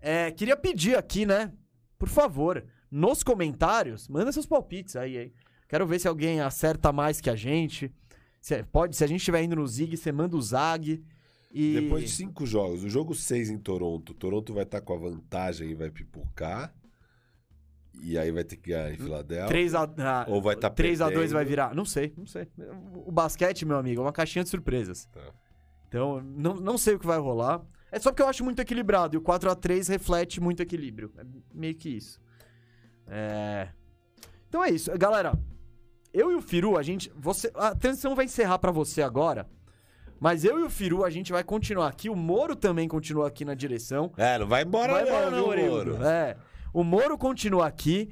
[SPEAKER 1] É, queria pedir aqui, né? Por favor, nos comentários, manda seus palpites aí, hein? Quero ver se alguém acerta mais que a gente. Se, pode, se a gente estiver indo no Zig, você manda o Zag. E...
[SPEAKER 2] Depois de cinco jogos, o jogo 6 em Toronto, Toronto vai estar com a vantagem e vai pipocar. E aí vai ter que ganhar em Filadélfia.
[SPEAKER 1] 3 a, ah,
[SPEAKER 2] Ou vai tá
[SPEAKER 1] 3 a 2
[SPEAKER 2] perdendo.
[SPEAKER 1] vai virar. Não sei, não sei. O basquete, meu amigo, é uma caixinha de surpresas.
[SPEAKER 2] Tá.
[SPEAKER 1] Então, não, não sei o que vai rolar. É só porque eu acho muito equilibrado. E o 4 a 3 reflete muito equilíbrio. É meio que isso. É... Então é isso. Galera, eu e o Firu, a gente... Você, a transição vai encerrar pra você agora. Mas eu e o Firu, a gente vai continuar aqui. O Moro também continua aqui na direção.
[SPEAKER 2] É, não vai embora
[SPEAKER 1] Vai embora
[SPEAKER 2] não,
[SPEAKER 1] não.
[SPEAKER 2] Moro?
[SPEAKER 1] É. O Moro continua aqui.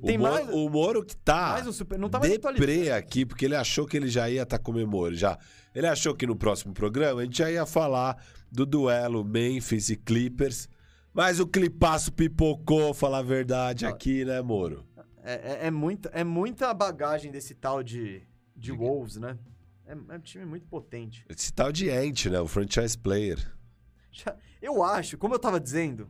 [SPEAKER 2] O,
[SPEAKER 1] Tem
[SPEAKER 2] Moro,
[SPEAKER 1] mais-
[SPEAKER 2] o Moro que tá
[SPEAKER 1] Mais um super. Não tá mais
[SPEAKER 2] deprê aqui, porque ele achou que ele já ia estar comemorando. Já, ele achou que no próximo programa a gente já ia falar do duelo Memphis e Clippers. Mas o clipaço pipocou, falar a verdade aqui, né, Moro?
[SPEAKER 1] É, é, é muita, é muita bagagem desse tal de, de Wolves, né? É, é um time muito potente.
[SPEAKER 2] Esse tal de Ant, né? O franchise player.
[SPEAKER 1] Já- Eu acho, como eu tava dizendo,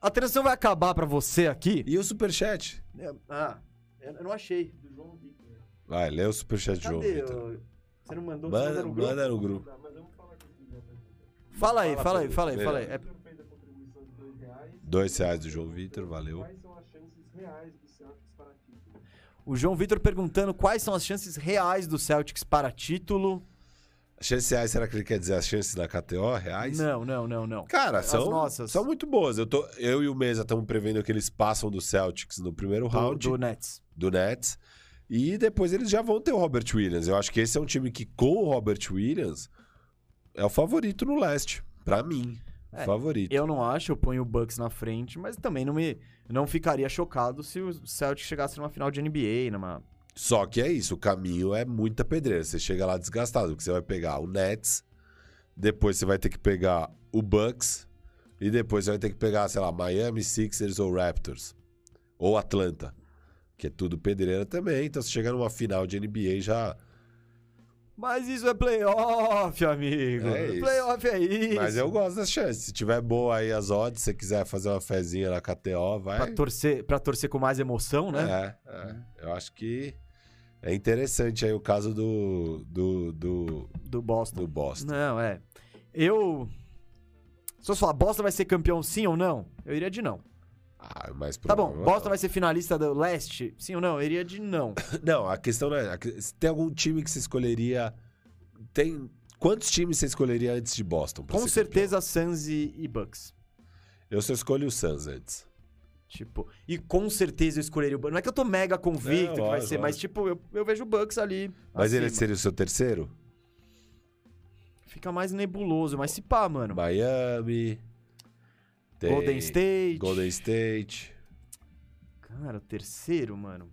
[SPEAKER 1] a transição vai acabar pra você aqui.
[SPEAKER 2] E o superchat?
[SPEAKER 1] É, Ah, eu não achei. Do João Victor.
[SPEAKER 2] Vai, lê o superchat de João
[SPEAKER 1] Cadê?
[SPEAKER 2] Vitor.
[SPEAKER 1] o- Você não mandou? Você
[SPEAKER 2] Manda,
[SPEAKER 1] no grupo?
[SPEAKER 2] manda no grupo.
[SPEAKER 1] Fala aí,
[SPEAKER 2] Fala
[SPEAKER 1] aí, fala aí, fala aí.
[SPEAKER 3] Fez a contribuição de dois reais.
[SPEAKER 2] Dois reais do João Vitor, valeu.
[SPEAKER 3] Quais são as chances reais do Celtics para título?
[SPEAKER 1] O João Vitor perguntando quais são as chances reais do Celtics para título.
[SPEAKER 2] As chances reais, será que ele quer dizer as chances da KTO reais?
[SPEAKER 1] Não, não, não, não.
[SPEAKER 2] Cara,
[SPEAKER 1] As
[SPEAKER 2] são,
[SPEAKER 1] nossas.
[SPEAKER 2] são muito boas. Eu, tô, eu e o Mesa estamos prevendo que eles passam do Celtics no primeiro
[SPEAKER 1] Do,
[SPEAKER 2] round
[SPEAKER 1] do Nets.
[SPEAKER 2] do Nets. E depois eles já vão ter o Robert Williams. Eu acho que esse é um time que, com o Robert Williams, é o favorito no leste. Pra mim.
[SPEAKER 1] É,
[SPEAKER 2] favorito.
[SPEAKER 1] Eu não acho, eu ponho o Bucks na frente, mas também não me não ficaria chocado se o Celtics chegasse numa final de NBA, numa
[SPEAKER 2] Só que é isso, o caminho é muita pedreira. Você chega lá desgastado, porque você vai pegar o Nets, depois você vai ter que pegar o Bucks, e depois você vai ter que pegar, sei lá, Miami, Sixers ou Raptors. Ou Atlanta. Que é tudo pedreira também. Então você chega numa final de NBA já.
[SPEAKER 1] Mas isso é playoff, amigo.
[SPEAKER 2] É isso.
[SPEAKER 1] Playoff é isso.
[SPEAKER 2] Mas eu gosto das chances. Se tiver boa aí as odds, se você quiser fazer uma fezinha na KTO, vai.
[SPEAKER 1] Pra torcer, pra torcer com mais emoção, né?
[SPEAKER 2] É, é. Eu acho que é interessante aí o caso do, do, do,
[SPEAKER 1] Do Boston.
[SPEAKER 2] do Boston.
[SPEAKER 1] Não, é. Eu. Se eu falar, Boston vai ser campeão sim ou não? Eu iria de não.
[SPEAKER 2] Ah, mas
[SPEAKER 1] Tá bom, Boston vai ser finalista do leste? Sim ou não? Eu iria de não. <laughs>
[SPEAKER 2] Não, a questão não é. Tem algum time que você escolheria. Tem. Quantos times você escolheria antes de Boston?
[SPEAKER 1] Com certeza, Suns e, e Bucks.
[SPEAKER 2] Eu só escolho o Suns antes.
[SPEAKER 1] Tipo, e com certeza eu escolheria o Bucks. Não é que eu tô mega convicto que vai
[SPEAKER 2] lógico,
[SPEAKER 1] ser, mas
[SPEAKER 2] lógico.
[SPEAKER 1] tipo, eu, eu vejo o Bucks ali.
[SPEAKER 2] Mas ele
[SPEAKER 1] acima.
[SPEAKER 2] seria o seu terceiro?
[SPEAKER 1] Fica mais nebuloso, mas se pá, mano.
[SPEAKER 2] Miami. Tem
[SPEAKER 1] Golden State.
[SPEAKER 2] Golden State.
[SPEAKER 1] Cara, o terceiro, mano.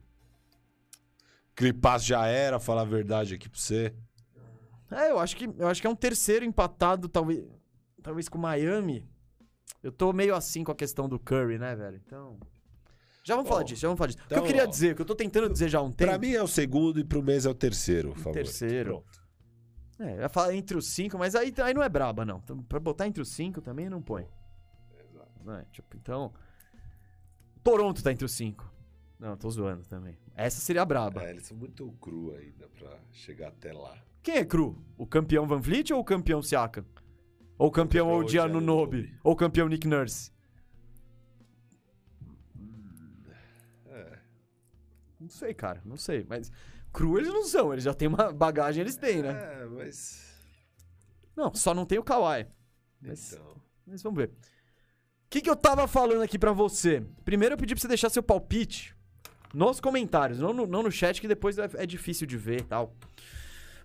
[SPEAKER 2] Clipass já era, falar a verdade aqui pra você.
[SPEAKER 1] É, eu acho que, eu acho que é um terceiro empatado, talvez, talvez com o Miami. Eu tô meio assim com a questão do Curry, né, velho? Então. Já vamos
[SPEAKER 2] Bom,
[SPEAKER 1] falar disso, já vamos falar disso. o que
[SPEAKER 2] então,
[SPEAKER 1] eu queria
[SPEAKER 2] ó,
[SPEAKER 1] dizer, o que eu tô tentando dizer já há um tempo.
[SPEAKER 2] Pra mim é o segundo e pro mês é o terceiro, por favor.
[SPEAKER 1] terceiro. É, eu ia falar entre os cinco, mas aí, aí não é braba, não. Então, pra botar entre os cinco também não põe. Né? Tipo, então. Toronto tá entre os cinco. Não, tô zoando também. Essa seria a braba.
[SPEAKER 2] É, eles são muito cru ainda pra chegar até lá.
[SPEAKER 1] Quem é cru? O campeão Van Vliet ou o campeão Siakam? Ou o campeão Odiano. Nobe? Ou o campeão Nick Nurse?
[SPEAKER 2] É.
[SPEAKER 1] Não sei, cara, não sei. Mas cru eles não são, eles já têm uma bagagem, eles têm, né?
[SPEAKER 2] É, mas.
[SPEAKER 1] Não, só não tem o Kawhi. Mas,
[SPEAKER 2] Então.
[SPEAKER 1] mas vamos ver. Que, que eu tava falando aqui pra você? Primeiro eu pedi pra você deixar seu palpite nos comentários, não no, não no chat, que depois é, é difícil de ver e tal.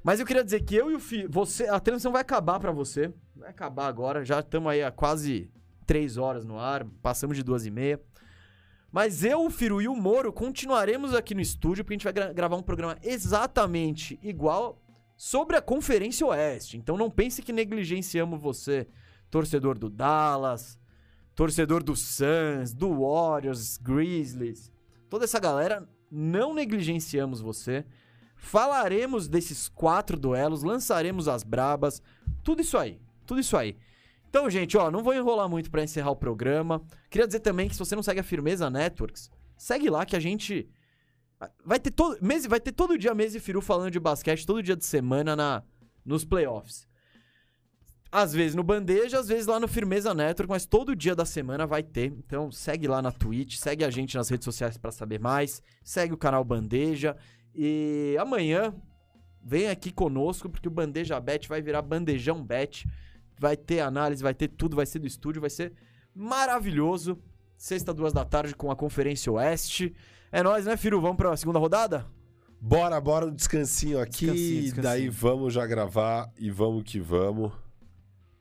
[SPEAKER 1] Mas eu queria dizer que eu e o Fi, você, a transmissão vai acabar pra você. Vai acabar agora, já estamos aí há quase três horas no ar, passamos de duas e meia. Mas eu, o Firu e o Moro continuaremos aqui no estúdio, porque a gente vai gra- gravar um programa exatamente igual sobre a Conferência Oeste. Então não pense que negligenciamos você, torcedor do Dallas, torcedor do Suns, do Warriors, Grizzlies, toda essa galera, não negligenciamos você. Falaremos desses quatro duelos, lançaremos as brabas, tudo isso aí, tudo isso aí. Então, gente, ó, não vou enrolar muito pra encerrar o programa. Queria dizer também que se você não segue a Firmeza Networks, segue lá que a gente vai ter todo mês, vai ter todo dia mês e Firu falando de basquete, todo dia de semana na nos playoffs. Às vezes no Bandeja, às vezes lá no Firmeza Network, mas todo dia da semana vai ter. Então segue lá na Twitch, segue a gente nas redes sociais pra saber mais, segue o canal Bandeja e amanhã vem aqui conosco porque o Bandeja Bet vai virar Bandejão Bet. Vai ter análise, vai ter tudo, vai ser do estúdio, vai ser maravilhoso. Sexta, duas da tarde com a Conferência Oeste. É nóis, né, Firu? Vamos pra segunda rodada?
[SPEAKER 2] Bora, bora um descansinho aqui.
[SPEAKER 1] Descansinho, descansinho.
[SPEAKER 2] Daí vamos já gravar e vamos que vamos.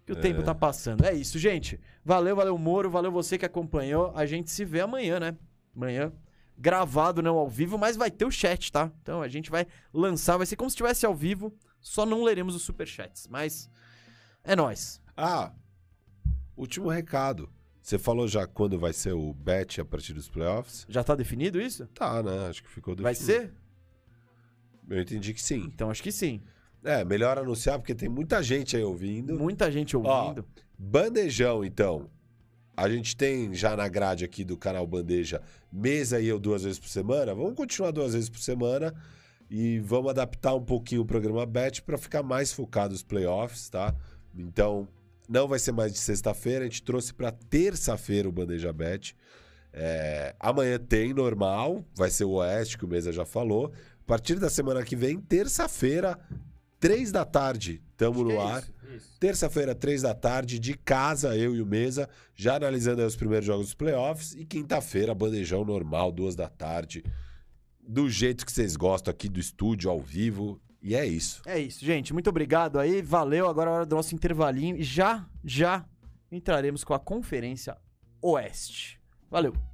[SPEAKER 1] Que o tempo tá passando. É isso, gente. Valeu, valeu, Moro. Valeu você que acompanhou. A gente se vê amanhã, né? Amanhã. gravado, não ao vivo, mas vai ter o chat, tá? Então a gente vai lançar, vai ser como se estivesse ao vivo, só não leremos os superchats, mas é nóis.
[SPEAKER 2] Ah, último recado. Você falou já quando vai ser o bet a partir dos playoffs?
[SPEAKER 1] Já tá definido isso?
[SPEAKER 2] Tá, né? Acho que ficou
[SPEAKER 1] Vai
[SPEAKER 2] definido.
[SPEAKER 1] ser?
[SPEAKER 2] Eu entendi que sim.
[SPEAKER 1] Então acho que sim.
[SPEAKER 2] É, melhor anunciar porque tem muita gente aí ouvindo.
[SPEAKER 1] Muita gente ouvindo.
[SPEAKER 2] Bandejão, então. A gente tem já na grade aqui do canal Bandeja mesa e eu duas vezes por semana. Vamos continuar duas vezes por semana e vamos adaptar um pouquinho o programa Bet para ficar mais focado nos playoffs, tá? Então, não vai ser mais de sexta-feira, a gente trouxe para terça-feira o Bandeja Bet. É, amanhã tem normal, vai ser o Oeste, que o Mesa já falou. A partir da semana que vem, terça-feira, três da tarde, tamo no ar. Terça-feira, três da tarde, de casa, eu e o Mesa, já analisando aí os primeiros jogos dos playoffs. E quinta-feira, bandejão normal, duas da tarde. Do jeito que vocês gostam aqui do estúdio, ao vivo. E é isso.
[SPEAKER 1] É isso, gente. Muito obrigado aí. Valeu. Agora é a hora do nosso intervalinho. E já, já entraremos com a Conferência Oeste. Valeu.